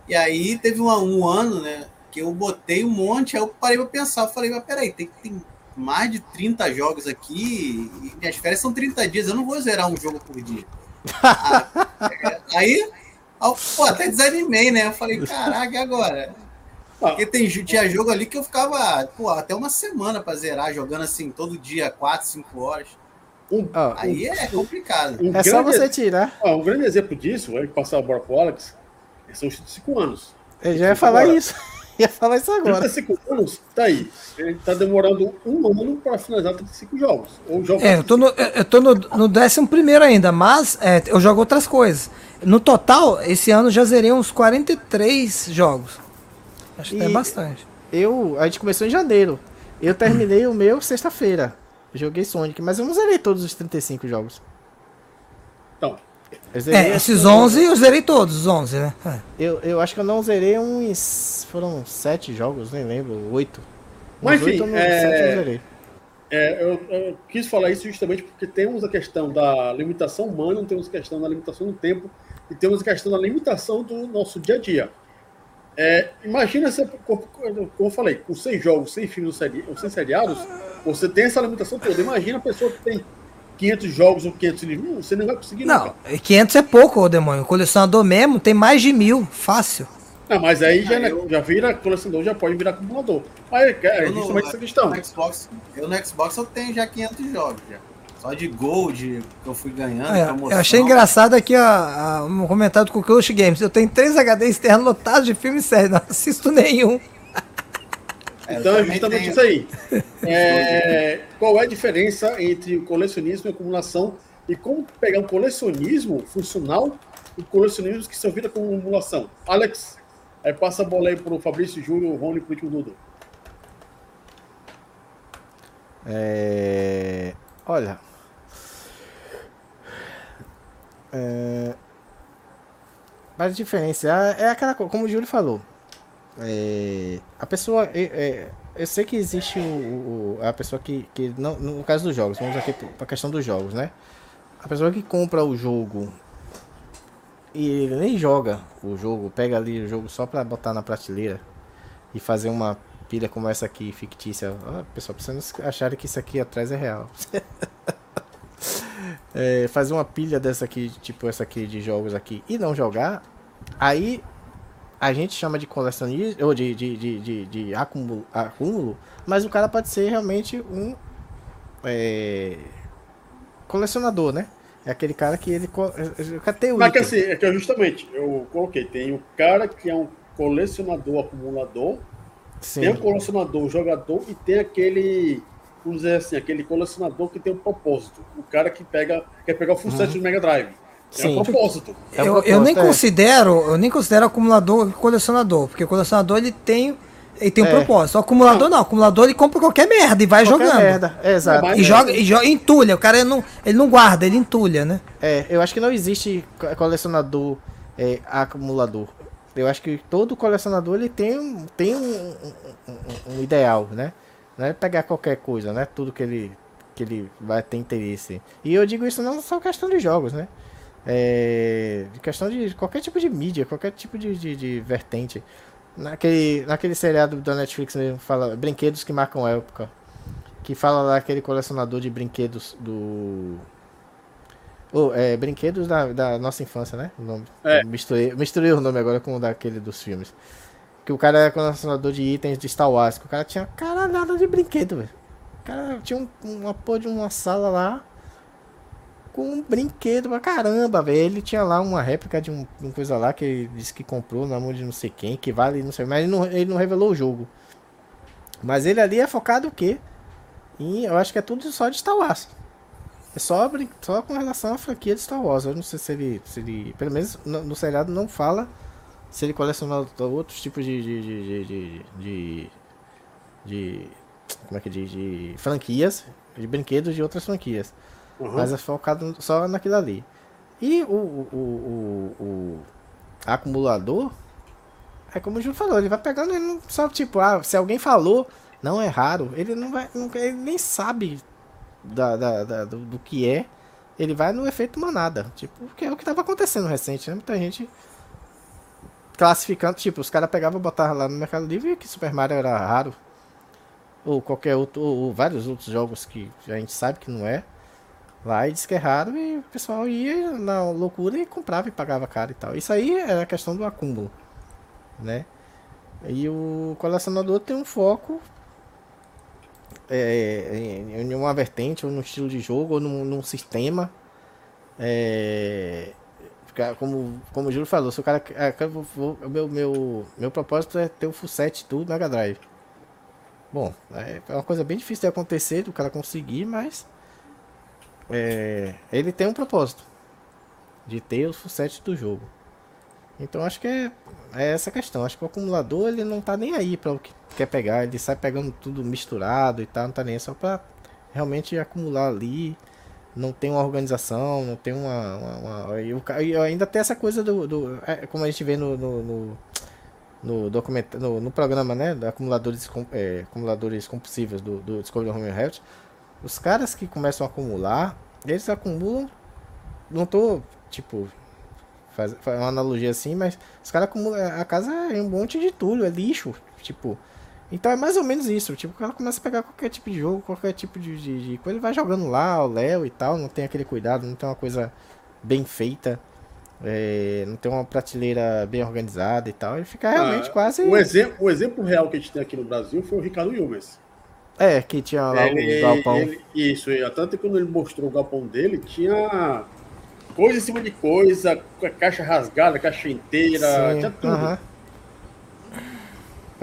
E aí teve uma- um ano, né? Que eu botei um monte, aí eu parei pra pensar, falei, mas peraí, tem, tem mais de 30 jogos aqui, e minhas férias são 30 dias, eu não vou zerar um jogo por dia. (laughs) Aí, aí, pô, até desanimei, né? Eu falei, caraca, e agora? Porque tem, tinha jogo ali que eu ficava, pô, até uma semana pra zerar, jogando assim, todo dia, 4, 5 horas. Um, Aí é complicado. um é só grande- você tirar. ó, um grande exemplo disso, vai passar a bola pro Alex, são os 5 anos. Eu já ia falar Agora. isso. (laughs) ia falar isso agora. 35 anos, tá aí. Ele tá demorando um ano para finalizar 35 jogos. Ou jogos. É, eu tô no, eu tô no, no 11 primeiro ainda, mas é, eu jogo outras coisas. No total, esse ano já zerei uns 43 jogos. Acho que é E- bastante. Eu, a gente começou em janeiro. Eu terminei o meu sexta-feira. Joguei Sonic, mas eu não zerei todos os 35 jogos. Então, É, esses que- 11 eu zerei todos, os 11, né? É. Eu, eu acho que eu não zerei uns. Foram sete jogos, nem lembro. Oito. Mas, Uns enfim, oito ou uns é- sete eu zerei. é, eu, eu quis falar isso justamente porque temos a questão da limitação humana, temos a questão da limitação do tempo e temos a questão da limitação do nosso dia a dia. É, imagina se, como eu falei, com 100 jogos, 100 filmes, seri- ou 100 seriados, você tem essa limitação toda. Imagina a pessoa que tem 500 jogos ou 500 livros, você não vai conseguir Não, nunca. 500 é pouco, ô demônio. O colecionador mesmo tem mais de mil, fácil. Não, mas aí já, Ah, eu- já vira colecionador, já pode virar acumulador. Aí é no- justamente essa questão. No Xbox, eu no Xbox eu tenho já 500 jogos já. Só de gold que eu fui ganhando. É, eu achei engraçado aqui a, a, um comentário com o Crush Games. Eu tenho três HD externos lotados de filme e série, não assisto nenhum. (laughs) É, Então é justamente tenho- isso aí. (laughs) É, qual é a diferença entre o colecionismo e a acumulação e como pegar um colecionismo funcional e colecionismo que servir como acumulação? Alex, aí passa a bola aí para o Fabrício Júnior, o Rony e o Dudu. É, olha. É, para diferenciar, é aquela coisa, como o Júlio falou. É, a pessoa. é, é, eu sei que existe o, o- a pessoa que. que não, no caso dos jogos, vamos aqui para a questão dos jogos, né? A pessoa que compra o jogo e ele nem joga o jogo, pega ali o jogo só para botar na prateleira e fazer uma pilha como essa aqui, fictícia. Ah, pessoal, vocês não acharem que isso aqui atrás é real. (laughs) (laughs) É, fazer uma pilha dessa aqui, tipo essa aqui de jogos aqui, e não jogar, aí a gente chama de colecionismo, ou de, de, de, de, de acúmulo, acúmulo, mas o cara pode ser realmente um é, colecionador, né? É aquele cara que ele. Cadê o Mas que assim, é que eu justamente, eu coloquei, tem o cara que é um colecionador acumulador, tem o Sim, colecionador jogador e tem aquele, vamos dizer assim, aquele colecionador que tem um propósito. O cara que pega, quer pegar o full set do Mega Drive. É Sim. um propósito. É um eu, eu nem é. considero, eu nem considero acumulador colecionador, porque o colecionador ele tem, ele tem um É. propósito. O acumulador não, o acumulador ele compra qualquer merda e vai qualquer jogando. merda. É, exato. E joga, e joga, entulha, o cara não, ele não guarda, ele entulha, né? É, eu acho que não existe co- colecionador é, acumulador. Eu acho que todo colecionador ele tem tem um, um- um- um ideal, né? Não é pegar qualquer coisa, né? Tudo que ele, que ele vai ter interesse. E eu digo isso não só questão de jogos, né? É, questão de qualquer tipo de mídia, qualquer tipo de, de, de vertente. Naquele, naquele seriado da Netflix mesmo, fala brinquedos que marcam época. Que fala lá aquele colecionador de brinquedos do. Oh, é, brinquedos da, da nossa infância, né? O nome. É. Misturei, misturei o nome agora com o daquele dos filmes. Que o cara era colecionador de itens de Star Wars. Que o cara tinha caralhada de brinquedo, velho. O cara tinha um, uma porra de uma sala lá com um brinquedo pra caramba, velho. Ele tinha lá uma réplica de um, uma coisa lá que ele disse que comprou na mão de não sei quem, que vale não sei, mas ele não, ele não revelou o jogo. Mas ele ali é focado o quê? Em, eu acho que é tudo só de Star Wars. É só, só com relação à franquia de Star Wars. Eu não sei se ele. Se ele pelo menos no, no seriado não fala se ele coleciona outros tipos de. de, de, de, de, de- como é que diz? De franquias, de brinquedos de outras franquias. Uhum. Mas é focado só naquilo ali. E o, o, o, o- o acumulador, é como o Júlio falou, ele vai pegando, ele não só tipo, ah, se alguém falou, não é raro, ele não vai, não- ele nem sabe da, da- da- do, do que é, ele vai no efeito manada, tipo, que é o que tava acontecendo recente, né? Muita gente classificando, tipo, os caras pegavam e botavam lá no Mercado Livre que Super Mario era raro. Ou qualquer outro, ou, ou vários outros jogos que a gente sabe que não é. Lá e diz que é raro e o pessoal ia na loucura e comprava e pagava caro e tal. Isso aí é a questão do acúmulo, né? E o colecionador tem um foco é, em, uma vertente, ou no estilo de jogo, ou num, num sistema. É, fica- como, como o Júlio falou, se o cara. é, o meu, meu, meu propósito é ter o full set do Mega Drive. Bom, é é uma coisa bem difícil de acontecer, do cara conseguir, mas. é, ele tem um propósito de ter o full set do jogo. Então acho que é, é essa questão. Acho que o acumulador ele não tá nem aí para o que quer pegar, ele sai pegando tudo misturado e tal, não tá nem só para realmente acumular ali. Não tem uma organização, não tem uma. uma, uma- e, ainda tem essa coisa do. do- é, como a gente vê no, no, no, no documenta- no, no programa, né? Acumuladores, é, acumuladores compulsivos do, do Discovery Home Health. Os caras que começam a acumular, eles acumulam. Não tô, tipo, faz, faz uma analogia assim, mas os caras acumulam. A casa é um monte de entulho, é lixo. Tipo. Então é mais ou menos isso. Tipo, o cara começa a pegar qualquer tipo de jogo, qualquer tipo de, de, de coisa, ele vai jogando lá, o Léo e tal, não tem aquele cuidado, não tem uma coisa bem feita. é, não tem uma prateleira bem organizada e tal. Ele fica realmente Ah, quase. O exemplo, o exemplo real que a gente tem aqui no Brasil foi o Ricardo Ilmes. É, que tinha lá Ele- o galpão. ele- isso, e tanto que quando ele mostrou o galpão dele, tinha coisa em cima de coisa, caixa rasgada, caixa inteira, Sim, tinha tudo. aham.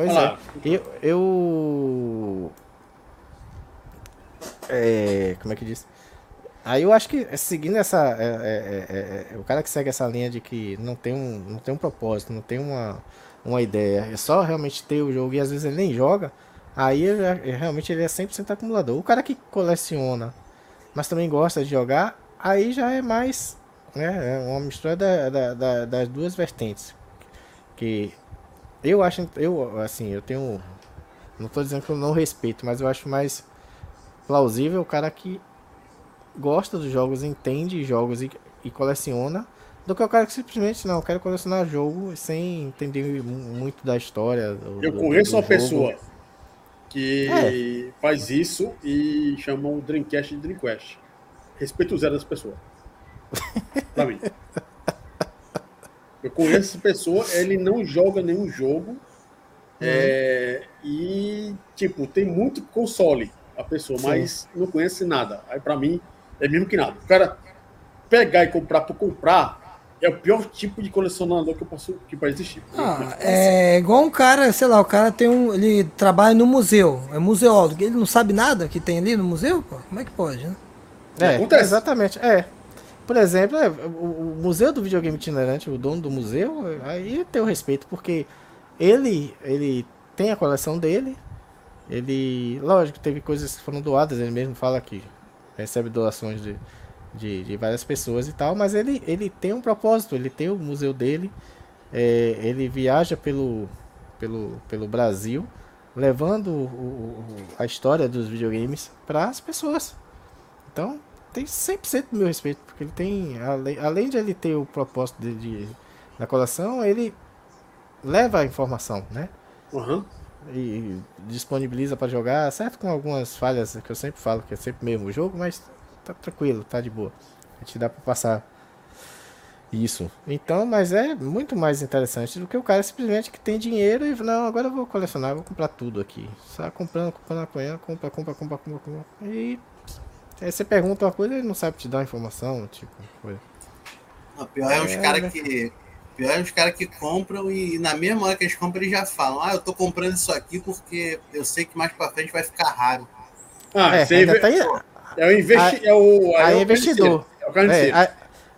Pois Olha é. Eu. eu... É, como é que diz? Aí eu acho que é, seguindo essa. é, é, é, é, o cara que segue essa linha de que não tem um, não tem um propósito, não tem uma, uma ideia, é só realmente ter o jogo e às vezes ele nem joga, aí ele é- realmente ele é 100% acumulador. O cara que coleciona, mas também gosta de jogar, aí já é mais. Né, é uma mistura da- da- da- das duas vertentes. Que eu acho, eu assim, eu tenho, não tô dizendo que eu não respeito, mas eu acho mais plausível o cara que gosta dos jogos, entende jogos e, e coleciona, do que o cara que simplesmente não, quero colecionar jogo sem entender mu- muito da história. do- Eu do- conheço do uma jogo. pessoa que É. faz isso e chama o Dreamcast de Dreamcast. Respeito zero dessa pessoa. (laughs) pra mim. Eu conheço essa pessoa, ele não joga nenhum jogo. é, e, tipo, tem muito console a pessoa, Sim. mas não conhece nada. Aí, pra mim, é mesmo que nada. O cara pegar e comprar por comprar é o pior tipo de colecionador que eu posso que pode existir. Ah, é igual um cara, sei lá, o cara tem um. Ele trabalha no museu, é museólogo, ele não sabe nada que tem ali no museu, pô? Como é que pode, né? É, Acontece. exatamente. É. Por exemplo, é, o, o Museu do Videogame Itinerante, o dono do museu, aí eu tenho respeito, porque ele, ele tem a coleção dele, ele, lógico, teve coisas que foram doadas, ele mesmo fala que recebe doações de, de, de várias pessoas e tal, mas ele, ele tem um propósito, ele tem o museu dele, é, ele viaja pelo, pelo, pelo Brasil, levando o- o- o- a história dos videogames para as pessoas. Então, tem 100% do meu respeito, porque ele tem, além, além de ele ter o propósito de, de- da coleção, ele leva a informação, né? Aham. E disponibiliza para jogar, certo? Com algumas falhas que eu sempre falo, que é sempre o mesmo jogo, mas tá tranquilo, tá de boa. A gente dá para passar isso. Então, mas é muito mais interessante do que o cara simplesmente que tem dinheiro e não, agora eu vou colecionar, vou comprar tudo aqui. Sai comprando, comprando, apanhando, compra, compra, compra, compra, compra. E aí você pergunta uma coisa, ele não sabe te dar uma informação, tipo, coisa. Não, pior é os É, caras né? que. Pior é os caras que compram e na mesma hora que eles compram, eles já falam: Ah, eu tô comprando isso aqui porque eu sei que mais pra frente vai ficar raro. Ah, é, você ainda inve- tem, é o investi... é o aí é é o investidor. carniceiro. É o carniceiro. É, a-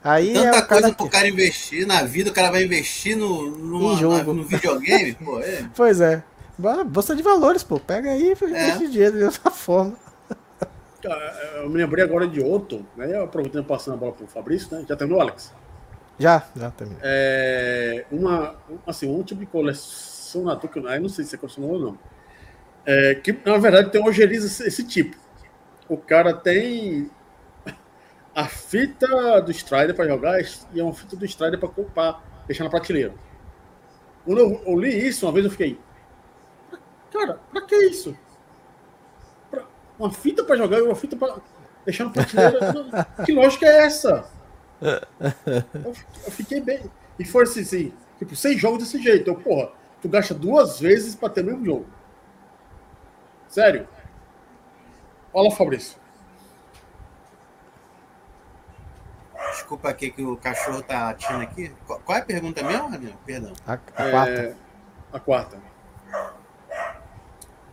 aí é Tanta o coisa cara pro que... cara investir na vida, o cara vai investir no, numa- jogo. no videogame, pô. É. Pois é. Bolsa de valores, pô. Pega aí e É. investe dinheiro de outra forma. Ah, Eu me lembrei agora de outro, né? Aproveitando passando a bola pro Fabrício, né? Já terminou, Alex? Já, já terminei. É, uma, assim, um tipo de colecionador que eu não sei se é colecionador ou não. É, que na verdade tem ojeriza esse, esse tipo. O cara tem (laughs) a fita do Strider para jogar e é uma fita do Strider para deixar na prateleira. Quando eu, eu li isso, uma vez eu fiquei, cara, pra que isso? Uma fita para jogar e uma fita para deixar na prateleira? (laughs) que lógica é essa? Eu, eu fiquei bem. E foi assim, assim, tipo, seis jogos desse jeito. Eu, porra, tu gasta duas vezes pra ter o mesmo jogo. Sério. Olha lá, Fabrício. Desculpa aqui que o cachorro tá latindo aqui. Qual, é a pergunta mesmo, Daniel? Perdão. A, a É, quarta. A quarta.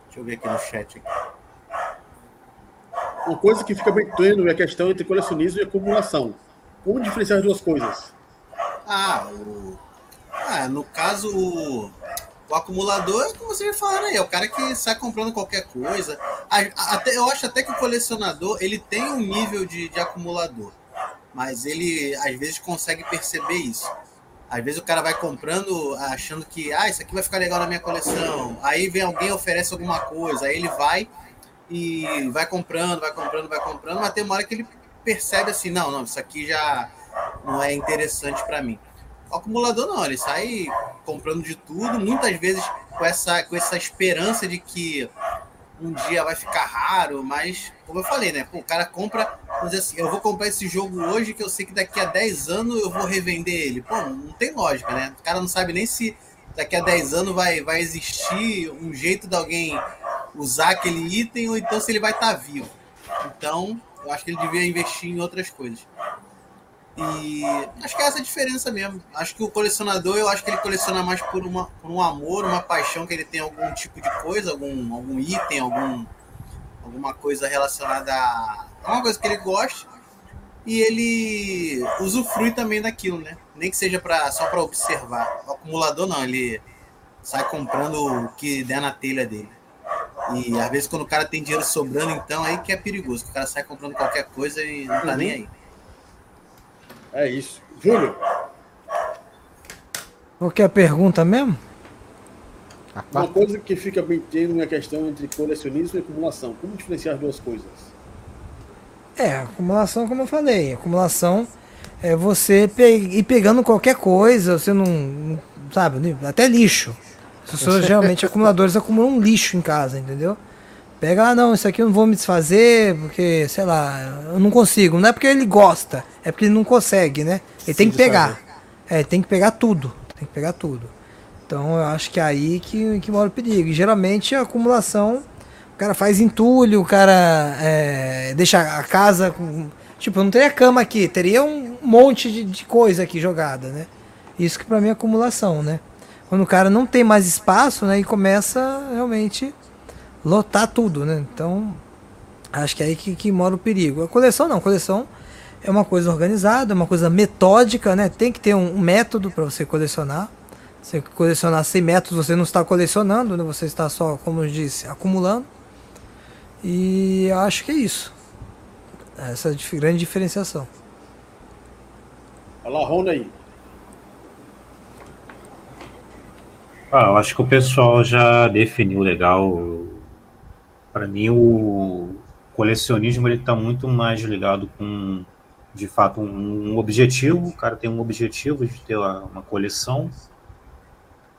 Deixa eu ver aqui no chat. Aqui. Uma coisa que fica bem tênue é a questão entre colecionismo e acumulação. Como diferenciar as duas coisas? Ah, o... ah, no caso, o... o acumulador é como vocês falaram aí, é o cara que sai comprando qualquer coisa. Até, eu acho até que o colecionador ele tem um nível de, de acumulador, mas ele às vezes consegue perceber isso. Às vezes o cara vai comprando achando que ah, isso aqui vai ficar legal na minha coleção. Aí vem alguém oferece alguma coisa, aí ele vai e vai comprando, vai comprando, vai comprando, mas tem uma hora que ele percebe assim, não, não, isso aqui já não é interessante para mim. O acumulador não, ele sai comprando de tudo, muitas vezes com essa, com essa esperança de que um dia vai ficar raro, mas como eu falei, né? Pô, o cara compra, vamos dizer assim, eu vou comprar esse jogo hoje que eu sei que daqui a 10 anos eu vou revender ele. Pô, não tem lógica, né? O cara não sabe nem se daqui a 10 anos vai, vai existir um jeito de alguém usar aquele item ou então se ele vai estar vivo. Então, eu acho que ele devia investir em outras coisas. E acho que é essa a diferença mesmo. Acho que o colecionador, eu acho que ele coleciona mais por, uma, por um amor, uma paixão que ele tem algum tipo de coisa, algum, algum item, algum, alguma coisa relacionada a uma coisa que ele gosta. E ele usufrui também daquilo, né? Nem que seja pra, só para observar. O acumulador não, ele sai comprando o que der na telha dele. E às vezes quando o cara tem dinheiro sobrando, então aí que é perigoso. O cara sai comprando qualquer coisa e não tá nem aí. É isso. Júlio, Qual que é a pergunta mesmo? A uma coisa que fica bem tendo na questão entre colecionismo e acumulação. Como diferenciar as duas coisas? É, acumulação, como eu falei, acumulação é você pe- ir pegando qualquer coisa, você não, sabe, até lixo. As pessoas (laughs) geralmente acumuladores acumulam lixo em casa, entendeu? Pega, ah, não, isso aqui eu não vou me desfazer, porque, sei lá, eu não consigo. Não é porque ele gosta, é porque ele não consegue, né? Ele tem que pegar. É, ele tem que pegar tudo. Tem que pegar tudo. Então eu acho que é aí que, que mora o perigo. E geralmente a acumulação, cara faz entulho, o cara é, deixa a casa com. Tipo, não teria cama aqui, teria um monte de, de coisa aqui jogada, né? Isso que pra mim é acumulação, né? Quando o cara não tem mais espaço, né? E começa realmente lotar tudo, né? Então, acho que é aí que, que mora o perigo. A coleção não, a coleção é uma coisa organizada, é uma coisa metódica, né? Tem que ter um, método para você colecionar. Você colecionar sem método, você não está colecionando, né? Você está só, como eu disse, acumulando. E acho que é isso. Essa é a grande diferenciação. Olha lá, Rona aí. Ah, eu acho que o pessoal já definiu legal. Para mim, o colecionismo ele está muito mais ligado com, de fato, um, um objetivo. O cara tem um objetivo de ter uma, uma coleção,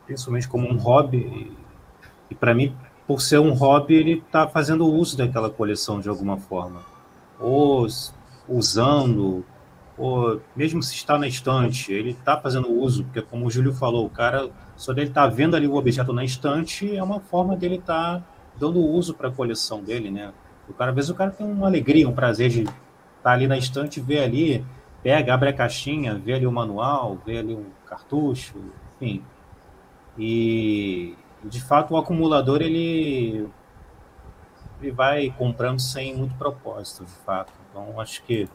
principalmente como um hobby. E, e para mim, por ser um hobby, ele está fazendo uso daquela coleção de alguma forma, ou usando, ou mesmo se está na estante, ele está fazendo uso, porque como o Júlio falou, o cara só dele estar vendo ali o objeto na estante é uma forma dele estar dando uso para a coleção dele, né? O cara, às vezes o cara tem uma alegria, um prazer de estar ali na estante, ver ali, pega, abre a caixinha, vê ali o manual, vê ali um cartucho, enfim. E de fato o acumulador ele ele vai comprando sem muito propósito, de fato. Então acho que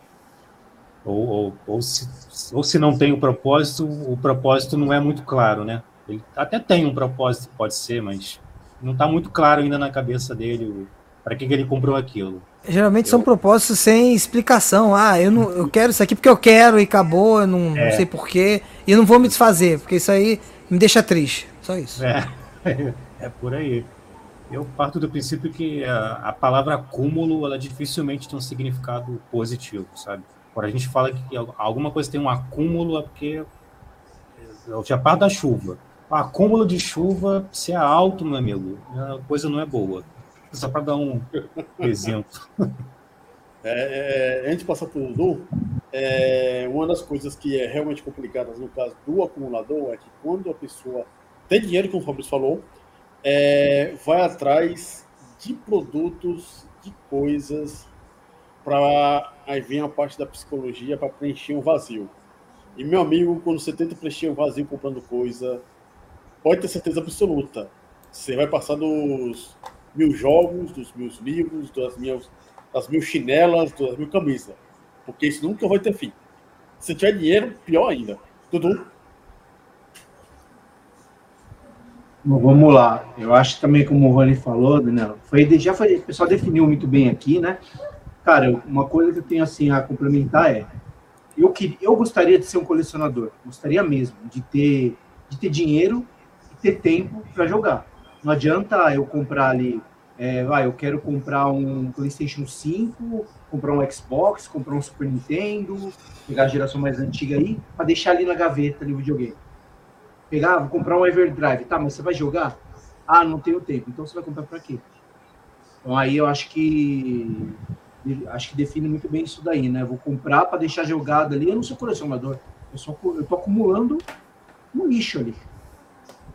ou, ou, ou, se, ou se não tem o propósito, o propósito não é muito claro, né? Ele até tem um propósito, pode ser, mas não está muito claro ainda na cabeça dele para que, que ele comprou aquilo. Geralmente são propósitos sem explicação. Ah, eu não eu quero isso aqui porque eu quero e acabou, eu não, não É. sei porquê. E eu não vou me desfazer, porque isso aí me deixa triste. Só isso. É, (laughs) é por aí. Eu parto do princípio que a, a palavra acúmulo, ela dificilmente tem um significado positivo, sabe? Quando a gente fala que alguma coisa tem um acúmulo, é porque eu já parto da chuva. O acúmulo de chuva, se é alto, meu amigo, a coisa não é boa. Só para dar um (laughs) exemplo. É, é, antes de passar para o Dudu, é, uma das coisas que é realmente complicadas no caso do acumulador é que quando a pessoa tem dinheiro, como o Fabrício falou, é, vai atrás de produtos, de coisas, para aí vem a parte da psicologia para preencher um vazio. E meu amigo, quando você tenta preencher um vazio comprando coisa, pode ter certeza absoluta, você vai passar dos mil jogos, dos mil livros, das minhas das mil chinelas, das mil camisas. Porque isso nunca vai ter fim. Se tiver dinheiro, pior ainda. Dudu? Bom, vamos lá. Eu acho também, como o Rony falou, Daniel, foi, já foi, o pessoal definiu muito bem aqui, né? Cara, uma coisa que eu tenho assim a complementar é, eu que eu gostaria de ser um colecionador, gostaria mesmo de ter de ter dinheiro e ter tempo para jogar. Não adianta eu comprar ali, é, vai, eu quero comprar um PlayStation 5, comprar um Xbox, comprar um Super Nintendo, pegar a geração mais antiga aí, para deixar ali na gaveta ali o videogame pegar, vou comprar um Everdrive, tá, mas você vai jogar? Ah, não tenho tempo, então você vai comprar para quê? Então aí eu acho que acho que define muito bem isso daí, né? Vou comprar para deixar jogado ali, eu não sou colecionador, eu sou eu tô acumulando um lixo ali.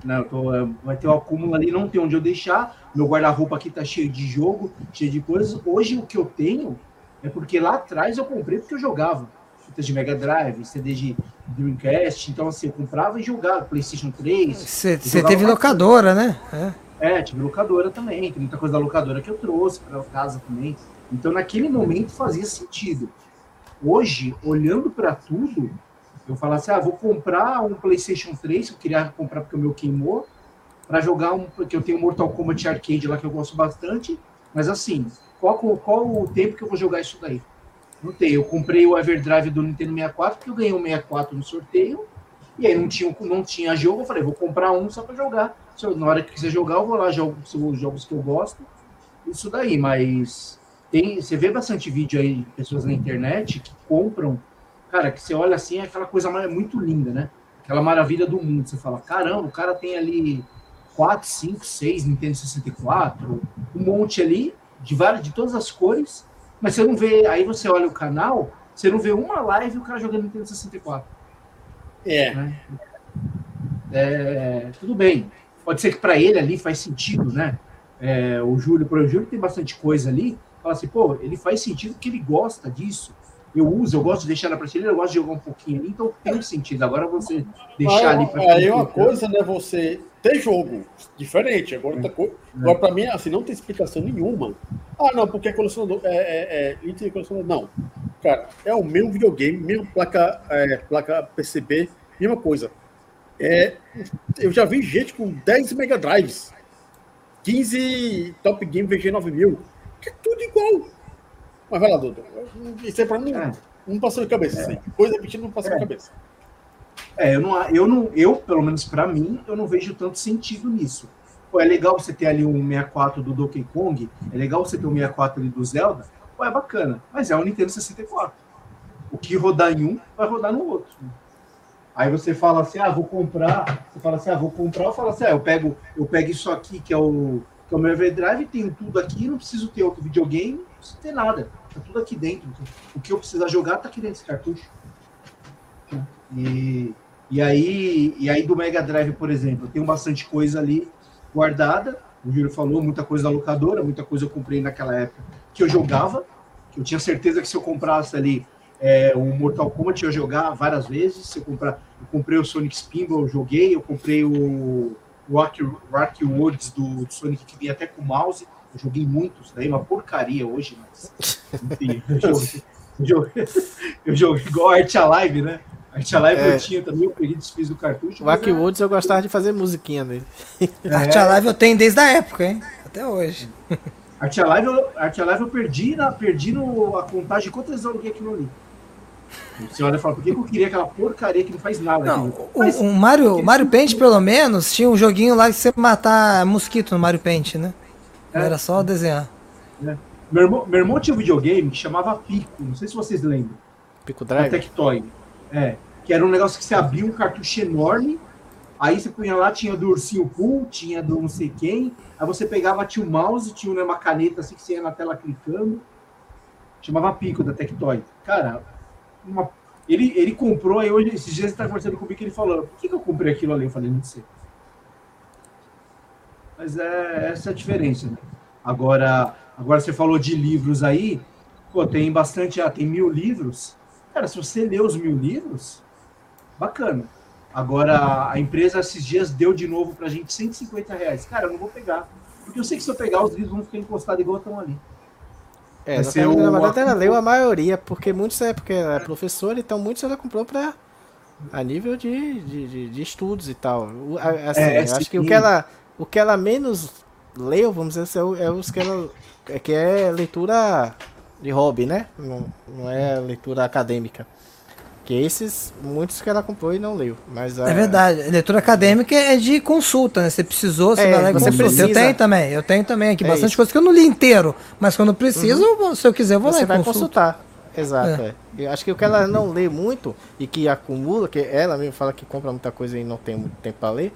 Né? Tô, é, vai ter o acúmulo ali, não tem onde eu deixar. Meu guarda-roupa aqui tá cheio de jogo, cheio de coisas. Hoje o que eu tenho é porque lá atrás eu comprei porque eu jogava. Fitas de Mega Drive, CD de Dreamcast. Então, assim, eu comprava e jogava. PlayStation 3. Você teve locadora, né? É. É, tive locadora também. Tem muita coisa da locadora que eu trouxe para casa também. Então, naquele momento fazia sentido. Hoje, olhando para tudo, eu falo assim: ah, vou comprar um PlayStation 3, que eu queria comprar porque o meu queimou, para jogar um. Porque eu tenho Mortal Kombat Arcade lá que eu gosto bastante. Mas assim, qual, qual o tempo que eu vou jogar isso daí? Não tem. Eu comprei o Everdrive do Nintendo 64, porque eu ganhei um 64 no sorteio. E aí não tinha, não tinha jogo, eu falei, vou comprar um só para jogar. Se eu- na hora que quiser jogar, eu vou lá, jogo os jogos que eu gosto. Isso daí, mas tem, você vê bastante vídeo aí de pessoas na internet que compram, cara, que você olha assim, é aquela coisa muito linda, né? Aquela maravilha do mundo. Você fala, caramba, o cara tem ali 4, 5, 6 Nintendo 64, um monte ali, de várias, de todas as cores, mas você não vê, aí você olha o canal, você não vê uma live e o cara jogando Nintendo 64 É, né? É, tudo bem. Pode ser que para ele ali faz sentido, né? É, o Júlio, exemplo, o Júlio tem bastante coisa ali. Fala assim, pô, ele faz sentido porque ele gosta disso. Eu uso, eu gosto de deixar na prateleira, eu gosto de jogar um pouquinho ali, então tem sentido. Agora você deixar ali para aí é uma coisa, né? Você ter jogo diferente. Agora, outra coisa, agora para mim, assim, não tem explicação nenhuma. Ah, não, porque é colecionador. É, é, é, de colecionador. Não. Cara, é o mesmo videogame, mesmo placa, é, placa PCB, mesma coisa. É, eu já vi gente com 10 Mega Drives, 15 Top Game VG9000, que é tudo igual. Mas vai lá, doutor. Isso é pra mim, É. não passou de cabeça. Assim. Coisa repetida não passou de É. cabeça. É, eu não, eu não, eu, pelo menos para mim, eu não vejo tanto sentido nisso. Pô, é legal você ter ali um 64 do Donkey Kong, é legal você ter um 64 ali do Zelda, pô, é bacana, mas é um Nintendo 64. O que rodar em um, vai rodar no outro. Aí você fala assim, ah, vou comprar, você fala assim, ah, vou comprar, eu falo assim, ah, eu pego, eu pego isso aqui, que é o, que é o meu Everdrive, tenho tudo aqui, não preciso ter outro videogame, não preciso ter nada, tá tudo aqui dentro. O que eu precisar jogar tá aqui dentro desse cartucho. E, e, aí, e aí do Mega Drive, por exemplo, eu tenho bastante coisa ali guardada. O Júlio falou, muita coisa da locadora, muita coisa eu comprei naquela época que eu jogava, que eu tinha certeza que se eu comprasse ali é, o Mortal Kombat eu ia jogar várias vezes. Se eu comprar, eu comprei o Sonic Spinball, eu joguei, eu comprei o Rock, Woods do, do Sonic que vinha até com mouse. Eu joguei muitos, daí uma porcaria hoje, mas enfim, (laughs) eu joguei, joguei, eu joguei igual a Art Alive, né? Art Alive É. eu tinha também, eu peguei desfiz do cartucho. O Wacky é- Woods eu gostava de fazer musiquinha nele. (laughs) Arte Alive eu tenho desde a época, hein? Até hoje. (laughs) Art Alive, eu, Art Alive eu perdi, na, perdi no, a contagem de quantas vezes eu aluguei aquilo ali. Você olha e fala, por que eu queria aquela porcaria que não faz nada? Não, o, Mas- o Mario, Mario Paint, pelo menos, tinha um joguinho lá que você matar mosquito no Mario Paint, né? É. Era só desenhar. meu, irmão, meu irmão tinha um videogame que chamava Pico, não sei se vocês lembram. Pico Drive. Tectoy. É, que era um negócio que você abria um cartucho enorme, aí você punha lá, tinha do Ursinho Pooh, tinha do não sei quem, aí você pegava, tinha o mouse, tinha uma caneta assim que você ia na tela clicando, chamava Pico da Tectoy. Cara, uma- ele, ele comprou, aí hoje, esses dias ele tá conversando comigo que ele falou, por que, que eu comprei aquilo ali? Eu falei, não sei. Mas é essa é a diferença, né? Agora, agora você falou de livros aí, pô, tem bastante, ah, tem mil livros, Cara, se você lê os mil livros, bacana. Agora, a empresa esses dias deu de novo pra gente 150 reais. Cara, eu não vou pegar. Porque eu sei que se eu pegar, os livros vão ficar encostados igual estão ali. É, Vai ser o- na ela leu a maioria, porque muitos é porque ela é professora, então muitos ela comprou pra, a nível de, de, de- de estudos e tal. Assim, É, acho que o que ela, o que ela menos leu, vamos dizer assim, é é os que ela. É que é leitura de hobby, né? Não, não é leitura acadêmica. Que esses, muitos que ela comprou e não leu. Mas a- É verdade. Leitura acadêmica é de consulta, né? Você precisou, você É, vai lá e você consulta. precisa. Eu tenho também, eu tenho também aqui. É bastante isso. coisa que eu não li inteiro. Mas quando preciso, vou- se eu quiser, eu vou lá Você e vai consulto. consultar. Exato, é. Eu acho que o que ela não lê muito e que acumula, que ela mesmo fala que compra muita coisa e não tem muito tempo pra ler,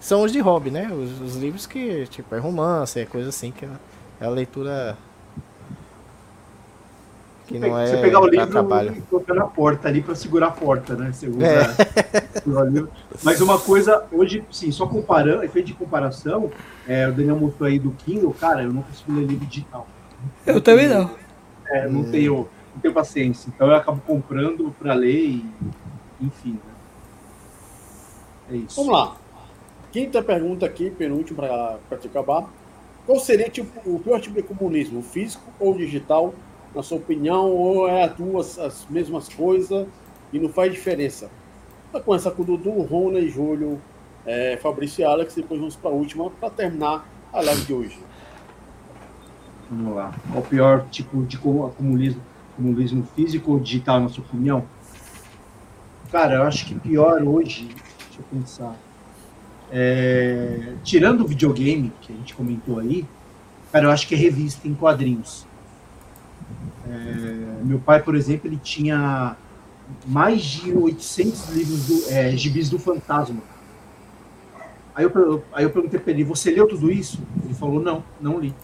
são os de hobby, né? Os, os livros que, tipo, é romance, é coisa assim, que é a leitura Que não é você pegar o livro trabalho. e colocar na porta ali para segurar a porta, né? Você usa É. (laughs) Mas uma coisa, hoje, sim, só comparando, efeito de comparação, é, o Daniel mostrou aí do Kindle, cara, eu não consigo ler livro digital. Eu também não. É, não, tenho, não tenho paciência. Então eu acabo comprando para ler e, enfim. Né? É isso. Vamos lá. Quinta pergunta aqui, penúltima para te acabar. Qual seria tipo, o pior tipo de comunismo, físico ou digital, na sua opinião? Ou é as duas as mesmas coisas e não faz diferença? Vai começar com o Dudu, e Júlio, é, Fabrício e Alex, depois vamos para a última para terminar a live de hoje. Vamos lá. Qual o pior tipo de comu- comunismo, comunismo físico ou digital, na sua opinião? Cara, eu acho que pior hoje, deixa eu pensar. É, tirando o videogame, que a gente comentou aí, cara, eu acho que é revista em quadrinhos. É, meu pai, por exemplo, ele tinha mais de 800 livros do, é, gibis do Fantasma. Aí eu, aí eu perguntei pra ele, você leu tudo isso? Ele falou, não, não li.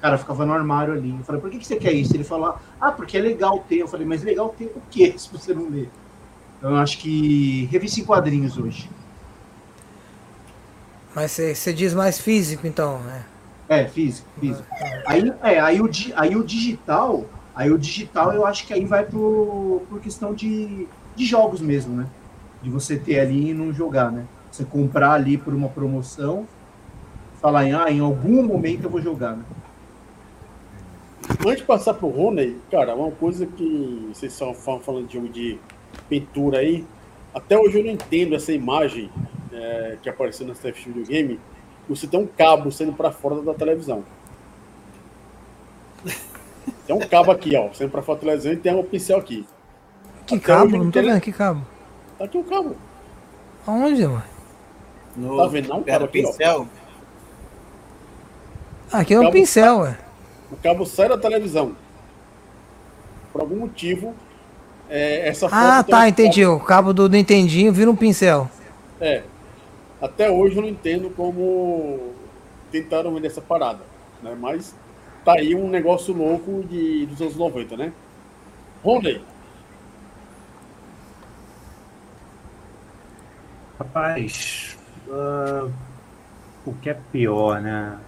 Cara, ficava no armário ali. Eu falei, por que, que você quer isso? Ele falou, ah, porque é legal ter. Eu falei, mas legal ter o quê (laughs) se você não lê? Então eu acho que revista em quadrinhos hoje. Mas você diz mais físico, então, né? É, físico, físico. Aí, é, aí, o, aí o digital, aí o digital eu acho que aí vai pro, por questão de, de jogos mesmo, né? De você ter ali e não jogar, né? Você comprar ali por uma promoção, falar em, ah, em algum momento eu vou jogar, né? Antes de passar pro Rony, cara, uma coisa que vocês estão fal- falando de jogo de pintura aí, até hoje eu não entendo essa imagem é, que apareceu na CF Videogame, você tem um cabo saindo para fora da televisão. (laughs) Tem um cabo aqui, ó, saindo para fora da televisão e tem um pincel aqui. Que Até cabo? Não tô vendo que cabo. Tá aqui o cabo. Aonde, mano? No, Tá vendo, não? Era Tava aqui, ó. pincel? Ah, aqui é um pincel, ué. O cabo sai da televisão. Por algum motivo, é, essa foto Ah, tá, um entendi. O cabo do Nintendinho vira um pincel. É. Até hoje eu não entendo como tentaram vender essa parada. Né? Mas tá aí um negócio louco de, dos anos 90, né? Rondley, Rapaz, ah, o que é pior, né?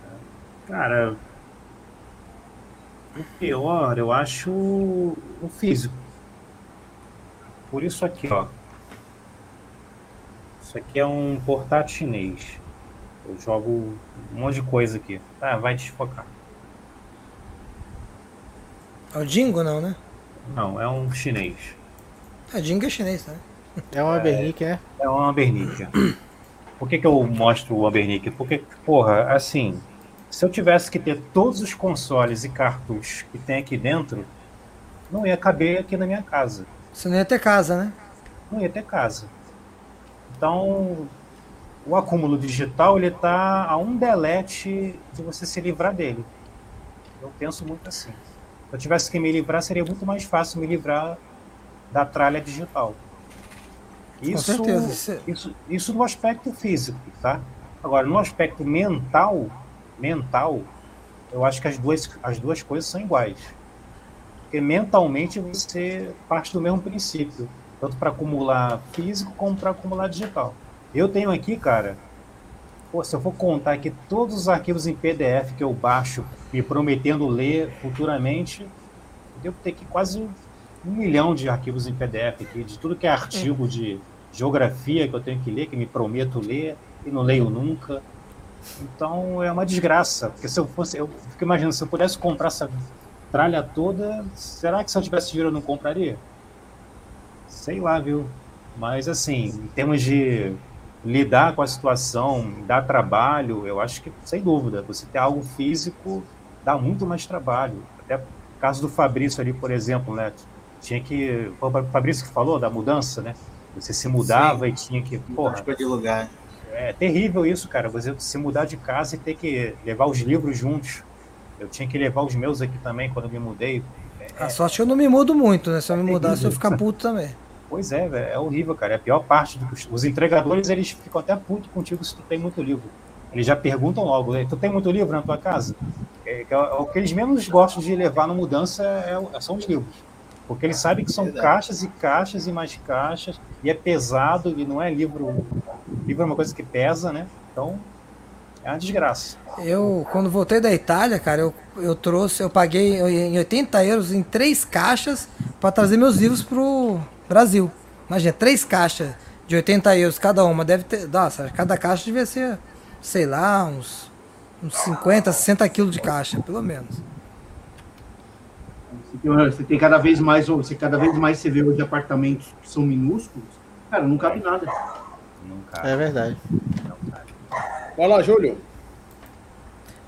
Cara, o pior eu acho o físico. Por isso aqui, ó. Isso aqui é um portátil chinês. Eu jogo um monte de coisa aqui. Ah, vai desfocar. É o Jingo, não, né? Não, é um chinês. A Jingo é chinês, né? É uma Bernick, né? É um Ambernick. Por que, que eu mostro o Ambernick? Porque, porra, assim, se eu tivesse que ter todos os consoles e cartuchos que tem aqui dentro, não ia caber aqui na minha casa. Você não ia ter casa, né? Não ia ter casa. Então, o acúmulo digital, ele tá a um delete de você se livrar dele. Eu penso muito assim. Se eu tivesse que me livrar, seria muito mais fácil me livrar da tralha digital. Com certeza. Isso- Isso, isso no aspecto físico, tá? Agora, no aspecto mental, mental, eu acho que as duas, as duas coisas são iguais. Porque mentalmente você parte do mesmo princípio, tanto para acumular físico como para acumular digital. Eu tenho aqui, cara, pô, se eu for contar aqui todos os arquivos em PDF que eu baixo e prometendo ler futuramente, eu devo ter aqui quase um milhão de arquivos em PDF aqui, de tudo que é artigo de geografia que eu tenho que ler, que me prometo ler e não leio nunca. Então é uma desgraça, porque se eu fosse, eu fico imaginando, se eu pudesse comprar essa tralha toda, será que se eu tivesse dinheiro eu não compraria? Sei lá, viu? Mas assim, em termos de lidar com a situação, dar trabalho, eu acho que, sem dúvida, você ter algo físico dá muito mais trabalho. Até o caso do Fabrício ali, por exemplo, né? Tinha que. Foi o Fabrício que falou da mudança, né? Você se mudava e tinha que. Porra, de lugar. é terrível isso, cara. Você se mudar de casa e ter que levar os livros juntos. Eu tinha que levar os meus aqui também quando eu me mudei. A sorte é que eu não me mudo muito, né? Se eu me É mudasse, eu ia terrível. ficar puto também. Pois é, velho, é horrível, cara. É a pior parte. Do... Os entregadores, eles ficam até putos contigo se tu tem muito livro. Eles já perguntam logo, "Ei, tu tem muito livro na tua casa? É, que é o que eles menos gostam de levar na mudança é o- são os livros. Porque ele sabe que são caixas e caixas e mais caixas, e é pesado, e não é livro. Livro é uma coisa que pesa, né? Então, é uma desgraça. Eu, quando voltei da Itália, cara, eu, eu trouxe, eu paguei em 80 euros em três caixas para trazer meus livros pro Brasil. Imagina, três caixas de 80 euros cada uma. Deve ter. Nossa, cada caixa devia ser, sei lá, uns, uns 50, 60 quilos de caixa, pelo menos. Você tem, você tem cada vez mais, você cada vez mais você vê hoje apartamentos que são minúsculos, cara, não cabe nada. Nunca. É verdade. Vai lá, Júlio.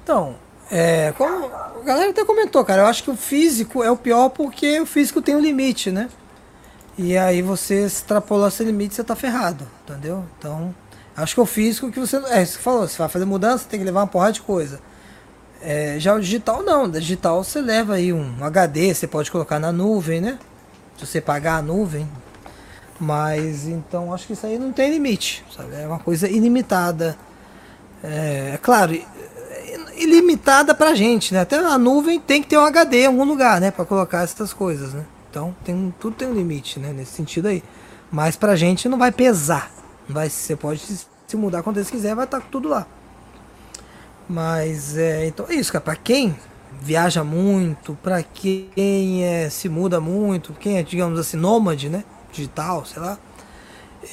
Então, é, como a galera até comentou, cara, eu acho que o físico é o pior porque o físico tem um limite, né? E aí você extrapolar esse limite, você tá ferrado, entendeu? Então, acho que o físico que você. É isso que falou, você vai fazer mudança, tem que levar uma porrada de coisa. É, já o digital não, o digital você leva aí um HD, você pode colocar na nuvem, né? Se você pagar a nuvem. Mas então acho que isso aí não tem limite, sabe? É uma coisa ilimitada. É, é claro, ilimitada pra gente, né? Até a nuvem tem que ter um HD em algum lugar, né? Pra colocar essas coisas, né? Então tem, tudo tem um limite, né? Nesse sentido aí. Mas pra gente não vai pesar. Não vai, você pode se mudar quando você quiser, vai estar tudo lá. Mas é, então é isso, cara. Pra quem viaja muito, pra quem é, se muda muito, quem é, digamos assim, nômade, né? Digital, sei lá.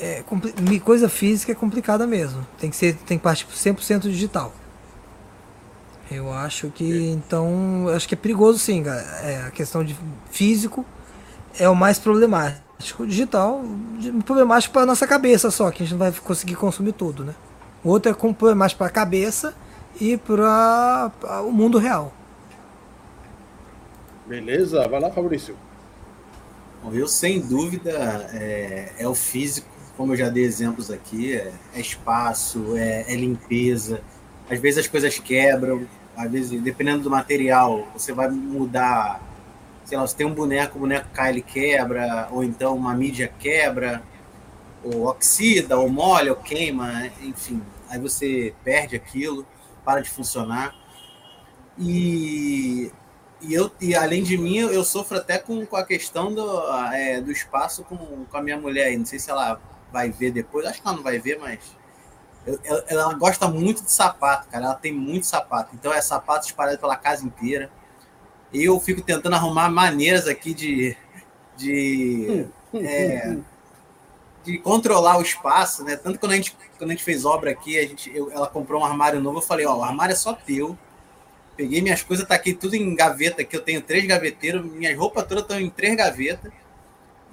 É, coisa física é complicada mesmo. Tem que ser, tem que partir pro 100% digital. Eu acho que então, eu acho que é perigoso sim, cara. É, a questão de físico é o mais problemático. O digital, problemático para nossa cabeça só, que a gente não vai conseguir consumir tudo, né? O outro é com- problemático para a cabeça e para o mundo real. Beleza? Vai lá, Fabrício. Bom, Eu, sem dúvida, é, é o físico, como eu já dei exemplos aqui, é, é espaço, é, é limpeza. Às vezes as coisas quebram, às vezes, dependendo do material, você vai mudar. Sei lá, você tem um boneco, o boneco cai, ele quebra, ou então uma mídia quebra, ou oxida, ou molha, ou queima, enfim. Aí você perde aquilo, para de funcionar. E e, eu, e além de mim, eu, sofro até com, com a questão do, é, do espaço com, com a minha mulher aí. Não sei se ela vai ver depois, acho que ela não vai ver, mas. ela, ela gosta muito de sapato, cara. Ela tem muito sapato. Então é sapato espalhado pela casa inteira. E eu fico tentando arrumar maneiras aqui de. de é, de controlar o espaço, né? Tanto que quando a gente, quando a gente fez obra aqui, a gente, eu- ela comprou um armário novo, eu falei, ó, o armário é só teu. Peguei minhas coisas, taquei tudo em gaveta aqui. Eu tenho três gaveteiros, minhas roupas todas estão em três gavetas.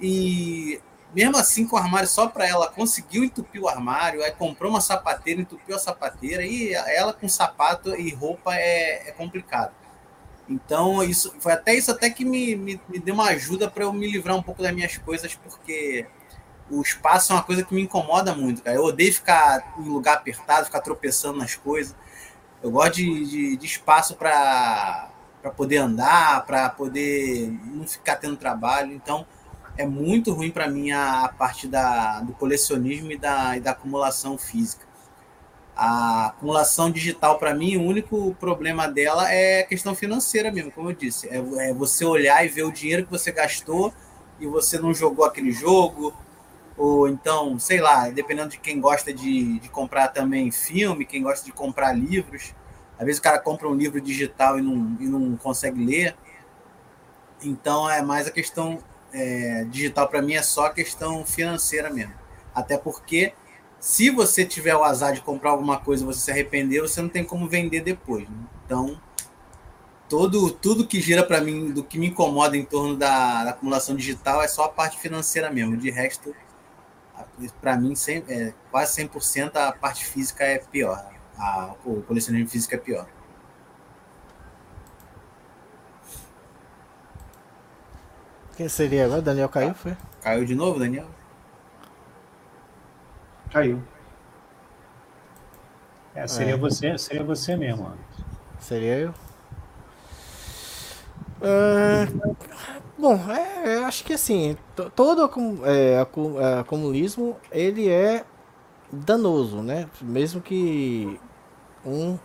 E mesmo assim, com o armário só para ela, conseguiu entupir o armário. Aí comprou uma sapateira, entupiu a sapateira. E ela com sapato e roupa é, é complicado. Então, isso foi até isso até que me, me, me deu uma ajuda para eu me livrar um pouco das minhas coisas, porque o espaço é uma coisa que me incomoda muito, cara. Eu odeio ficar em lugar apertado, ficar tropeçando nas coisas. Eu gosto de, de, de espaço para poder andar, para poder não ficar tendo trabalho. Então, é muito ruim para mim a, a parte da, do colecionismo e da, e da acumulação física. A acumulação digital, para mim, o único problema dela é a questão financeira mesmo, como eu disse. É, é você olhar e ver o dinheiro que você gastou e você não jogou aquele jogo, ou então, sei lá, dependendo de quem gosta de, de comprar também filme, quem gosta de comprar livros. Às vezes o cara compra um livro digital e não, e não consegue ler. Então é mais a questão é, digital para mim é só a questão financeira mesmo. Até porque se você tiver o azar de comprar alguma coisa e você se arrepender, você não tem como vender depois. né? Então todo tudo que gira para mim, do que me incomoda em torno da, da acumulação digital é só a parte financeira mesmo. De resto, para mim, cem- é, quase 100% a parte física é pior. A, o colecionismo físico é pior. Quem seria agora? Daniel caiu, foi? Caiu de novo, Daniel? Caiu. É, seria, É. Você, seria você mesmo. Seria eu? É, bom, é, eu acho que assim, to- todo é, acu- é, acumulismo, ele é danoso, né? Mesmo que um,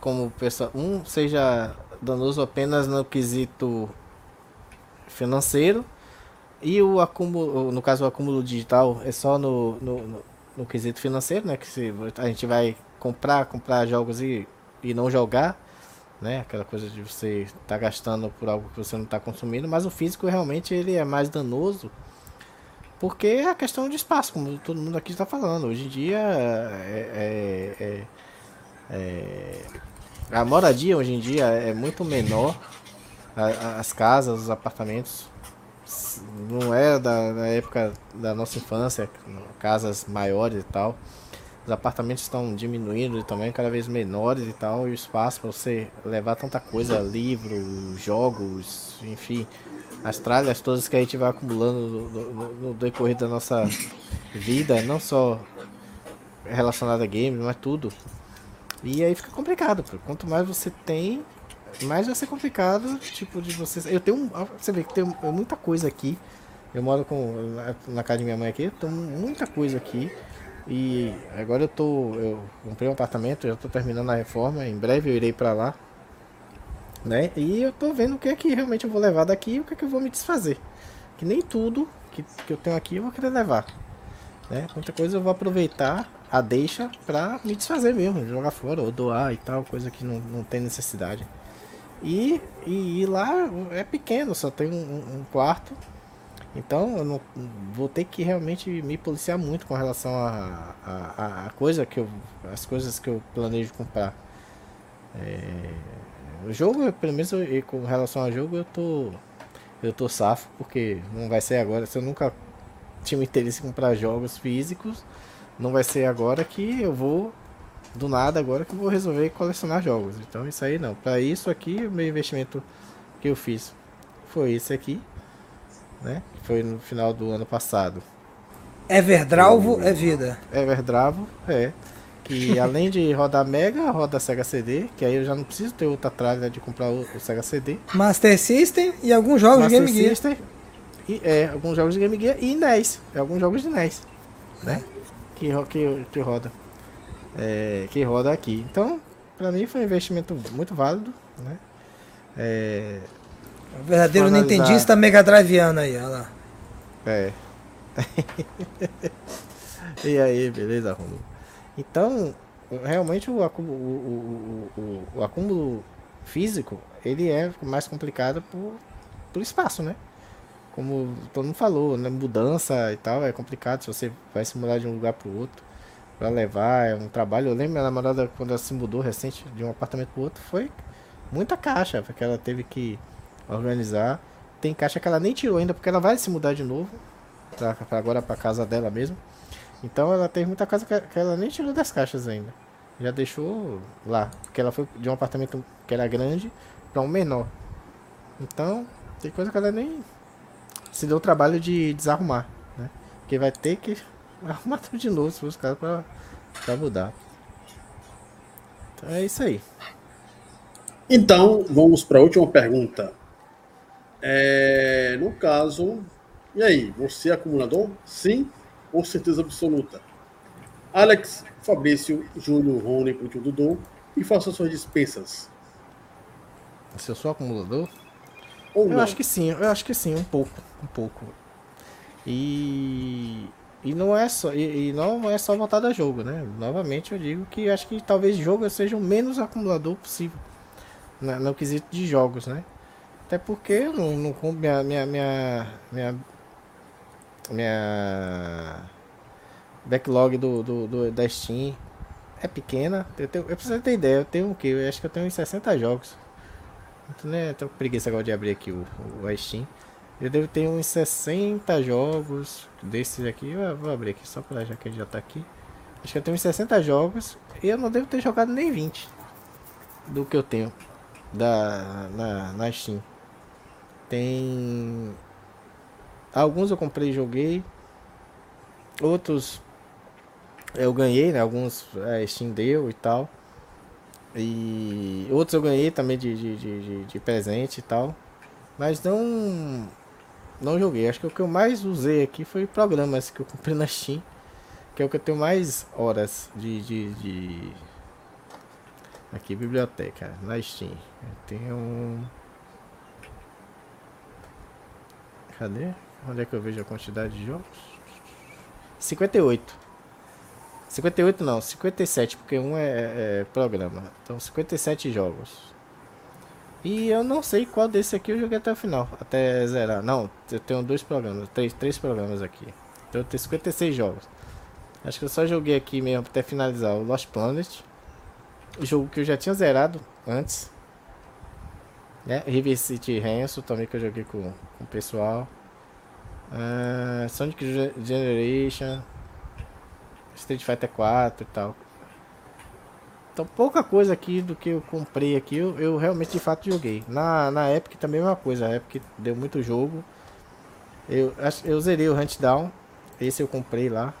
como pessoa, um seja danoso apenas no quesito financeiro e o acúmulo, no caso o acúmulo digital é só no, no, no, no quesito financeiro, né? Que se a gente vai comprar, comprar jogos e, e não jogar, né? Aquela coisa de você estar tá gastando por algo que você não está consumindo, mas o físico realmente ele é mais danoso porque é a questão de espaço, como todo mundo aqui está falando. Hoje em dia é, é, é, é a moradia hoje em dia é muito menor. as casas, os apartamentos não é da, da época da nossa infância, casas maiores e tal. Os apartamentos estão diminuindo também, cada vez menores e tal, e o espaço para você levar tanta coisa, livros, jogos, enfim, as tralhas todas que a gente vai acumulando no, no, no decorrer da nossa vida, não só relacionada a games, mas tudo. E aí fica complicado, porque quanto mais você tem, mais vai ser complicado, tipo, de você. Eu tenho. Você vê que tem muita coisa aqui. Eu moro com, na casa de minha mãe aqui, tenho muita coisa aqui. E agora eu tô. Eu comprei um apartamento, já tô terminando a reforma, em breve eu irei para lá. Né? E eu tô vendo o que é que realmente eu vou levar daqui e o que é que eu vou me desfazer. Que nem tudo que, que eu tenho aqui eu vou querer levar. Né? Muita coisa eu vou aproveitar a deixa pra me desfazer mesmo, jogar fora ou doar e tal, coisa que não, não tem necessidade. E, e, e lá é pequeno, só tem um, um, quarto. Então eu não vou ter que realmente me policiar muito com relação a, a, a coisa que eu. as coisas que eu planejo comprar. É, o jogo, pelo menos eu, com relação ao jogo, eu tô. Eu tô safo, porque não vai ser agora. Se eu nunca tinha interesse em comprar jogos físicos, não vai ser agora que eu vou do nada agora que eu vou resolver colecionar jogos. Então isso aí não. Para isso aqui, o meu investimento que eu fiz foi esse aqui, né? Foi no final do ano passado. Everdravo é vida. Everdravo, é. Que (laughs) além de rodar Mega, roda Sega CD, que aí eu já não preciso ter outra tralha de comprar o, Sega CD. Master System e alguns jogos Master de Game Gear. System, e, é, alguns jogos de Game Gear e NES. Alguns jogos de NES. Né? Que, que, que roda é, que roda aqui. Então, para mim foi um investimento muito válido, né? É, o verdadeiro analisar... Nintendista Mega Driveano aí, olha lá. É. (laughs) e aí, beleza, Romulo? Então, realmente o acúmulo, o, o, o, o, acúmulo físico, ele é mais complicado por, por espaço, né? Como todo mundo falou, né? mudança e tal, é complicado se você vai se mudar de um lugar para o outro para levar, é um trabalho. Eu lembro minha namorada quando ela se mudou recente de um apartamento pro outro, foi muita caixa, porque ela teve que organizar. Tem caixa que ela nem tirou ainda, porque ela vai se mudar de novo, pra, pra agora para casa dela mesmo. Então ela tem muita casa que, que ela nem tirou das caixas ainda. Já deixou lá, porque ela foi de um apartamento que era grande para um menor. Então, tem coisa que ela nem se deu o trabalho de desarrumar, né? Porque vai ter que arrumar tudo de novo se os caras pra, pra mudar. Então é isso aí. Então, vamos para a última pergunta. É, no caso, e aí, você é acumulador? Sim ou certeza absoluta? Alex, Fabrício, Júlio, Rony, Putinho, Dudu e faça suas dispensas. Se eu sou acumulador? Ou eu não? acho que sim, eu acho que sim, um pouco, um pouco. E e não é só e, e, não é só voltado a jogo, né? Novamente eu digo que acho que talvez jogo seja o menos acumulador possível né? no quesito de jogos, né? Até porque não, não minha, minha minha minha minha backlog do, do, do da Steam é pequena. Eu, tenho, eu preciso ter ideia, eu tenho o que? Eu acho que eu tenho uns 60 jogos. Então, né, tô preguiça agora de abrir aqui o, o Steam. Eu devo ter uns 60 jogos desses aqui. Eu vou abrir aqui só pra já que ele já tá aqui. Acho que eu tenho uns 60 jogos e eu não devo ter jogado nem 20 do que eu tenho da, na, na Steam. Tem. Alguns eu comprei e joguei. Outros eu ganhei, né? Alguns a Steam deu e tal. E outros eu ganhei também de, de, de, de presente e tal. Mas não não joguei. Acho que o que eu mais usei aqui foi programas que eu comprei na Steam. Que é o que eu tenho mais horas de. de, de... Aqui, biblioteca, na Steam. Eu tenho. Cadê? Onde é que eu vejo a quantidade de jogos? 58. 58 não, 57, porque um é, é, programa. Então 57 jogos. E eu não sei qual desse aqui eu joguei até o final, até zerar. Não, eu tenho dois programas, três, três programas aqui. Então eu tenho 56 jogos. Acho que eu só joguei aqui mesmo até finalizar o Lost Planet. Jogo que eu já tinha zerado antes. Né? River City Ransom também que eu joguei com, com o pessoal. Uh, Sonic Generation. Street Fighter 4 e tal. Então pouca coisa aqui do que eu comprei aqui eu, eu realmente de fato joguei. Na, na Epic também é uma coisa, a Epic deu muito jogo. Eu, eu zerei o Huntdown, esse eu comprei lá.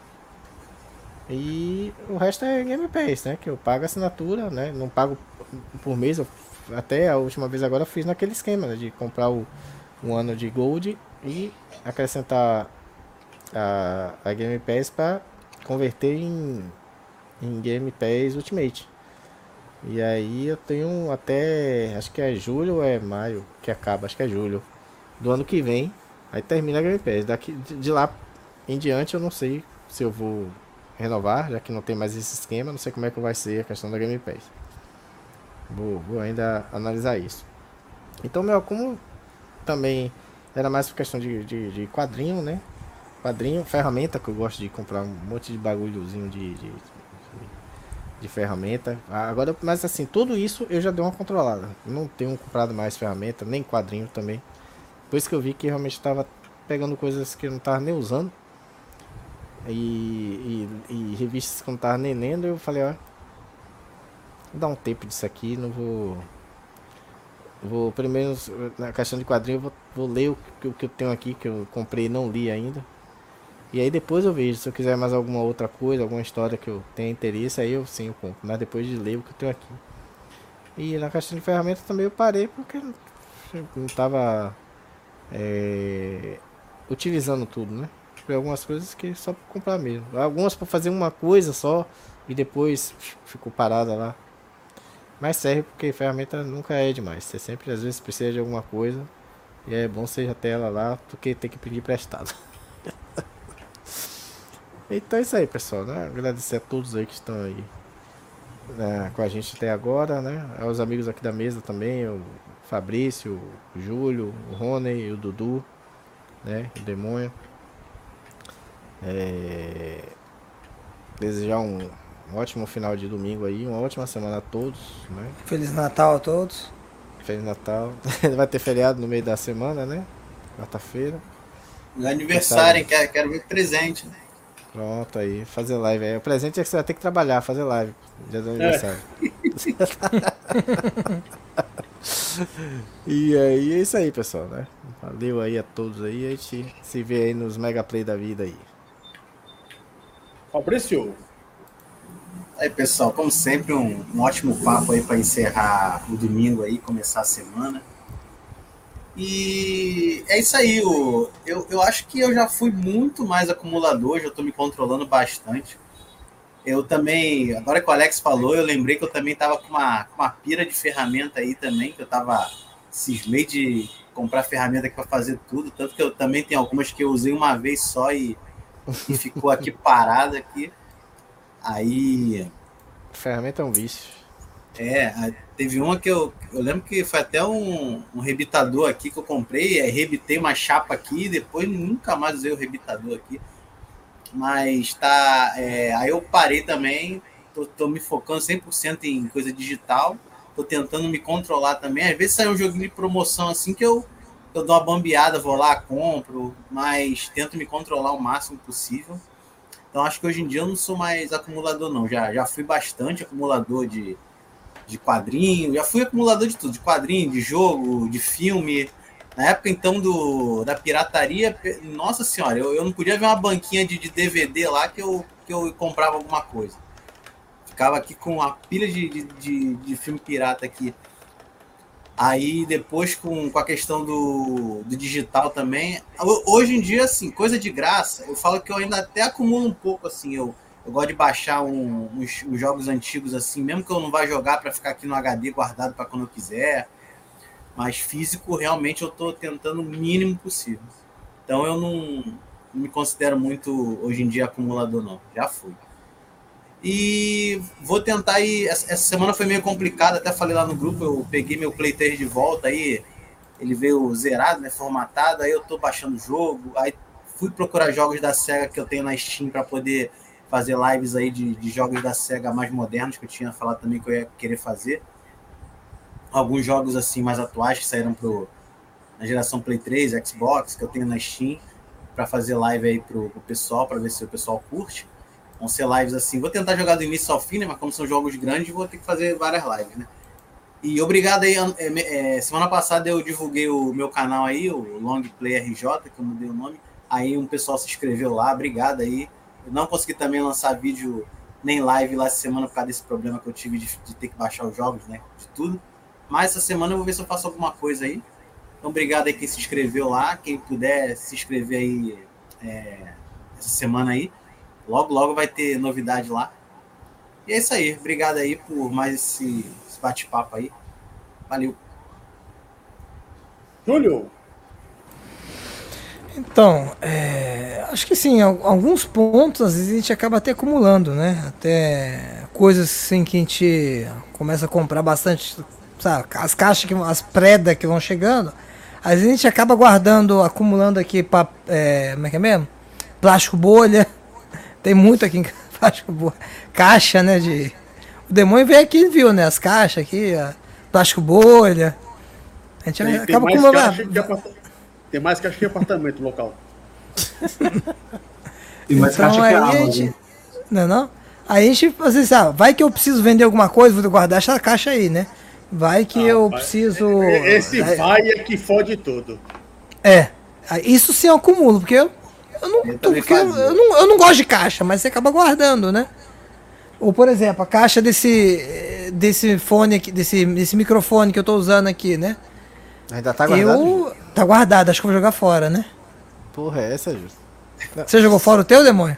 E o resto é Game Pass, né? Que eu pago assinatura, né? Não pago por mês. Eu, até a última vez agora fiz naquele esquema né? de comprar o, um ano de Gold e acrescentar a, a Game Pass para converter em, em Game Pass Ultimate. E aí eu tenho até, acho que é julho ou é maio que acaba, acho que é julho do ano que vem. Aí termina a Game Pass. Daqui de lá em diante eu não sei se eu vou renovar, já que não tem mais esse esquema, não sei como é que vai ser a questão da Game Pass. Vou, vou ainda analisar isso. Então meu como também era mais por questão de, de, de, quadrinho, né? Quadrinho, ferramenta, que eu gosto de comprar um monte de bagulhozinho de, de, de ferramenta. Agora, mas assim, tudo isso eu já dei uma controlada. Não tenho comprado mais ferramenta, nem quadrinho também. Por isso que eu vi que realmente estava pegando coisas que eu não estava nem usando. E, e, e, revistas que eu não estava nem lendo. Eu falei, ó, dar um tempo disso aqui, não vou. Vou primeiro, na questão de quadrinho, vou, vou ler o o que eu tenho aqui, que eu comprei e não li ainda. E aí depois eu vejo, se eu quiser mais alguma outra coisa, alguma história que eu tenha interesse, aí eu sim eu compro. Mas depois de ler o que eu tenho aqui. E na caixa de ferramentas também eu parei porque não estava é, utilizando tudo, né? Algumas coisas que só para comprar mesmo. Algumas para fazer uma coisa só e depois ficou parada lá. Mas serve porque ferramenta nunca é demais. Você sempre às vezes precisa de alguma coisa e é bom seja até ela lá do que ter que pedir prestado. (laughs) então é isso aí, pessoal. Né? Agradecer a todos aí que estão aí né, com a gente até agora, né? Aos amigos aqui da mesa também, o Fabrício, o Júlio, o Rony, o Dudu, né? O Demônio. É... Desejar um, um ótimo final de domingo aí, uma ótima semana a todos, né? Feliz Natal a todos. Feliz Natal. (laughs) Vai ter feriado no meio da semana, né? Quarta-feira. Aniversário, quero, quero ver presente, né? Pronto aí, fazer live aí. O presente é que você vai ter que trabalhar, fazer live. Dia do aniversário. É. (laughs) e aí é isso aí, pessoal, né? Valeu aí a todos aí. A gente se vê aí nos Mega Play da vida aí. Fabrício. Aí, pessoal, como sempre, um, um ótimo papo aí para encerrar o domingo aí, começar a semana. E é isso aí, o, eu, eu acho que eu já fui muito mais acumulador, já estou me controlando bastante. Eu também, agora que o Alex falou, eu lembrei que eu também estava com uma, com uma pira de ferramenta aí também, que eu estava cismei de comprar ferramenta para fazer tudo, tanto que eu também tenho algumas que eu usei uma vez só e, e ficou aqui (laughs) parada aqui. Aí. Ferramenta é um vício. É, teve uma que eu, eu lembro que foi até um, um rebitador aqui que eu comprei, aí rebitei uma chapa aqui, depois nunca mais usei o rebitador aqui. Mas tá. É, aí eu parei também, tô, tô me focando 100% em coisa digital, tô tentando me controlar também. Às vezes sai um joguinho de promoção assim que eu, eu dou uma bambeada, vou lá, compro, mas tento me controlar o máximo possível. Então acho que hoje em dia eu não sou mais acumulador, não. Já, já fui bastante acumulador de, de quadrinho, já fui acumulador de tudo, de quadrinho, de jogo, de filme. Na época então do, da pirataria, nossa senhora, eu, eu não podia ver uma banquinha de, de DVD lá que eu, que eu comprava alguma coisa. Ficava aqui com uma pilha de, de, de, de filme pirata aqui. Aí depois com, com a questão do, do digital também. Hoje em dia, assim, coisa de graça, eu falo que eu ainda até acumulo um pouco, assim, eu, eu gosto de baixar um, uns, uns, jogos antigos assim, mesmo que eu não vá jogar para ficar aqui no HD guardado para quando eu quiser. Mas físico, realmente, eu estou tentando o mínimo possível. Então eu não, não me considero muito hoje em dia acumulador, não. Já fui. E vou tentar ir. Essa semana foi meio complicada, até falei lá no grupo, eu peguei meu Play 3 de volta aí. Ele veio zerado, né? Formatado, aí eu tô baixando o jogo. Aí fui procurar jogos da SEGA que eu tenho na Steam para poder fazer lives aí de, de jogos da SEGA mais modernos, que eu tinha falado também que eu ia querer fazer. Alguns jogos assim mais atuais que saíram pro, na geração Play 3, Xbox, que eu tenho na Steam, para fazer live aí pro, pro pessoal, para ver se o pessoal curte. Vão ser lives assim. Vou tentar jogar do início ao fim, né? Mas como são jogos grandes, vou ter que fazer várias lives, né? E obrigado aí. é, é, semana passada eu divulguei o meu canal aí, o Long Play RJ, que eu mudei o nome. Aí um pessoal se inscreveu lá, obrigado aí. Eu não consegui também lançar vídeo nem live lá essa semana por causa desse problema que eu tive de, de ter que baixar os jogos, né? De tudo. Mas essa semana eu vou ver se eu faço alguma coisa aí. Então, obrigado aí quem se inscreveu lá. Quem puder se inscrever aí é, essa semana aí. Logo, logo vai ter novidade lá. E é isso aí. Obrigado aí por mais esse, esse bate-papo aí. Valeu. Júlio, Então, é, acho que sim, al- alguns pontos às vezes a gente acaba até acumulando, né? Até coisas assim que a gente começa a comprar bastante, sabe? As caixas, que, as predas que vão chegando, às vezes a gente acaba guardando, acumulando aqui, pa, é, como é que é mesmo? Plástico bolha, (laughs) tem muito aqui em casa, (laughs) plástico bolha, caixa, né? De, o demônio veio aqui e viu, né? As caixas aqui, plástico bolha. A gente tem, tem acaba mais acumulando. Tem mais caixa que apartamento local. Tem mais Então, caixa que a gente, não, é não? Aí a gente, vezes, ah, vai que eu preciso vender alguma coisa, vou guardar essa caixa aí, né? Vai que eu vai. preciso. Esse Aí- vai é que fode tudo. É. Isso sim eu acumulo, porque eu, eu não, Eu porque eu, eu não. Eu não gosto de caixa, mas você acaba guardando, né? Ou, por exemplo, a caixa desse. eh, desse fone aqui, desse, desse microfone que eu tô usando aqui, né? Ainda tá guardado? Eu. Tá guardado, acho que eu vou jogar fora, né? Porra, é essa, Justo? Você jogou fora o teu, demônio?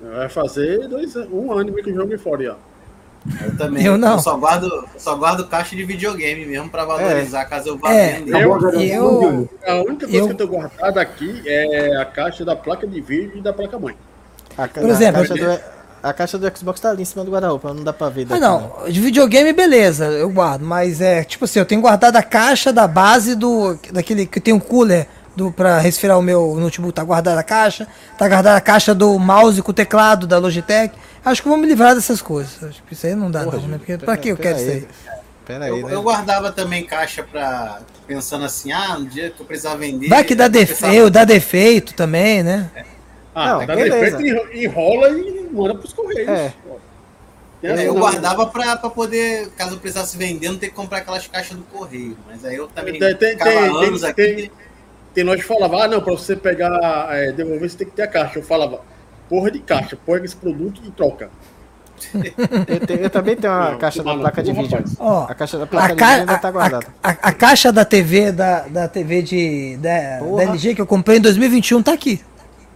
Vai fazer dois, um ano que eu jogo fora, ó. Eu também. Eu não. só guardo, eu só guardo caixa de videogame mesmo para valorizar caso eu vá É. vender. Eu- eu-? A única coisa Eu- que eu tenho guardado aqui é a caixa da placa de vídeo e da placa mãe. A, Por a exemplo, caixa do, a caixa do Xbox tá ali em cima do guarda-roupa, não dá pra ver Ah, daqui, não. De videogame, beleza, eu guardo. Mas é, tipo assim, eu tenho guardado a caixa da base do. Daquele que tem um cooler do, pra resfriar o meu notebook. Tá guardada a caixa. Tá guardada a caixa do mouse com o teclado da Logitech. Acho que eu vou me livrar dessas coisas. Acho que isso aí não dá, Porra, não, né? Porque, pera- pra que eu pera quero isso aí. aí? Pera aí, Eu, né? eu guardava também caixa para pensando assim, ah, no dia que eu precisar vender. Vai que dá defeito, dá defeito também, né? Ah, Não, dá beleza. defeito, enro- enrola e manda pros correios. É. É, eu guardava para poder, caso eu precisasse vender, não ter que comprar aquelas caixas do correio. Mas aí eu também Tem- tem- ficava tem- anos tem- aqui. tem- Tem nós que falava, ah, não, pra você pegar, é, devolver, você tem que ter a caixa. Eu falava, porra de caixa, põe esse produto e troca. (laughs) Eu, te- eu também tenho a Não, caixa da placa de vídeo. Ó, A caixa da placa A, de ca vídeo ainda tá guardada. a- a- a caixa da TV da, da TV de da, da LG que eu comprei em 2021 tá aqui.